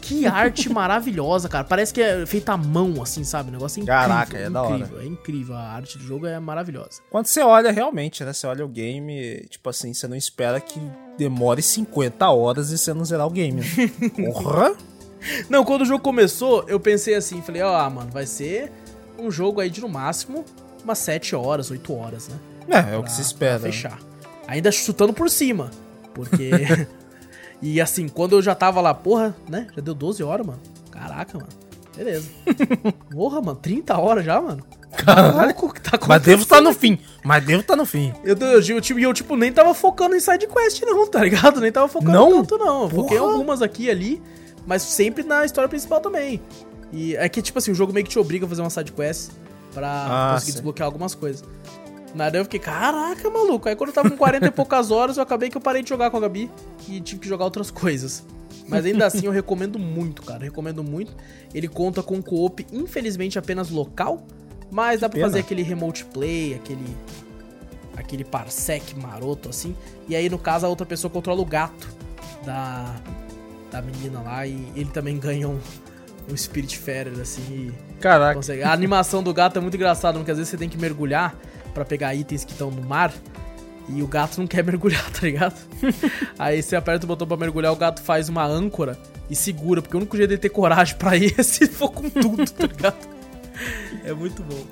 Que (laughs) arte maravilhosa, cara. Parece que é feita à mão, assim, sabe? O negócio é incrível. Caraca, é da hora. incrível, É incrível. A arte do jogo é maravilhosa. Quando você olha realmente, né? Você olha o game, tipo assim, você não espera que demore 50 horas e você não zerar o game. (laughs) Porra! Não, quando o jogo começou, eu pensei assim, falei, ó, ah, mano, vai ser um jogo aí de no máximo umas 7 horas, 8 horas, né? É, é o Pra- que se espera. pra né? fechar. Ainda chutando por cima, porque... (laughs) e assim, quando eu já tava lá, porra, né? Já deu 12 horas, mano. Caraca, mano. Beleza. (laughs) Porra, mano, 30 horas já, mano. Caralho. O que tá Mas devo estar no acontecendo? fim. Mas devo estar no fim. Eu, eu, eu, tipo, e eu, tipo, nem tava focando em side quest, não, tá ligado? Nem tava focando Não? tanto, não. Eu Foquei algumas aqui e ali, mas sempre na história principal também. E é que, tipo assim, o jogo meio que te obriga a fazer uma side quest pra Ah, conseguir sim. desbloquear algumas coisas. Daí eu fiquei, caraca, maluco. Aí quando eu tava com 40 e (laughs) poucas horas, eu acabei que eu parei de jogar com a Gabi e tive que jogar outras coisas. Mas ainda assim eu recomendo muito, cara. Recomendo muito. Ele conta com co-op, infelizmente apenas local, mas dá pra pena. fazer aquele remote play, aquele aquele parsec maroto assim. E aí no caso a outra pessoa controla o gato da da menina lá e ele também ganha um um Spirit Feather assim e Caraca. consegue. A animação do gato é muito engraçada, porque às vezes você tem que mergulhar pra pegar itens que estão no mar. E o gato não (laughs) quer mergulhar, tá ligado? (laughs) Aí você aperta o botão pra mergulhar, o gato faz uma âncora e segura, porque o único jeito de ter coragem pra ir (laughs) é se for com tudo, tá ligado? É muito bom.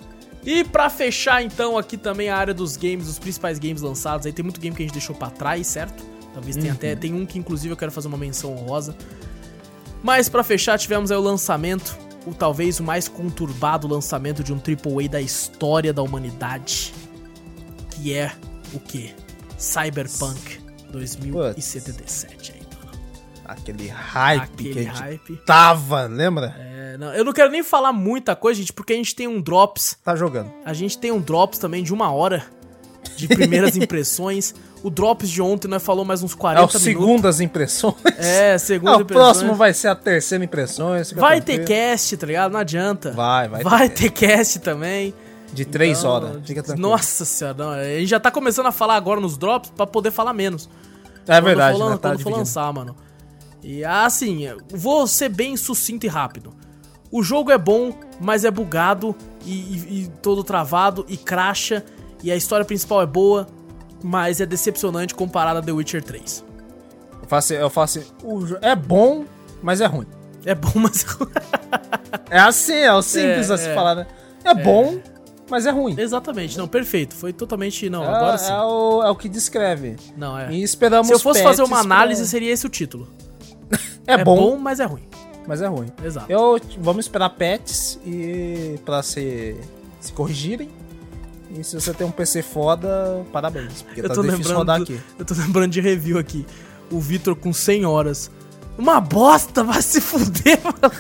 E pra fechar então aqui também a área dos games, os principais games lançados, aí tem muito game que a gente deixou pra trás, certo? Talvez tenha até tem um que inclusive eu quero fazer uma menção honrosa. Mas pra fechar tivemos aí o lançamento, o talvez o mais conturbado lançamento de um AAA da história da humanidade, que é o que? Cyberpunk 2077 aí, mano. Aquele hype que Aquele a gente hype. tava, lembra? É, não, eu não quero nem falar muita coisa, gente, porque a gente tem um drops Tá jogando. A gente tem um Drops também de uma hora de primeiras (laughs) impressões. O Drops de ontem nós falou mais uns 40 É o minutos. segundas impressões. É, (laughs) Ah, segunda o impressões. próximo vai ser a terceira impressões. fica Vai ter cast, tá ligado? Não adianta. Vai, vai. Vai ter. ter cast também. De três Então, horas. Fica tranquilo. Nossa senhora, não, a gente já tá começando a falar agora nos drops pra poder falar menos. É verdade, quando for, né? Tá quando for dividindo. lançar, mano. E assim, vou ser bem sucinto e rápido. O jogo é bom, mas é bugado e, e- e todo travado e cracha. E a história principal é boa, mas é decepcionante comparada a The Witcher 3. Eu faço, eu faço é bom, mas é ruim. É bom, (laughs) mas. É assim, é o simples É, a se é. falar, né? É, bom, mas é ruim. Exatamente, não, perfeito. Foi totalmente. Não, É, agora sim. é o, é o que descreve. Não, é. E esperamos Se eu fosse fazer uma patches pra- análise, seria esse o título. (laughs) É, bom, mas é ruim. mas é ruim. Exato. Eu, vamos esperar pets e pra se, se corrigirem. E se você tem um PC foda, parabéns. Porque Eu tá tô difícil lembrando. rodar aqui. Eu tô lembrando de review aqui. o Vitor com 100 horas. Uma bosta, vai se fuder, mano.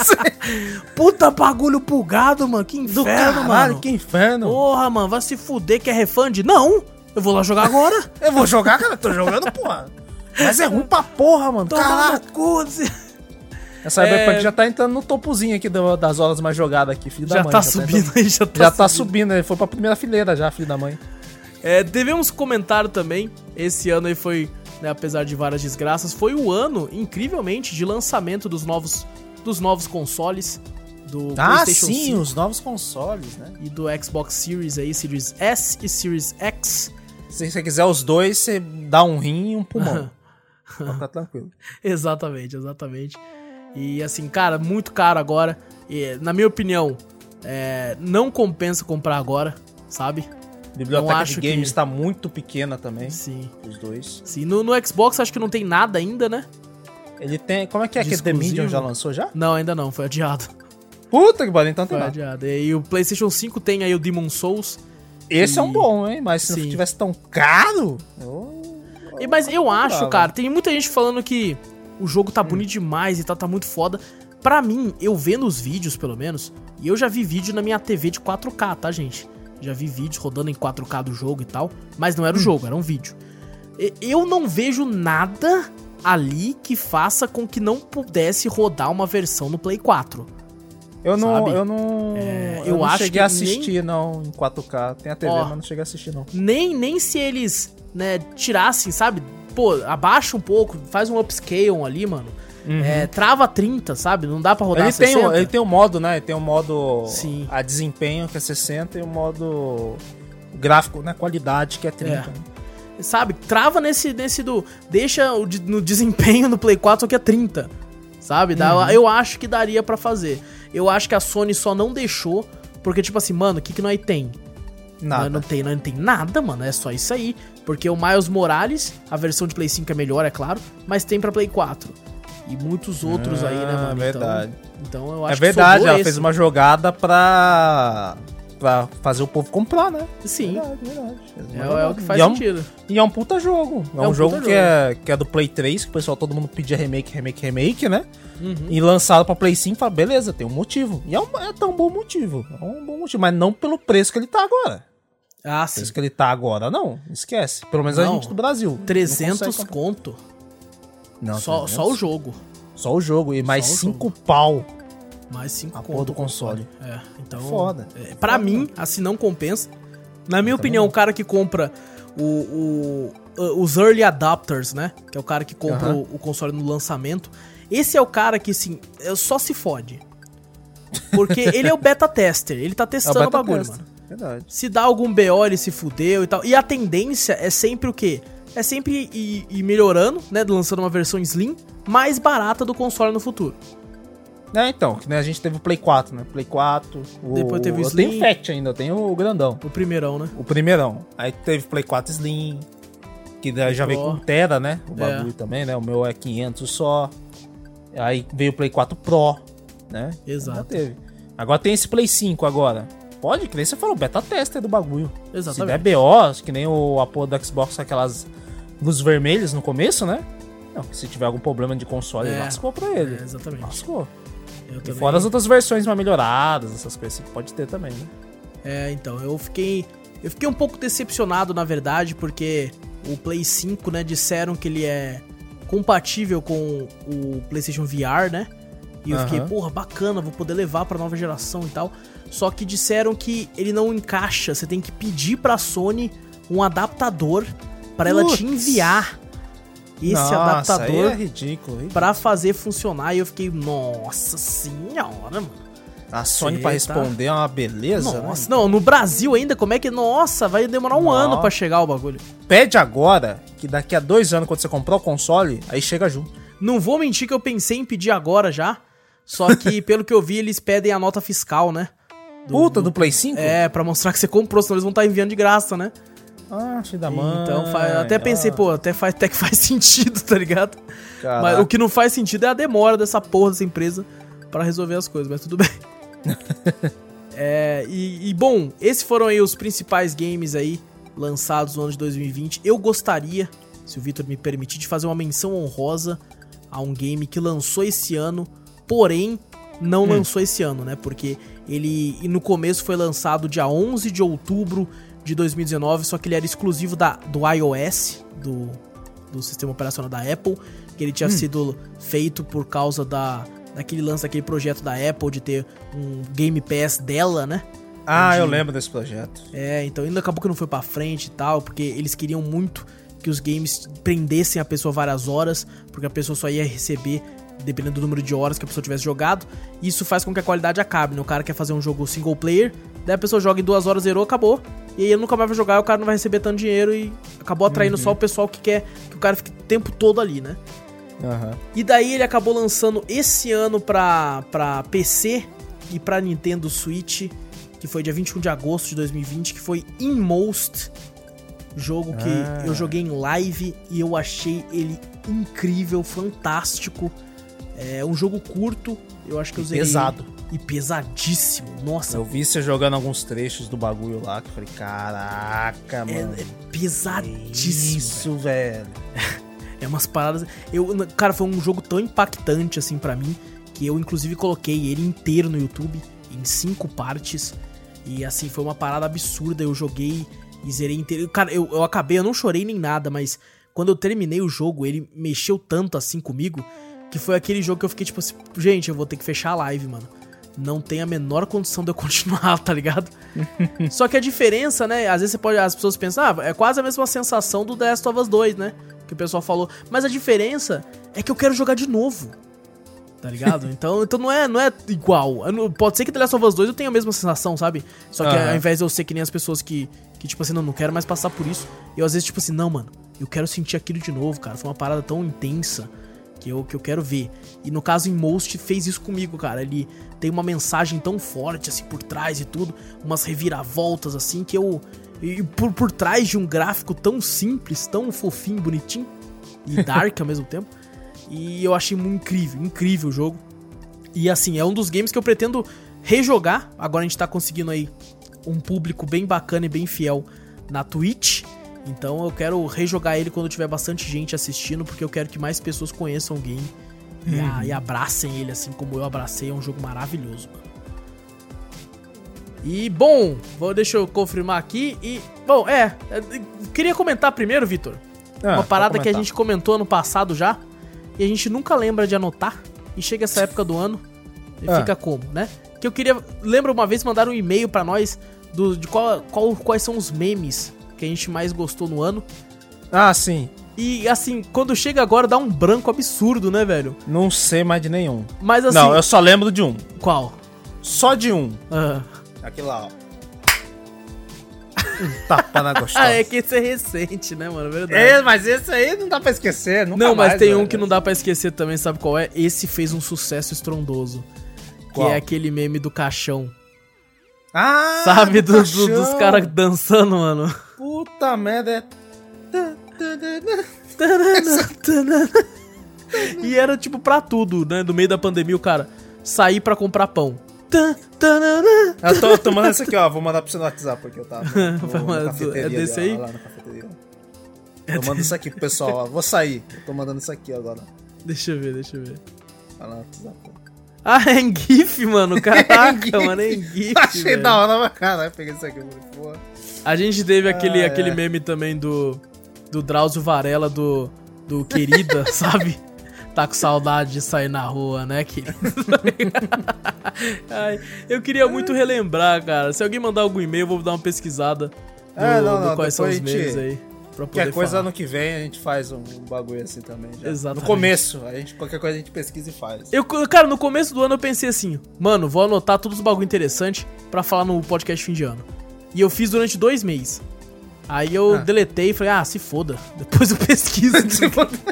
(laughs) Puta bagulho bugado, mano. Que inferno, caralho, mano. que inferno. Porra, mano, vai se fuder que é refund? Não! Eu vou lá jogar agora. (laughs) Eu vou jogar, cara, tô jogando, porra. Mas é ruim pra porra, mano. No cu. Desse- A Cyberpunk É. já tá entrando no topozinho aqui do- das horas mais jogadas aqui, filho da Já mãe. tá entrando- subindo aí, já tá Já tá subindo, ele foi pra primeira fileira já, filho da mãe. É, devemos comentar também, esse ano aí foi, né, apesar de várias desgraças, foi o ano, incrivelmente, de lançamento dos novos, dos novos consoles, do Ah, PlayStation sim, 5 os novos consoles, né? e do Xbox Series aí, Series S e Series X. Se você quiser os dois, você dá um rim e um pulmão. (laughs) ficar tranquilo. exatamente, exatamente. E assim, cara, muito caro agora. E, na minha opinião, é, não compensa comprar agora, sabe? A biblioteca acho de games que- tá muito pequena também, Sim. os dois. Sim, no, no Xbox acho que não tem nada ainda, né? Ele tem. Como é que é que The Medium já lançou já? Não, ainda não, foi adiado. Puta que pariu, então tem Foi nada. adiado. E o PlayStation 5 tem aí o Demon Souls. Esse é E- um bom, hein? Mas se Sim. não tivesse tão caro. eu- E, mas eu acho, cara, tem muita gente falando que o jogo tá bonito demais e tal, tá muito foda. Pra mim, eu vendo os vídeos, pelo menos, e eu já vi vídeo na minha TV de 4K, tá, gente? Já vi vídeos rodando em 4K do jogo e tal, mas não era o jogo, era um vídeo. Eu não vejo nada ali que faça com que não pudesse rodar uma versão no Play 4. Eu não, Sabe? eu não. É, eu eu não acho cheguei que a assistir, não, em 4K. Tem a TV, Ó. mas não cheguei a assistir, não. Nem, nem se eles, né, tirassem, sabe? Pô, abaixa um pouco, faz um upscale ali, mano. É, trava 30, sabe? Não dá pra rodar Ele tem, 60. um, ele tem um modo, né? Ele tem um modo Sim. a desempenho, que é 60, e o modo gráfico, né? Qualidade, que é 30. É. né? Sabe? Trava nesse, nesse do. Deixa o no desempenho no Play 4, só que é 30. Sabe? Dá- Uhum. Eu acho que daria pra fazer. Eu acho que a Sony só não deixou. Porque, tipo assim, mano, o que, que nós tem? Nada. Nós não tem, não tem nada, mano. É só isso aí. Porque o Miles Morales, a versão de Play 5 é melhor, é claro. Mas tem pra Play 4. E muitos outros aí, né, Ah, mano? verdade. Então, então eu É acho verdade, que ela esse. fez uma jogada pra, pra fazer o povo comprar, né? Sim. Verdade, verdade. É, é o que faz e é um- sentido. E é um puta jogo. É, É um, um jogo que jogo. é, que é do Play 3, que o pessoal, todo mundo pedia remake, remake, remake, né? Uhum. E lançado pra Play 5, fala, beleza, tem um motivo. E é, um, é tão bom motivo. É um bom motivo, mas não pelo preço que ele tá agora. Ah, sim. preço que ele tá agora, não. Esquece. Pelo menos a Não. gente do Brasil. Não 300 consegue comprar. conto. Não, Só, 300. só o jogo. Só o jogo. E mais o 5 pau. Mais 5 A conto. porra do console. É, então. Foda. É, pra mim, assim, não compensa. Na minha opinião, o cara que compra o, o- os early adapters, né? Que é o cara que compra o, o console no lançamento. Esse é o cara que, assim, só se fode. Porque ele é o beta tester. Ele tá É o testando o bagulho, test. mano. Verdade. Se dá algum BO, ele se fudeu e tal. E a tendência é sempre o quê? É sempre ir, ir melhorando, né? Lançando uma versão slim mais barata do console no futuro. É, então, que nem a gente teve o Play 4, né? Play 4. O... Depois teve o eu Slim. tenho o Fat ainda, eu tenho o grandão. O primeirão, né? O primeirão. Aí teve Play 4 Slim, que já veio com Tera, né? O É. bagulho também, né? O meu é 500 só. Aí veio o Play 4 Pro, né? Exato. Teve. Agora tem esse Play 5 agora. Pode crer, você falou beta tester do bagulho. Se der Exatamente. BO, que nem o a porra do Xbox, aquelas luzes vermelhas no começo, né? Não, se tiver algum problema de console, É. lascou pra ele. É, exatamente. Lascou. Eu E também. fora as outras versões mais melhoradas, essas coisas assim, pode ter também, né? É, então, eu fiquei. Eu fiquei um pouco decepcionado, na verdade, porque o Play 5, né, disseram que ele é compatível com o PlayStation VR, né? E eu fiquei, Aham. porra, bacana, vou poder levar pra nova geração e tal. Só que disseram que ele não encaixa, você tem que pedir pra Sony um adaptador pra ela te enviar esse Nossa, adaptador é ridículo. ridículo. pra fazer funcionar. E eu fiquei, nossa senhora, mano. A Sony tá- responder é uma beleza. Nossa, né? não, no Brasil ainda, como é que. Nossa, vai demorar um Nossa. ano pra chegar o bagulho. Pede agora, que daqui a dois anos, quando você comprar o console, aí chega junto. Não vou mentir que eu pensei em pedir agora já. Só que, (laughs) pelo que eu vi, eles pedem a nota fiscal, né? Do- Puta, do Play 5? É, pra mostrar que você comprou, senão eles vão estar enviando de graça, né? Ah, da mãe. Então, até pensei, ah, pô, até, faz, até que faz (laughs) sentido, tá ligado? caraca. Mas o que não faz sentido é a demora dessa porra dessa empresa pra resolver as coisas, mas tudo bem. (laughs) É, e, e, bom, esses foram aí os principais games aí lançados no ano de 2020. Eu gostaria, se o Vitor me permitir, de fazer uma menção honrosa a um game que lançou esse ano, porém não hum. lançou esse ano, né? Porque ele no começo foi lançado dia 11 de outubro de 2019, só que ele era exclusivo da, do iOS, do, do sistema operacional da Apple, que ele tinha hum. sido feito por causa da daquele lance daquele projeto da Apple de ter um Game Pass dela, né? Ah, Onde... eu lembro desse projeto. É, então ainda acabou que não foi para frente e tal, porque eles queriam muito que os games prendessem a pessoa várias horas, porque a pessoa só ia receber dependendo do número de horas que a pessoa tivesse jogado. Isso faz com que a qualidade acabe, né? O cara quer fazer um jogo single player, daí a pessoa joga em duas horas, zerou, acabou. E aí ele nunca mais vai jogar, o cara não vai receber tanto dinheiro e acabou atraindo uhum. só o pessoal que quer que o cara fique o tempo todo ali, né? Uhum. E daí ele acabou lançando esse ano pra, pra PC e pra Nintendo Switch, que foi dia 21 de agosto de 2020, que foi Inmost, jogo que ah. eu joguei em live e eu achei ele incrível, fantástico. É um jogo curto, eu acho que eu usei. Pesado. E pesadíssimo, nossa. Eu vi você jogando alguns trechos do bagulho lá, que eu falei, caraca, é, mano. É, é pesadíssimo. Isso, velho. é umas paradas. Eu, cara, foi um jogo tão impactante assim para mim que eu inclusive coloquei ele inteiro no YouTube em cinco partes. E assim, foi uma parada absurda. Eu joguei e zerei inteiro. Cara, eu, eu acabei, eu não chorei nem nada, mas quando eu terminei o jogo, ele mexeu tanto assim comigo que foi aquele jogo que eu fiquei tipo assim, gente, eu vou ter que fechar a live, mano não tem a menor condição de eu (laughs) continuar, tá ligado? (laughs) Só que a diferença, né? Às vezes você pode, as pessoas pensam, ah, é quase a mesma sensação do The Last of Us 2, né? Que o pessoal falou. Mas a diferença é que eu quero jogar de novo. Tá ligado? (laughs) Então, então não, é, não é igual. Pode ser que The Last of Us 2 eu tenha a mesma sensação, sabe? Só que uhum. ao invés de eu ser que nem as pessoas que, que, tipo assim, não, não quero mais passar por isso, eu às vezes, tipo assim, não, mano, eu quero sentir aquilo de novo, cara. Foi uma parada tão intensa que eu, que eu quero ver. E no caso, em Most fez isso comigo, cara. Ele tem uma mensagem tão forte, assim, por trás e tudo, umas reviravoltas, assim, que eu. E por, por trás de um gráfico tão simples, tão fofinho, bonitinho e dark ao mesmo tempo. E eu achei muito incrível, incrível o jogo. E assim, é um dos games que eu pretendo rejogar. Agora a gente tá conseguindo aí um público bem bacana e bem fiel na Twitch. Então eu quero rejogar ele quando tiver bastante gente assistindo, porque eu quero que mais pessoas conheçam o game e, a, uhum. e, abracem ele assim como eu abracei. É um jogo maravilhoso, mano. E bom, vou, deixa eu confirmar aqui. E, bom, é. é queria comentar primeiro, Vitor. Ah, uma parada que a gente comentou ano passado já. E a gente nunca lembra de anotar. E chega essa época do ano. E ah. fica como, né? Que eu queria. Lembra uma vez mandar um e-mail para nós do, de qual, qual, quais são os memes que a gente mais gostou no ano. Ah, sim. E assim, quando chega agora dá um branco absurdo, né, velho? Não sei mais de nenhum. Mas assim. Não, eu só lembro de um. Qual? Só de um. Ah. Aquele lá, ó. Um (laughs) tapa na gostosa. ah, é que esse é recente, né, mano? Verdade. É, mas esse aí não dá pra esquecer. Nunca não, mas mais, tem velho. um que não dá pra esquecer também, sabe qual é? Esse fez um sucesso estrondoso. Qual? Que é aquele meme do caixão. Ah! Sabe, do, do, dos caras dançando, mano. Puta merda. e era tipo pra tudo, né? No meio da pandemia, o cara sair pra comprar pão. Eu tô tomando essa aqui, ó. Vou mandar pra você no WhatsApp, porque eu tava. (laughs) No, é desse aí? Lá, lá na cafeteria. É tô mandando isso aqui pro pessoal, ó. Vou sair. Eu tô mandando isso aqui agora. Deixa eu ver, deixa eu ver. Vai lá no WhatsApp. Ah, é em GIF, mano. Caraca, (laughs) mano, é em GIF. Achei velho. da hora, mas caralho, peguei isso aqui, porra. A gente teve aquele, ah, aquele é. meme também do, do Drauzio Varela, do, do Querida, (laughs) sabe? Tá com saudade de sair na rua, né, querido? Ai, eu queria muito relembrar, cara. Se alguém mandar algum e-mail, eu vou dar uma pesquisada do, é, não, não, quais são os memes aí. Pra poder qualquer coisa falar. ano que vem a gente faz um, um bagulho assim também. Já. Exatamente. No começo, a gente, qualquer coisa a gente pesquisa e faz. Eu, cara, no começo do ano eu pensei assim, mano, vou anotar todos os bagulho interessante para falar no podcast fim de ano. E eu fiz durante dois meses. Aí eu ah. deletei e falei, ah, se foda. (laughs) Depois eu pesquiso. (laughs) se foda. (laughs)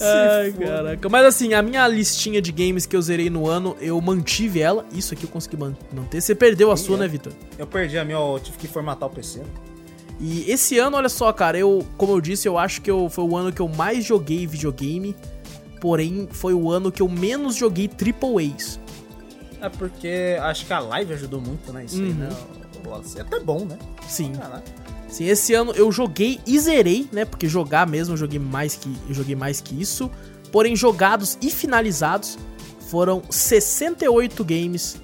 Ai, foda. caraca. Mas assim, a minha listinha de games que eu zerei no ano, eu mantive ela. Isso aqui eu consegui manter. Você perdeu a sua, é. né, Vitor? Eu perdi a minha, eu tive que formatar o PC. E esse ano, olha só, cara, eu, como eu disse, eu acho que eu, foi o ano que eu mais joguei videogame. Porém, foi o ano que eu menos joguei Triple A's. É porque acho que a live ajudou muito, né? Isso uhum. aí, né? É até bom, né? Sim. Sim, esse ano eu joguei e zerei, né? Porque jogar mesmo eu joguei mais que, eu joguei mais que isso. Porém, jogados e finalizados foram 68 games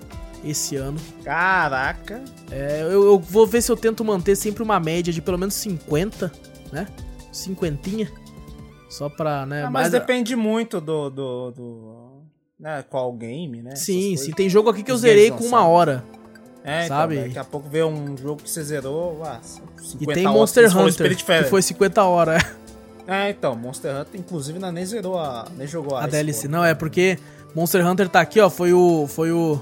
esse ano. Caraca. É, eu, eu vou ver se eu tento manter sempre uma média de pelo menos 50, né? Cinquentinha. Só pra, né? Ah, mas depende muito do, do, do né, qual game, né? Sim, sim. Tem jogo aqui que eu zerei com uma hora. É, sabe? Então, daqui a pouco vê um jogo que você zerou, ah, 50 E tem Monster Hunter, que foi 50 horas. É, então, Monster Hunter, inclusive, não, nem zerou a. nem jogou a. A DLC. Não, é porque Monster Hunter tá aqui, ó. Foi o. Foi o.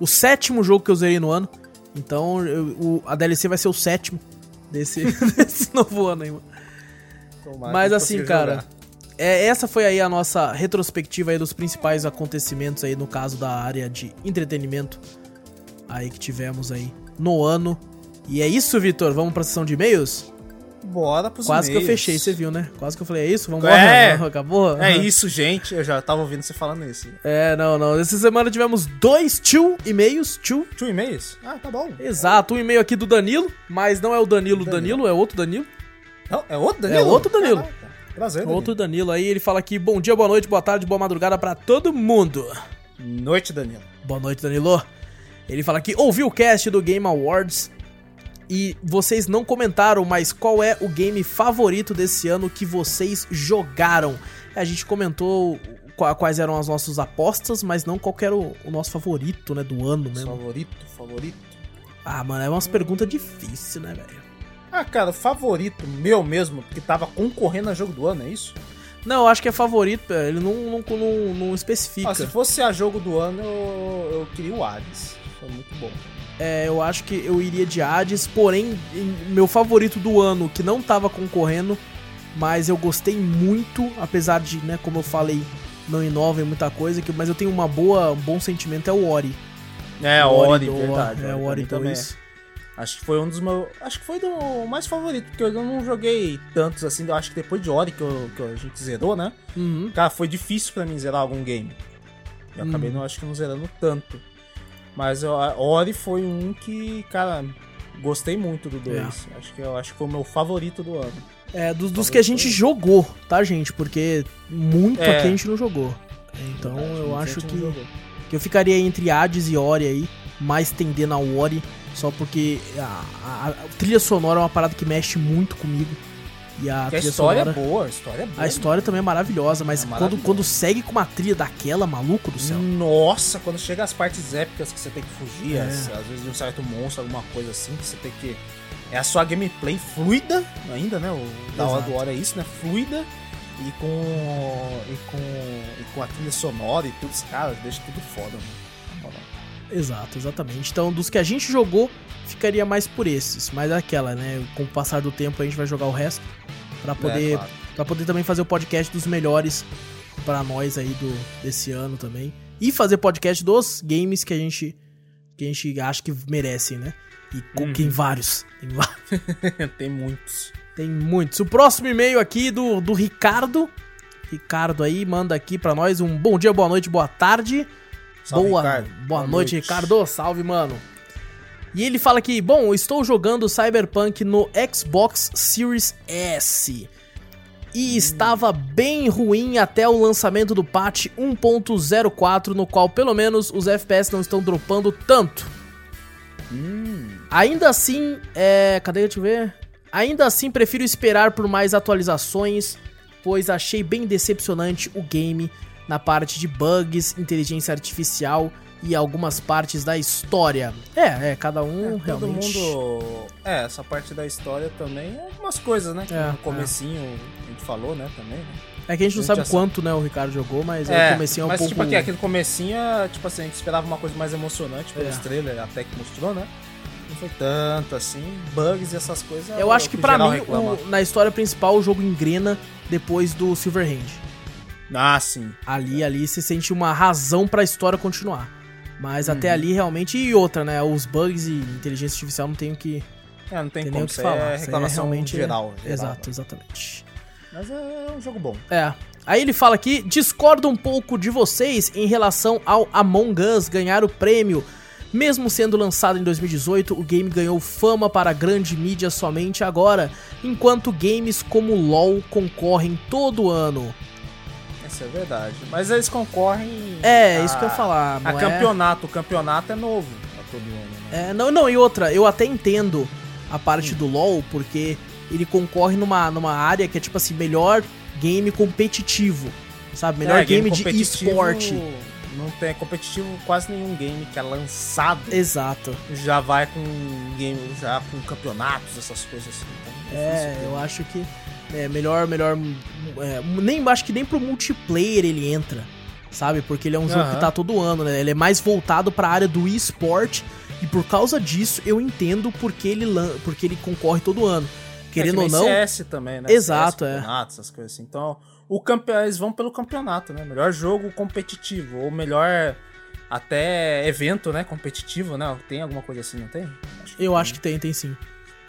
O sétimo jogo que eu zerei no ano. Então, eu, o, a DLC vai ser o sétimo desse, (laughs) desse novo ano aí, mano. Tomara Mas assim, cara. É, essa foi aí a nossa retrospectiva aí dos principais acontecimentos aí no caso da área de entretenimento aí que tivemos aí no ano. E é isso, Vitor. Vamos pra sessão de e-mails? Bora pros Quase que eu fechei, você viu, né? Quase que eu falei, é isso? Vamos é, embora? (laughs) Acabou? É isso, gente. Eu já tava ouvindo você falando isso. É, não, não. Essa semana tivemos dois two e-mails. Two. Two e-mails? Ah, tá bom. Exato. Um e-mail aqui do Danilo, mas não é o Danilo Danilo, Danilo é outro Danilo. Não, é outro Danilo? É outro Danilo. Caraca. Prazer, Danilo. Outro Danilo. Aí ele fala aqui, bom dia, boa noite, boa tarde, boa madrugada pra todo mundo. Noite, Danilo. Boa noite, Danilo. Ele fala aqui, ouviu o cast do Game Awards e vocês não comentaram, mas qual é o game favorito desse ano que vocês jogaram? A gente comentou quais eram as nossas apostas, mas não qual era o, o nosso favorito, né, do ano mesmo. Favorito, favorito. Ah, mano, é umas perguntas difíceis, né, velho? Ah, cara, favorito meu mesmo, que tava concorrendo a jogo do ano, é isso? Não, eu acho que é favorito, ele não, não, não, não especifica. Ah, se fosse a jogo do ano, eu, eu queria o Hades. Foi muito bom. É, eu acho que eu iria de Hades, porém, meu favorito do ano, que não tava concorrendo, mas eu gostei muito, apesar de, né, como eu falei, não inova em muita coisa, que, mas eu tenho uma boa, um bom sentimento, é o Ori. É, o Ori, Ori verdade. É, o Ori 2. Acho que foi um dos meus. Acho que foi do mais favorito, porque eu não joguei tantos assim. Eu acho que depois de Ori que, eu, que a gente zerou, né? Uhum. Cara, foi difícil para mim zerar algum game. Eu uhum. acabei não acho que não zerando tanto. Mas Ori foi um que, cara, gostei muito do 2. É. Acho que eu acho que foi o meu favorito do ano. É, dos, dos que a gente jogou, tá, gente? Porque muito é. aqui a gente não jogou. Então é, eu acho que, que eu ficaria entre Hades e Ori aí, mais tendendo ao Ori, só porque a, a, a trilha sonora é uma parada que mexe muito comigo. E a, a história sonora, é boa, a história é boa. A história também é maravilhosa, mas é quando, quando segue com uma trilha daquela, maluco do céu. Nossa, quando chega as partes épicas que você tem que fugir, é. às, às, vezes de um certo monstro, alguma coisa assim, que você tem que. É a sua gameplay fluida ainda, né? O, da hora do hora é isso, né? Fluida. E com. E com. E com a trilha sonora e tudo, cara, deixa tudo foda, mano. Exato, exatamente. Então, dos que a gente jogou, ficaria mais por esses. Mas é aquela, né? Com o passar do tempo a gente vai jogar o resto para poder é, claro. para poder também fazer o podcast dos melhores para nós aí do desse ano também e fazer podcast dos games que a gente que a gente acha que merecem, né? E uhum. tem vários, tem vários. (laughs) tem muitos. Tem muitos. O próximo e-mail aqui do, do Ricardo. Ricardo aí manda aqui para nós um bom dia, boa noite, boa tarde. Salve, boa, Ricardo. boa, boa noite, noite, Ricardo. Salve, mano. E ele fala que, bom, estou jogando Cyberpunk no Xbox Series S. E estava bem ruim até o lançamento do patch 1.04, no qual pelo menos os FPS não estão dropando tanto. Hum. Ainda assim, é. Cadê? Deixa eu ver. Ainda assim, prefiro esperar por mais atualizações, pois achei bem decepcionante o game na parte de bugs, inteligência artificial e algumas partes da história. É, é, cada um é, realmente. Todo mundo. É, essa parte da história também é algumas coisas, né? É, no comecinho é. a gente falou, né, também. Né? É que a gente não a gente sabe quanto, né, o Ricardo jogou, mas é, o comecinho é um mas, pouco... tipo, aqui, aquele comecinho, tipo assim, a gente esperava uma coisa mais emocionante pelos é. trailers, até que mostrou, né? Não foi tanto, assim, bugs e essas coisas. Eu acho que, que pra mim, o, na história principal, o jogo engrena depois do Silverhand. Ah, sim. Ali, ali, você sente uma razão pra história continuar. Mas uhum. até ali realmente. E outra, né? Os bugs e inteligência artificial não tem o que. É, não tem, tem como o que falar. É reclamação é realmente geral, geral. Exato, exatamente. Mas é um jogo bom. É. Aí ele fala aqui: discordo um pouco de vocês em relação ao Among Us ganhar o prêmio. Mesmo sendo lançado em 2018, o game ganhou fama para a grande mídia somente agora, enquanto games como LoL concorrem todo ano. Isso é verdade. Mas eles concorrem. É, a- isso que eu ia falar. A é- campeonato. O campeonato é novo a todo ano. Né? É, não, não, e outra, eu até entendo a parte do LoL, porque ele concorre numa, numa área que é tipo assim, melhor game competitivo, sabe? Melhor É, game, de competitivo, esporte. Não tem competitivo quase nenhum game que é lançado. Exato. Já vai com game, já com campeonatos, essas coisas assim. Então, É, difícil. eu acho que é melhor, melhor. é, nem acho que nem pro multiplayer ele entra, sabe? Porque ele é um jogo que tá todo ano, né? Ele é mais voltado pra área do esporte e por causa disso eu entendo porque ele porque ele concorre todo ano. Querendo é ou não, CS também, né? Exato, CS, é. campeonato, essas coisas assim. Então, o campe... eles vão pelo campeonato, né? Melhor jogo competitivo, ou melhor até evento, né? Competitivo, né? Tem alguma coisa assim, não tem? Acho eu acho que tem, tem sim.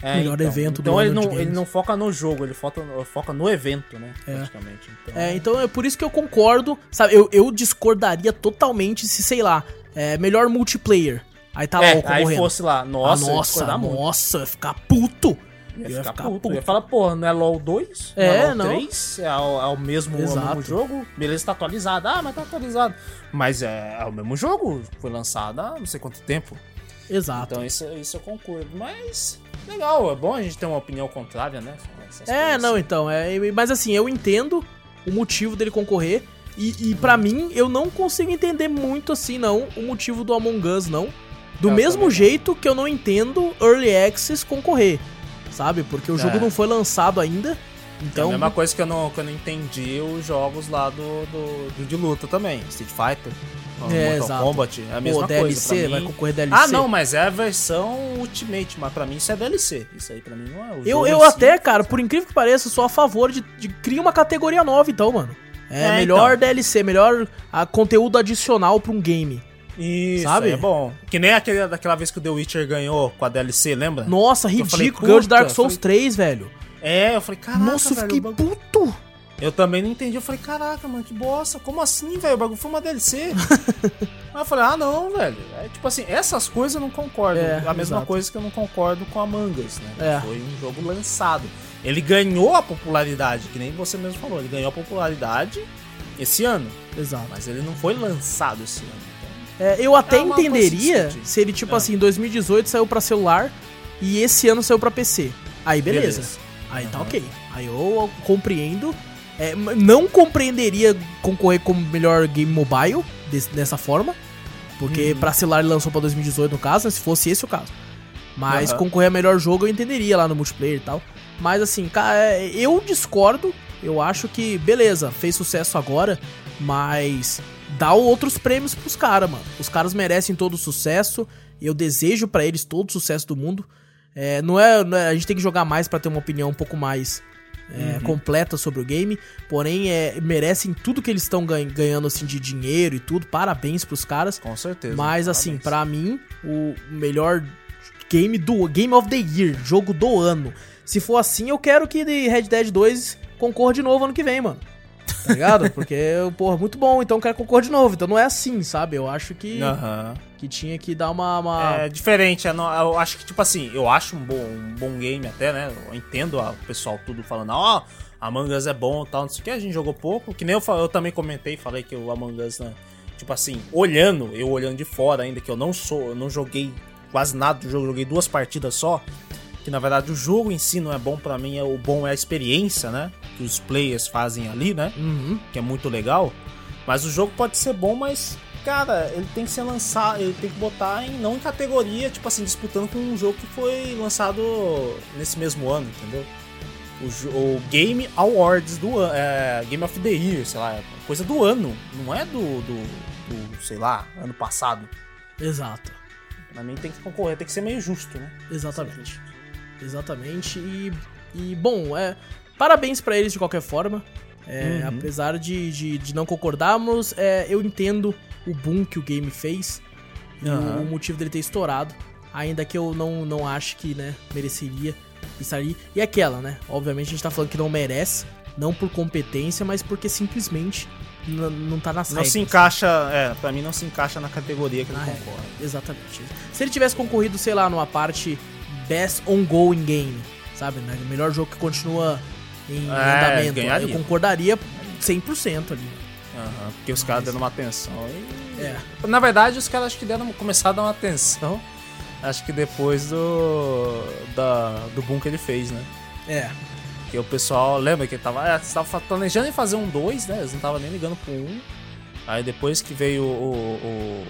É, melhor evento do Então ele ano de não, ele não foca no jogo, ele foca, foca no evento, né? É. Praticamente. Então, É, então é por isso que eu concordo, sabe? Eu, eu discordaria totalmente se, sei lá, é melhor multiplayer. Aí tá É, LOL aí concorrendo. fosse lá, nossa, ah, nossa, nossa, ficar puto. Ia ficar ficar puto. puto. Ia falar, porra, não é LoL 2? É, não. É LoL não. 3? É o, é o mesmo, é o mesmo jogo? Beleza, tá atualizado. Ah, mas tá atualizado. Mas é, é o mesmo jogo. Foi lançado há não sei quanto tempo. Exato. Então isso, isso eu concordo. Mas, legal, é bom a gente ter uma opinião contrária, né? É, não, assim. então, é, mas assim, eu entendo o motivo dele concorrer e, e para mim, eu não consigo entender muito assim, não, o motivo do Among Us, não. Do Eu mesmo jeito que eu não entendo Early Access concorrer, sabe? Porque o jogo É. não foi lançado ainda, É a então... mesma coisa que eu não, que eu não entendi os jogos lá do, do, do de luta também. Street Fighter, É, Mortal exato. Kombat. É a mesma Pô, coisa. DLC, vai mim. concorrer DLC. Ah, não, mas é a versão Ultimate, mas pra mim isso é DLC. Isso aí pra mim não é o Eu, eu si. até, cara, por incrível que pareça, sou a favor de, de criar uma categoria nova, então, mano. É, É, melhor então. DLC, melhor a, conteúdo adicional pra um game. Isso, Sabe? é bom. Que nem aquele, daquela vez que o The Witcher ganhou com a DLC, lembra? Nossa, ridículo. Ganhou de Dark Souls falei- 3, velho. É, eu falei, caraca, Nossa, eu velho, fiquei o bagulho- puto. Eu também não entendi. Eu falei, caraca, mano, que bosta. Como assim, velho? O bagulho foi uma DLC. (laughs) Aí eu falei, ah, não, velho. É, tipo assim, essas coisas eu não concordo. É, a mesma exato. coisa que eu não concordo com a Mangas, né? É. Foi um jogo lançado. Ele ganhou a popularidade, que nem você mesmo falou. Ele ganhou a popularidade esse ano. Exato. Mas ele não foi lançado esse ano. Então, É, eu até É entenderia se ele, tipo É. assim, em 2018 saiu pra celular e esse ano saiu pra PC. Aí beleza. Beleza. Aí tá Aham. ok. Aí eu compreendo. É, não compreenderia concorrer como melhor game mobile desse- dessa forma. Porque Uhum. pra celular ele lançou pra 2018, no caso, né, se fosse esse o caso. Mas Aham. concorrer a melhor jogo eu entenderia lá no multiplayer e tal. Mas assim, cara, é, eu discordo. Eu acho que, beleza, fez sucesso agora, mas dá outros prêmios pros caras, mano. Os caras merecem todo o sucesso. E eu desejo pra eles todo o sucesso do mundo. É, não, é, não é- A gente tem que jogar mais pra ter uma opinião um pouco mais é, completa sobre o game. Porém, é, merecem tudo que eles estão ganhando assim de dinheiro e tudo. Parabéns pros caras. com certeza. Mas assim, Parabéns. pra mim, o melhor game do Game of the Year, jogo do ano. Se for assim, eu quero que Red Dead 2 concorra de novo ano que vem, mano. Tá ligado? Porque, porra, muito bom, então eu quero concorrer de novo. Então não é assim, sabe? Eu acho que, que tinha que dar uma. uma- É diferente, é no- eu acho que, tipo assim, eu acho um bom, um bom game até, né? Eu entendo o pessoal tudo falando, ó, Among Us é bom e tal, não sei o que, a gente jogou pouco, que nem eu, eu também comentei, falei que o Among Us, né? Tipo assim, olhando, eu olhando de fora ainda, que eu não sou, eu não joguei quase nada do jogo, joguei duas partidas só, que na verdade o jogo em si não é bom pra mim, é, o bom é a experiência, né? Que os players fazem ali, né? Uhum. que é muito legal. Mas o jogo pode ser bom, mas, cara, ele tem que ser lançado, ele tem que botar em não em categoria, tipo assim, disputando com um jogo que foi lançado nesse mesmo ano, entendeu? O, o Game Awards do ano, é, Game of the Year, sei lá, é coisa do ano, não é do, do, do, sei lá, ano passado. Exato. Pra mim tem que concorrer, tem que ser meio justo, né? Exatamente. Exatamente. E, e bom, é, parabéns pra eles de qualquer forma. É, Uhum. Apesar de, de, de não concordarmos, é, eu entendo o boom que o game fez e Aham. o, o motivo dele ter estourado. Ainda que eu não, não acho que né, mereceria estar ali. E aquela, né? Obviamente a gente tá falando que não merece, não por competência, mas porque simplesmente não tá nas Não regras. se encaixa, é, pra mim não se encaixa na categoria que ele Na regra. concorre. Exatamente. Se ele tivesse concorrido, sei lá, numa parte Best Ongoing Game, sabe? Né? O melhor jogo que continua em É, andamento. ganharia. Eu concordaria 100% ali. Aham, porque os caras deram uma atenção. E... É. Na verdade, os caras acho que deram, começaram a dar uma atenção. Acho que depois do. Da, do boom que ele fez, né? É. Que o pessoal. Lembra que ele tava. Você tava planejando em fazer um 2, né? Eles não estavam nem ligando pro 1. Um. Aí depois que veio o. o, o,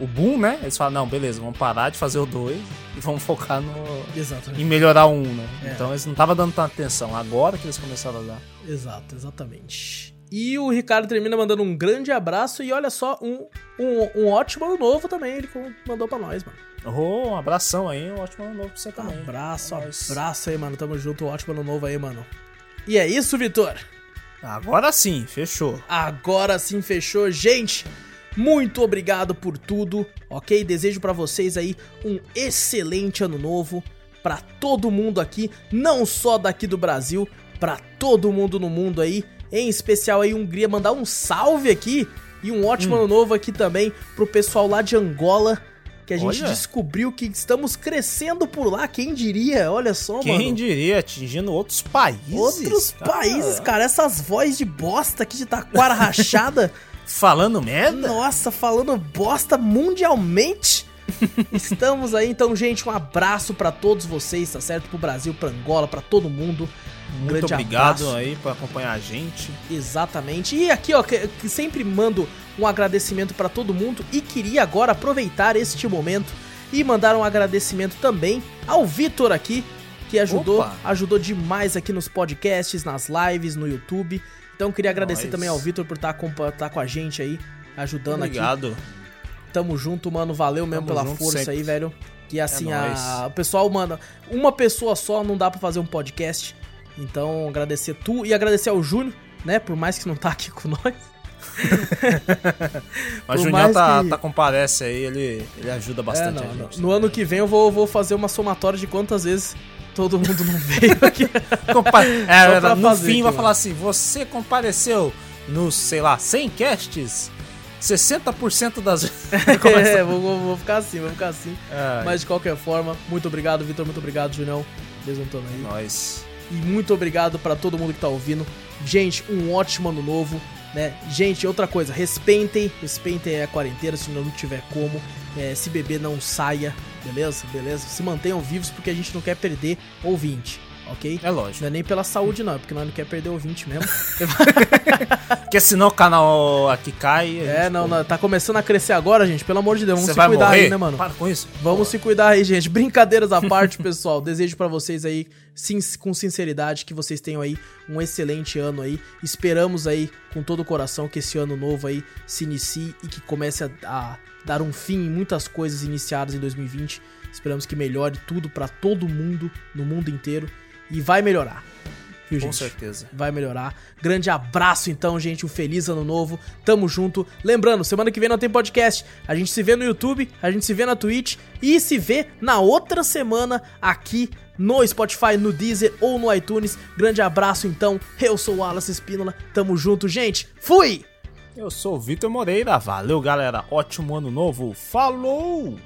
o boom, né? Eles falaram, não, beleza, vamos parar de fazer o 2 e vamos focar no. Exatamente. em melhorar um, né? É. Então eles não estavam dando tanta atenção. Agora que eles começaram a dar. Exato, exatamente. E o Ricardo termina mandando um grande abraço e olha só, um, um, um ótimo ano novo também ele mandou pra nós, mano. Oh, um abração aí, um ótimo ano novo pra você também. Abraço, É nóis. abraço aí, mano. Tamo junto, um ótimo ano novo aí, mano. E é isso, Vitor. Agora sim, fechou. Agora sim fechou, gente. Muito obrigado por tudo, ok? Desejo pra vocês aí um excelente ano novo pra todo mundo aqui, não só daqui do Brasil, pra todo mundo no mundo aí. Em especial aí, Hungria, mandar um salve aqui e um ótimo ano novo aqui também pro pessoal lá de Angola, que a gente Olha. descobriu que estamos crescendo por lá, quem diria? Olha só, Quem mano. diria, atingindo outros países. Outros cara. países, cara, essas vozes de bosta aqui de taquara rachada. (laughs) Falando merda? Nossa, falando bosta mundialmente. (laughs) Estamos aí, então, gente, um abraço pra todos vocês, tá certo? Pro Brasil, pra Angola, pra todo mundo. Um Muito grande obrigado abraço. aí por acompanhar a gente. Exatamente. E aqui, ó, que, que sempre mando um agradecimento pra todo mundo e queria agora aproveitar este momento e mandar um agradecimento também ao Vitor aqui, que ajudou, Opa. ajudou demais aqui nos podcasts, nas lives, no YouTube. Então queria agradecer Nós. também ao Vitor por estar com a gente aí, ajudando aqui. Obrigado. Tamo junto, mano. Valeu mesmo Tamo pela força sempre. É aí, velho. Que assim, a... nóis. o pessoal, mano, uma pessoa só não dá pra fazer um podcast. Então, agradecer tu e agradecer ao Júnior, né? Por mais que não tá aqui (laughs) com nós. (laughs) Mas o Junião mais tá, que- tá comparece aí, ele, ele ajuda É, bastante a não. No ano que vem eu vou, vou fazer uma somatória de quantas vezes todo mundo não veio aqui. (laughs) Compa é, no fazer fim vai falar assim: você compareceu nos, sei lá, 100 casts, 60% das vezes. (laughs) é, vou, vou- vou ficar assim, vou ficar assim. É, Mas de qualquer forma, muito obrigado, Vitor. Muito obrigado, Junião. Besuntando aí. nós. E muito obrigado pra todo mundo que tá ouvindo. Gente, um ótimo ano novo, né? Gente, outra coisa, respeitem, respeitem a quarentena se não tiver como. É, se beber, não saia, beleza? Beleza? Se mantenham vivos porque a gente não quer perder ouvinte, ok? É lógico. Não é nem pela saúde, não, é porque nós não quer perder ouvinte mesmo. (laughs) Porque senão o canal aqui cai. é, não, pô, não, tá começando a crescer agora, gente. Pelo amor de Deus, vamos Você se cuidar morrer? aí, né, mano? Para com isso. Vamos se cuidar aí, gente. Brincadeiras à parte, pessoal. (laughs) Desejo pra vocês aí, sim, com sinceridade, que vocês tenham aí um excelente ano aí. Esperamos aí, com todo o coração, que esse ano novo aí se inicie e que comece a, a dar um fim em muitas coisas iniciadas em 2020. Esperamos que melhore tudo pra todo mundo, no mundo inteiro. E vai melhorar. Viu, Com gente? certeza. vai melhorar. Grande abraço então, gente. Um feliz ano novo. Tamo junto. Lembrando, semana que vem não tem podcast. A gente se vê no YouTube, a gente se vê na Twitch e se vê na outra semana aqui no Spotify, no Deezer ou no iTunes. Grande abraço então. Eu sou o Wallace Espínola. Tamo junto, gente. Fui! Eu sou o Vitor Moreira. Valeu, galera. Ótimo ano novo. Falou!